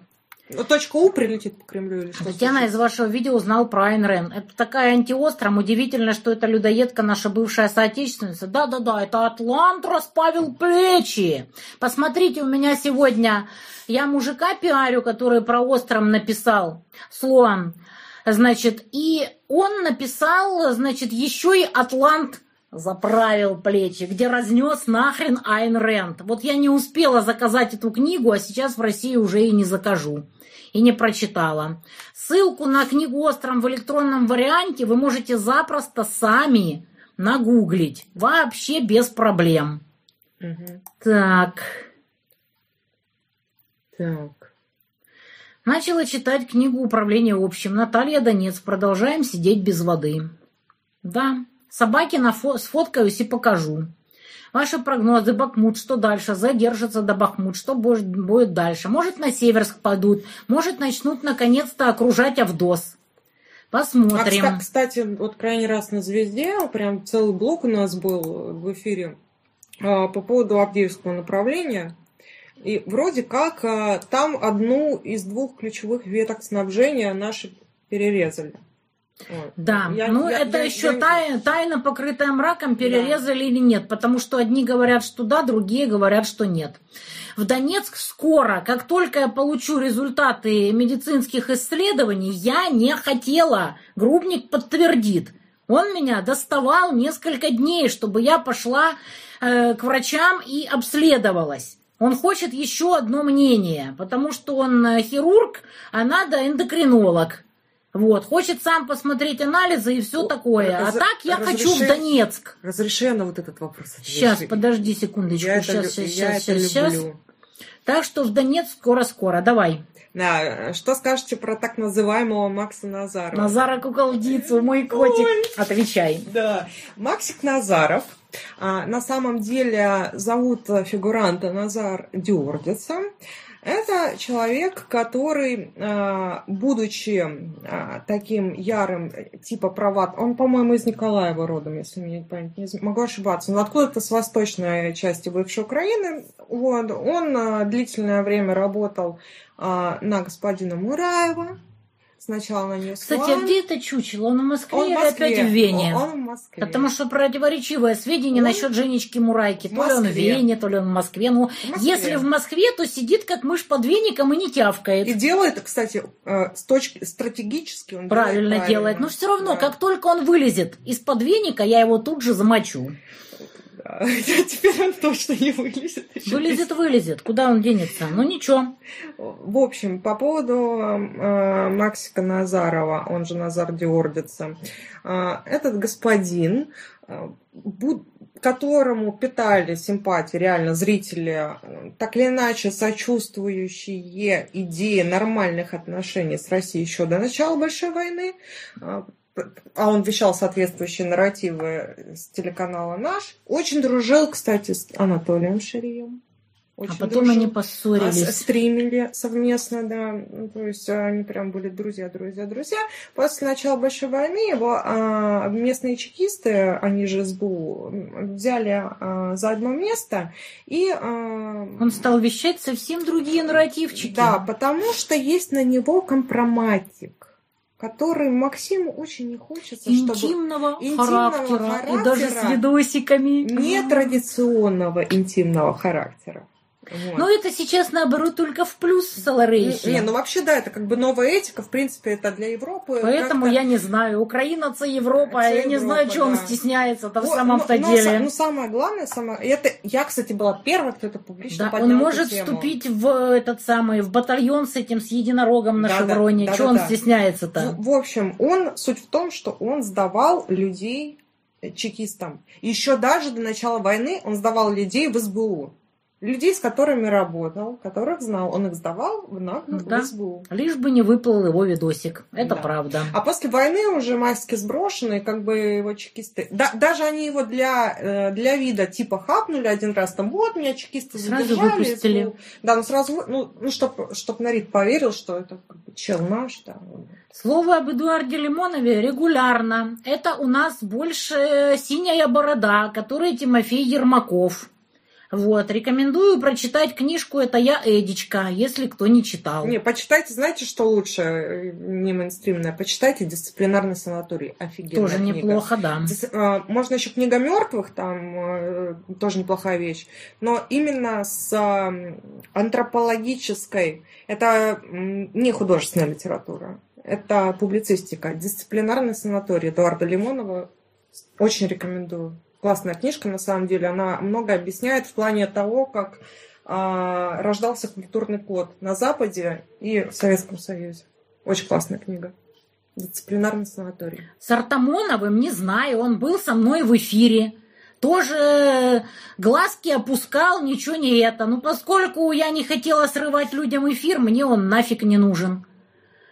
Ну, точка У прилетит по Кремлю или что? Татьяна из вашего видео узнал про Айн Рен. Это такая антиостром. Удивительно, что это людоедка, наша бывшая соотечественница. Да-да-да, это Атлант расправил плечи. Посмотрите, у меня сегодня... Я мужика пиарю, который про остром написал. Слоан. Значит, и он написал, значит, еще и Атлант заправил плечи, где разнес нахрен Айн Рэнд. Вот я не успела заказать эту книгу, а сейчас в России уже и не закажу. И не прочитала. Ссылку на книгу «Остром» в электронном варианте вы можете запросто сами нагуглить. Вообще без проблем. Мгм. Так. Так. Начала читать книгу «Управление общим». Наталья Донец. Продолжаем сидеть без воды. Да, собаки на фо- сфоткаюсь и покажу. Ваши прогнозы, Бахмут, что дальше? Задержится до Бахмут, что будет, будет дальше? Может, на Северск пойдут, может, начнут наконец-то окружать Авдос. А, Посмотрим. кста- кстати, вот крайний раз на «Звезде», прям целый блок у нас был в эфире а, по поводу Авдеевского направления. И вроде как а, там одну из двух ключевых веток снабжения наши перерезали. Да, Я- ну я- это я- еще я- тайна, тайна, покрытая мраком, перерезали или нет, потому что одни говорят, что да, другие говорят, что нет. В Донецк скоро, как только я получу результаты медицинских исследований, я не хотела. Грубник подтвердит. Он меня доставал несколько дней, чтобы я пошла э, к врачам и обследовалась. Он хочет еще одно мнение, потому что он э, хирург, а надо эндокринолог. Вот, хочет сам посмотреть анализы и все О, такое. А раз- так я хочу в разреши- Донецк. Разреши на вот этот вопрос. ответить. Сейчас, подожди секундочку. Я это, Сейчас, лю- сейчас, я сейчас, это сейчас. люблю. Так что в Донецк скоро-скоро. Давай. Да, что скажете про так называемого Макса Назарова? Назара Куколдицу, мой котик. Ой. Отвечай. Да, Максик Назаров. а, на самом деле зовут фигуранта Назар Дюрдица. Это человек, который, а, будучи а, таким ярым, типа прават, он, по-моему, из Николаева родом, если мне память не могу ошибаться, но откуда-то с восточной части бывшей Украины. Вот. Он а, длительное время работал на господина Мураева, сначала на нее Кстати, а где это чучело? Он в Москве он в или Москве. опять в Вене? Он, он в Москве. Потому что противоречивое сведение Он насчет Женечки Мурайки. То ли он в. Вене, то ли он в Москве. Ну, В Москве. если в Москве, то сидит как мышь под веником и не тявкает. И делает, кстати, э, с точки стратегически он Правильно делает. делает. Но все равно, Да. как только он вылезет из-под веника, я его тут же замочу. Да. Теперь он точно не вылезет. Вылезет, вылезет. Куда он денется? Ну ничего. В общем, по поводу э, Максика Назарова, он же Назар Диордица, э, этот господин, э, буд- которому питали симпатии реально зрители, так или иначе сочувствующие идее нормальных отношений с Россией еще до начала Большой войны, а он вещал соответствующие нарративы с телеканала «Наш», очень дружил, кстати, с Анатолием Ширием. А Очень потом дружил. они А, поссорились. стримили совместно, да. Ну, То есть а, они прям были друзья, друзья, друзья. После начала Большой войны его а, местные чекисты, они же СБУ, взяли а, за одно место и... а, Он стал вещать совсем другие нарративчики. Да, потому что есть на него компроматик. Который Максиму очень не хочется, чтобы Интимного, интимного характера, и даже с характера видосиками. нетрадиционного интимного характера. Вот. Но это сейчас, наоборот, только в плюс в. Не, ну вообще да, это как бы новая этика, в принципе, это для Европы. Поэтому я не знаю. Украина це Европа. Це я не знаю, Европа, чего он да. стесняется-то в самом-то ну, ну, деле. са- Ну, самое главное, самое... Это, я, кстати, была первая, кто это публично Да, поднял он эту может тему. вступить в этот самый, в батальон с этим, с единорогом на Да, да, шевроне. да, Чего да, он да. стесняется-то? В, в общем, он, суть в том, что он сдавал людей э, чекистам. Еще даже до начала войны он сдавал людей в СБУ. Людей, с которыми работал, которых знал. Он их сдавал в, на- Да. в СБУ. Лишь бы не выплыл его видосик. Это Да. правда. А после войны уже маски сброшены, как бы его чекисты... Да, даже они его для, э, для вида типа хапнули один раз, там, вот, меня чекисты Сразу задержали. выпустили. СБУ. Да, ну сразу, ну, ну чтоб, чтоб Нарид поверил, что это как бы чел наш, да. Слово об Эдуарде Лимонове регулярно. Это у нас больше синяя борода, который Тимофей Ермаков. Вот, рекомендую прочитать книжку «Это я, Эдичка», если кто не читал. Не, почитайте, знаете, что лучше, э, не мейнстримное, почитайте «Дисциплинарный санаторий». Офигенная Тоже книга. неплохо, да. Дис- э, Можно еще книга мертвых, там э, тоже неплохая вещь. Но именно с антропологической, это не художественная литература, это публицистика. Дисциплинарный санаторий Эдуарда Лимонова. Очень рекомендую. Классная книжка, на самом деле. Она много объясняет в плане того, как а, рождался культурный код на Западе и в Советском Союзе. Очень классная книга. Дисциплинарный санаторий. С Артамоновым не знаю, он был со мной в эфире. Тоже глазки опускал, ничего не это. Ну, поскольку я не хотела срывать людям эфир, мне он нафиг не нужен.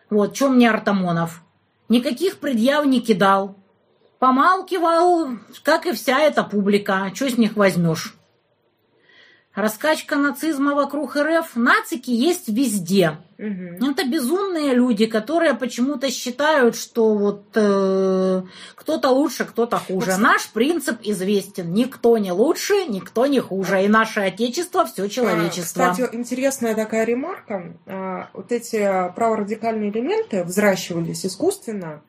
Вот, что мне Артамонов? Никаких предъяв не кидал. Помалкивал, как и вся эта публика. Что с них возьмешь? Раскачка нацизма вокруг РФ. Нацики есть везде. Мгм. Это безумные люди, которые почему-то считают, что вот э, кто-то лучше, кто-то хуже. Вот, Наш принцип известен. Никто не лучше, никто не хуже. И наше отечество все человечество. А, Кстати, интересная такая ремарка. А, Вот эти праворадикальные элементы взращивались искусственно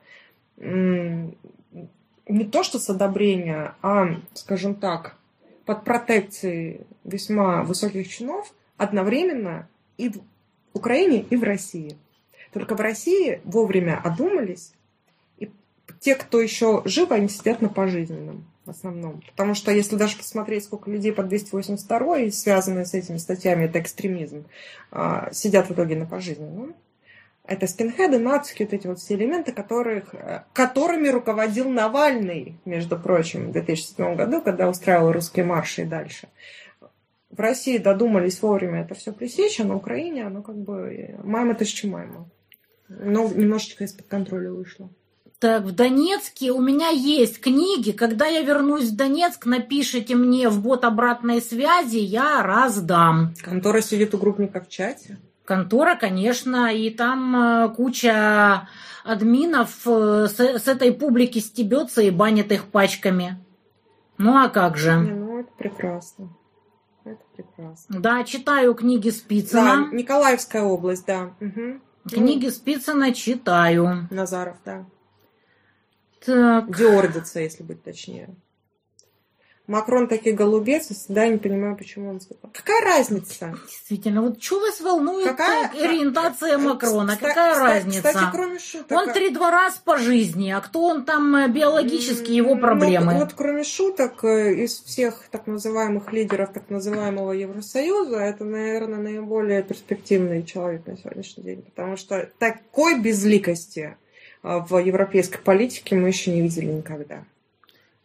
не то что с одобрения, а, скажем так, под протекцией весьма высоких чинов одновременно и в Украине, и в России. Только в России вовремя одумались, и те, кто еще живы, они сидят на пожизненном в основном. Потому что если даже посмотреть, сколько людей под 282 и связанные с этими статьями, это экстремизм, а, сидят в итоге на пожизненном. Это скинхеды, нацики, вот эти вот все элементы, которых, э, которыми руководил Навальный, между прочим, в 2007 году, когда устраивал русские марши и дальше. В России додумались вовремя это все пресечь, а на Украине оно как бы э, мама тысяча мама. Но немножечко из-под контроля вышло. Так, в Донецке у меня есть книги. Когда я вернусь в Донецк, напишите мне в бот обратной связи, я раздам. Контора сидит у группника в чате. Контора, конечно, и там э, куча админов э, с, с этой публики стебется и банит их пачками. Ну а как же? ну это прекрасно. Это прекрасно. Да, читаю книги Да, Спицына. Николаевская область, да. Мгм. Книги Спицына читаю. Назаров, да. Так, Диордица, если быть точнее. Макрон таки голубец, и всегда не понимаю, почему он сказал. Какая разница? действительно, вот что вас волнует Какая- ориентация Макрона? Кста- Какая кста- разница? Кстати, кроме шуток. Он а- три-два раз по жизни, а кто он там э, биологически, его Ну, проблемы? вот кроме шуток, э, из всех так называемых лидеров так называемого Евросоюза, это, наверное, наиболее перспективный человек на сегодняшний день. Потому что такой безликости э, в европейской политике мы еще не видели никогда.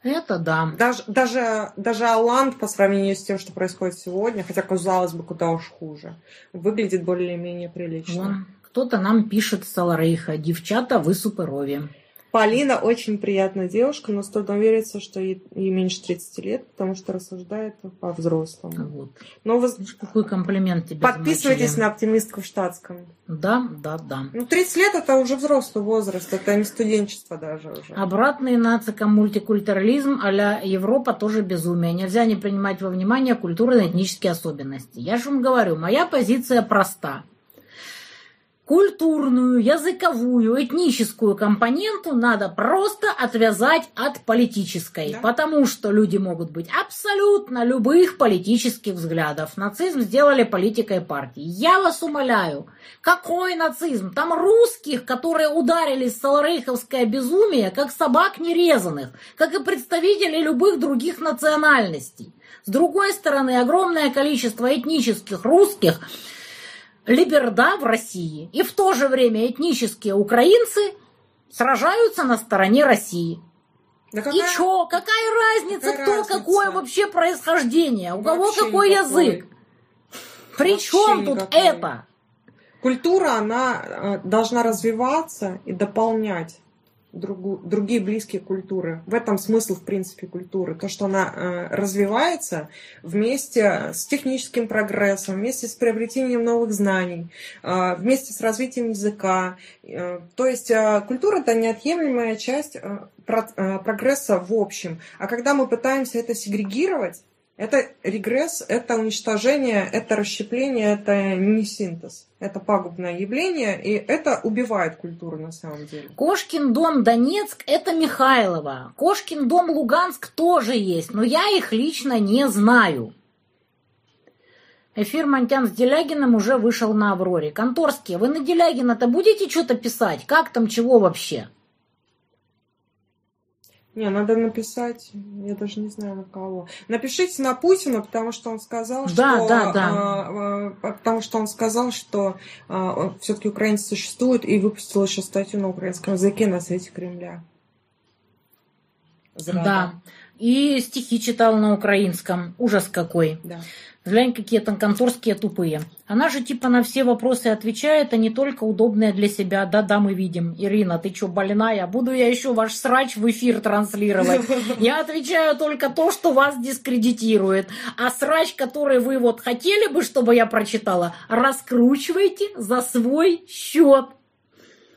Это да. Даже, даже, даже Оланд по сравнению с тем, что происходит сегодня, хотя, казалось бы, куда уж хуже, выглядит более-менее прилично. Вон, кто-то нам пишет с Саларейха. Девчата, вы суперови. Полина очень приятная девушка, но стоит увериться, что ей, ей меньше 30 лет, потому что рассуждает по-взрослому. Вот. Но вы Видишь, какой комплимент тебе подписывайтесь замочили. на оптимистку в штатском. Да, да, да. Ну, 30 лет это уже взрослый возраст, это не студенчество даже уже. Обратный нацика мультикультурализм а Европа тоже безумие. Нельзя не принимать во внимание культурно-этнические особенности. Я же вам говорю, моя позиция проста. Культурную, языковую, этническую компоненту надо просто отвязать от политической. Да. Потому что люди могут быть абсолютно любых политических взглядов. Нацизм сделали политикой партии. Я вас умоляю, какой нацизм? Там русских, которые ударили саларейховское безумие, как собак нерезанных, как и представители любых других национальностей. С другой стороны, огромное количество этнических русских – либерда в России. И в то же время этнические украинцы сражаются на стороне России. Да И какая- чё? Какая разница, какая кто разница? какое вообще происхождение? У кого Вообще какой никакой. язык? При Вообще чем тут никакой. это? Культура, она э, должна развиваться и дополнять другу- другие близкие культуры. В этом смысл, в принципе, культуры. То, что она э, развивается вместе с техническим прогрессом, вместе с приобретением новых знаний, э, вместе с развитием языка. Э, То есть культура – это неотъемлемая часть про- прогресса в общем. А когда мы пытаемся это сегрегировать, это регресс, это уничтожение, это расщепление, это не синтез. Это пагубное явление, и это убивает культуру на самом деле. Кошкин дом Донецк – это Михайлова. Кошкин дом Луганск тоже есть, но я их лично не знаю. Эфир Монтян с Делягиным уже вышел на Авроре. Конторские, вы на Делягина-то будете что-то писать? Как там, чего вообще? Не, надо написать, я даже не знаю на кого. Напишите на Путина, потому что он сказал, Да, что, да, да. а, а, потому что он сказал, что все-таки украинцы существуют и выпустил еще статью на украинском языке на сайте Кремля. Зрада. Да. И стихи читал на украинском. Ужас какой. Да. Глянь, какие там конторские тупые. Она же типа на все вопросы отвечает, а не только удобные для себя. Да-да, мы видим. Ирина, ты что, больная? Буду я еще ваш срач в эфир транслировать. Я отвечаю только то, что вас дискредитирует. А срач, который вы вот хотели бы, чтобы я прочитала, раскручивайте за свой счет.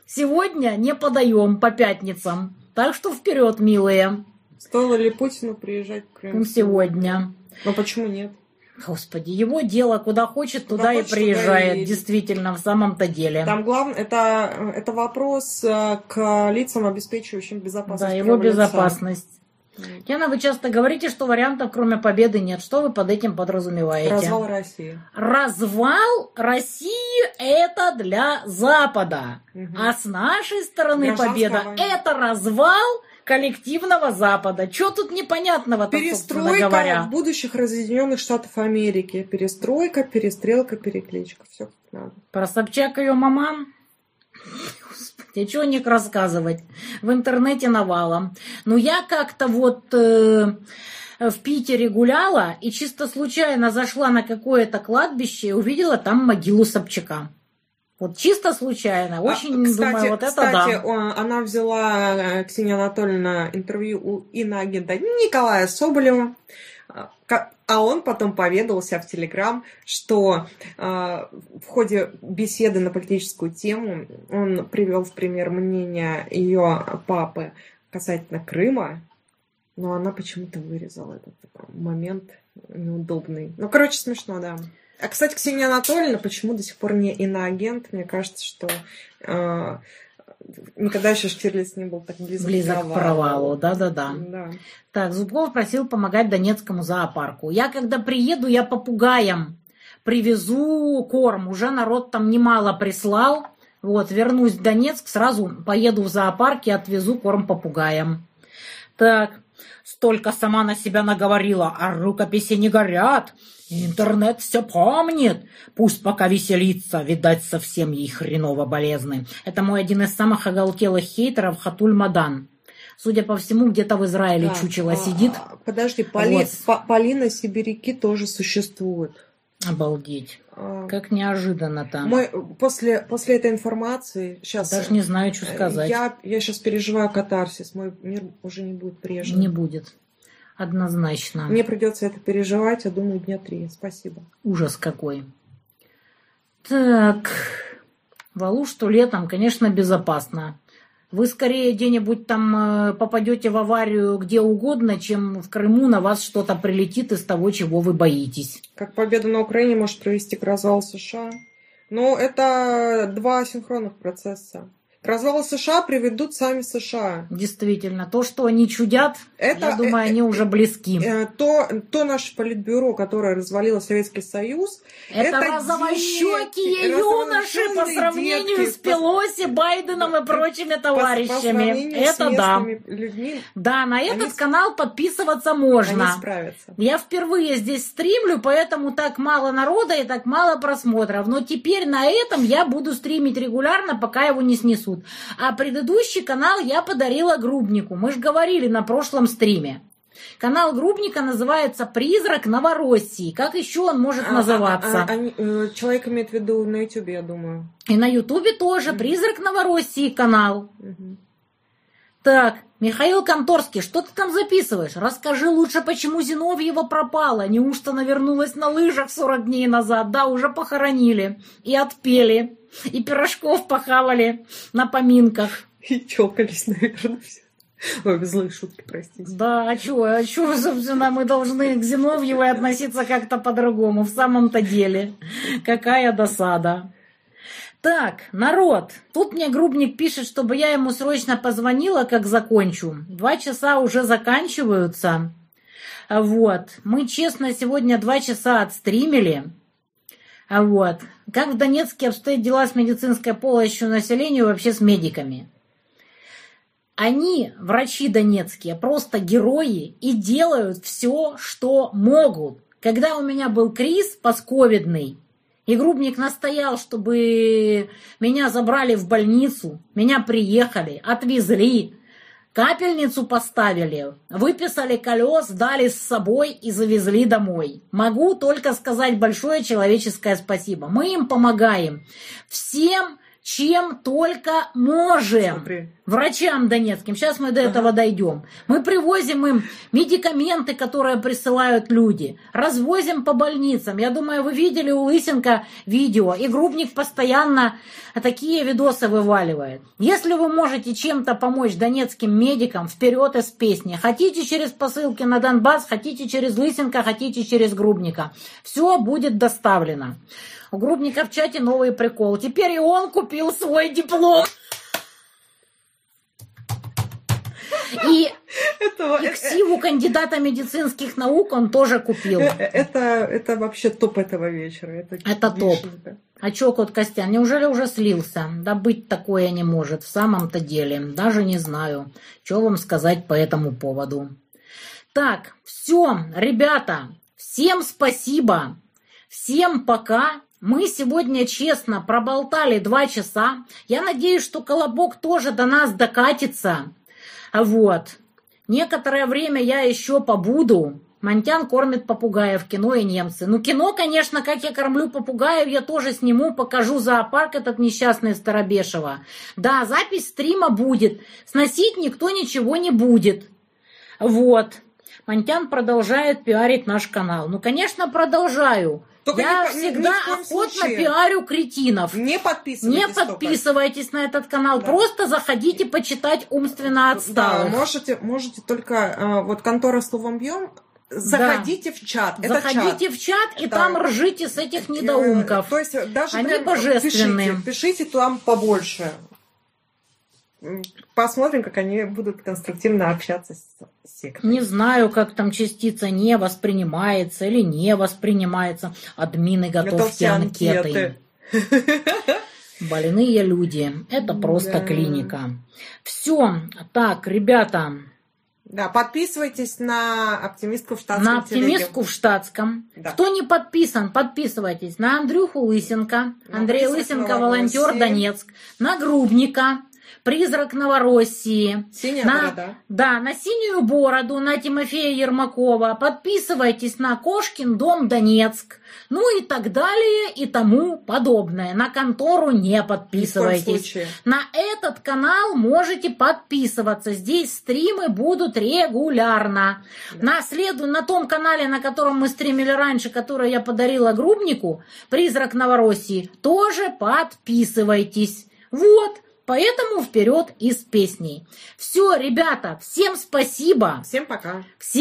Сегодня не подаем по пятницам. Так что вперед, милые. Стоило ли Путину приезжать в Крым Сегодня. Но почему нет? Господи, его дело, куда хочет, Куда туда и хочет, туда и приезжает, едет. действительно, в самом-то деле. Там главное, это, это вопрос э, к лицам, обеспечивающим безопасность. да, его первого лица. безопасность. Яна, вы часто говорите, что вариантов кроме победы нет. Что вы под этим подразумеваете? Развал России. Развал России это для Запада. Мгм. А с нашей стороны Гражданская победа война. это развал коллективного Запада. Что тут непонятного-то, Перестройка говоря? будущих разъединенных штатов Америки. Перестройка, перестрелка, перекличка. Все как надо. Про Собчак ее маман? Господи, что о них рассказывать? В интернете навалом. Ну, я как-то вот э, в Питере гуляла и чисто случайно зашла на какое-то кладбище и увидела там могилу Собчака. Вот чисто случайно. Очень А, кстати, думаю, вот это кстати, да. она взяла, э, Ксения Анатольевна, интервью у иноагента Николая Соболева. А, ка- А он потом поведал себя в Телеграм, что э, в ходе беседы на политическую тему он привел в пример мнение ее папы касательно Крыма, но она почему-то вырезала этот момент неудобный. Ну, короче, смешно, да. А, кстати, Ксения Анатольевна почему до сих пор не иноагент? Мне кажется, что э, никогда еще Штирлиц не был так близок, Близок к провалу, да-да-да. Да. Так, Зубков просил помогать Донецкому зоопарку. Я когда приеду, я попугаям привезу корм. Уже народ там немало прислал. Вот, вернусь в Донецк, сразу поеду в зоопарк и отвезу корм попугаям. Так, столько сама на себя наговорила, а рукописи не горят. Интернет все помнит. Пусть пока веселится, видать, совсем ей хреново болезны. Это мой один из самых оголтелых хейтеров Хатуль Мадан. Судя по всему, где-то в Израиле Так, чучело а, сидит. Подожди, Поли- Вот. По- Полина Сибиряки тоже существует. Обалдеть. А, Как неожиданно-то. Мы после, после этой информации сейчас Даже не знаю, что сказать. Я, я сейчас переживаю катарсис. Мой мир уже не будет прежним. Не будет. Однозначно. Мне придется это переживать, я думаю, дня три. Спасибо. Ужас какой. Так. Валу, что летом, конечно, безопасно. Вы скорее где-нибудь там э, попадете в аварию где угодно, чем в Крыму на вас что-то прилетит из того, чего вы боитесь. Как победа на Украине может привести к развалу США? Ну, это два синхронных процесса. К развалу США приведут сами США. Действительно, то, что они чудят, Это, я думаю, э, они уже близки. Э, То, то наше политбюро, которое развалило Советский Союз, Это, это розовощекие юноши по сравнению детки, с Пелоси, Байденом и прочими по- по товарищами. сравнению с Это да. людьми, Да, на этот канал подписываться можно. Я впервые здесь стримлю, поэтому так мало народа и так мало просмотров. Но теперь на этом я буду стримить регулярно, пока его не снесут. А предыдущий канал я подарила Грубнику. Мы же говорили на прошлом стриме. Канал Грубника называется «Призрак Новороссии». Как еще он может А, называться? а, а, они, э, человек имеет в виду на Ютубе, я думаю. И на Ютубе тоже «Призрак Новороссии» канал. Мгм. Так, Михаил Конторский, что ты там записываешь? Расскажи лучше, почему Зиновьева пропала. Неужто она вернулась на лыжах 40 дней назад? Да, уже похоронили. И отпели. И пирожков похавали на поминках. И чокались, наверное, все. Ой, злые шутки, простите. Да, а чё, а чё, собственно, мы должны к Зиновьевой относиться как-то по-другому, в самом-то деле. Какая досада. Так, народ, тут мне Грубник пишет, чтобы я ему срочно позвонила, как закончу. Два часа уже заканчиваются. Вот. Мы, честно, сегодня два часа отстримили. Вот. Как в Донецке обстоят дела с медицинской помощью населению, вообще с медиками? Они, врачи донецкие, просто герои и делают все, что могут. Когда у меня был криз постковидный, и Грубник настоял, чтобы меня забрали в больницу, меня приехали, отвезли, капельницу поставили, выписали колес, дали с собой и завезли домой. Могу только сказать большое человеческое спасибо. Мы им помогаем всем, чем только можем Смотри. врачам донецким. Сейчас мы до этого дойдем. Мы привозим им медикаменты, которые присылают люди. Развозим по больницам. Я думаю, вы видели у Лысенко видео. И Грубник постоянно такие видосы вываливает. Если вы можете чем-то помочь донецким медикам, вперед из песни. Хотите через посылки на Донбасс, хотите через Лысенко, хотите через Грубника. Все будет доставлено. У Грубника в чате новый прикол. Теперь и он купил свой диплом. И, Это, и ксиву кандидата медицинских наук он тоже купил. э, э, это, это вообще топ этого вечера. Это, Это топ. А чё, кот Костян, неужели уже слился? Да быть такое не может, в самом-то деле. Даже не знаю, что вам сказать по этому поводу. Так, все, ребята, всем спасибо, всем пока. Мы сегодня честно проболтали два часа. Я надеюсь, что Колобок тоже до нас докатится. Вот. Некоторое время я еще побуду. Монтян кормит попугаев, кино и немцы. Ну, кино, конечно, как я кормлю попугаев, я тоже сниму, покажу зоопарк этот несчастный Старобешева. Да, запись стрима будет. Сносить никто ничего не будет. Вот. Монтян продолжает пиарить наш канал. Ну, конечно, продолжаю. Только я ни ни- ни всегда коем охотно случае. пиарю кретинов. Не подписывайтесь. Не только. подписывайтесь на этот канал, Да. просто заходите почитать умственно Да, отсталых. можете, можете только э, вот контора словом бьем. Заходите в чат. Это Заходите чат. в чат и Да. там ржите с этих недоумков. Э, То есть даже Они божественные. Пишите, пишите там побольше. Посмотрим, как они будут конструктивно общаться с сектой. Не знаю, как там частица не воспринимается или не воспринимается. Админы, готовьте анкеты. Больные люди. Это просто Да. клиника. Все. Так, ребята, Да, подписывайтесь на оптимистку в штатском на оптимистку в штатском. Да. Кто не подписан, подписывайтесь на Андрюху Лысенко, Андрей «Призрак Лысенко, волонтер Новороссии». Донецк, на Грубника, Призрак Новороссии. Синяя на, борода. Да, на синюю бороду, на Тимофея Ермакова. Подписывайтесь на Кошкин дом Донецк. Ну и так далее и тому подобное. На контору не подписывайтесь. На этот канал можете подписываться. Здесь стримы будут регулярно. На, следу, на том канале, на котором мы стримили раньше, который я подарила Грубнику, «Призрак Новороссии», тоже подписывайтесь. Вот, поэтому вперед из песней. Все, ребята, всем спасибо. Всем пока. Всем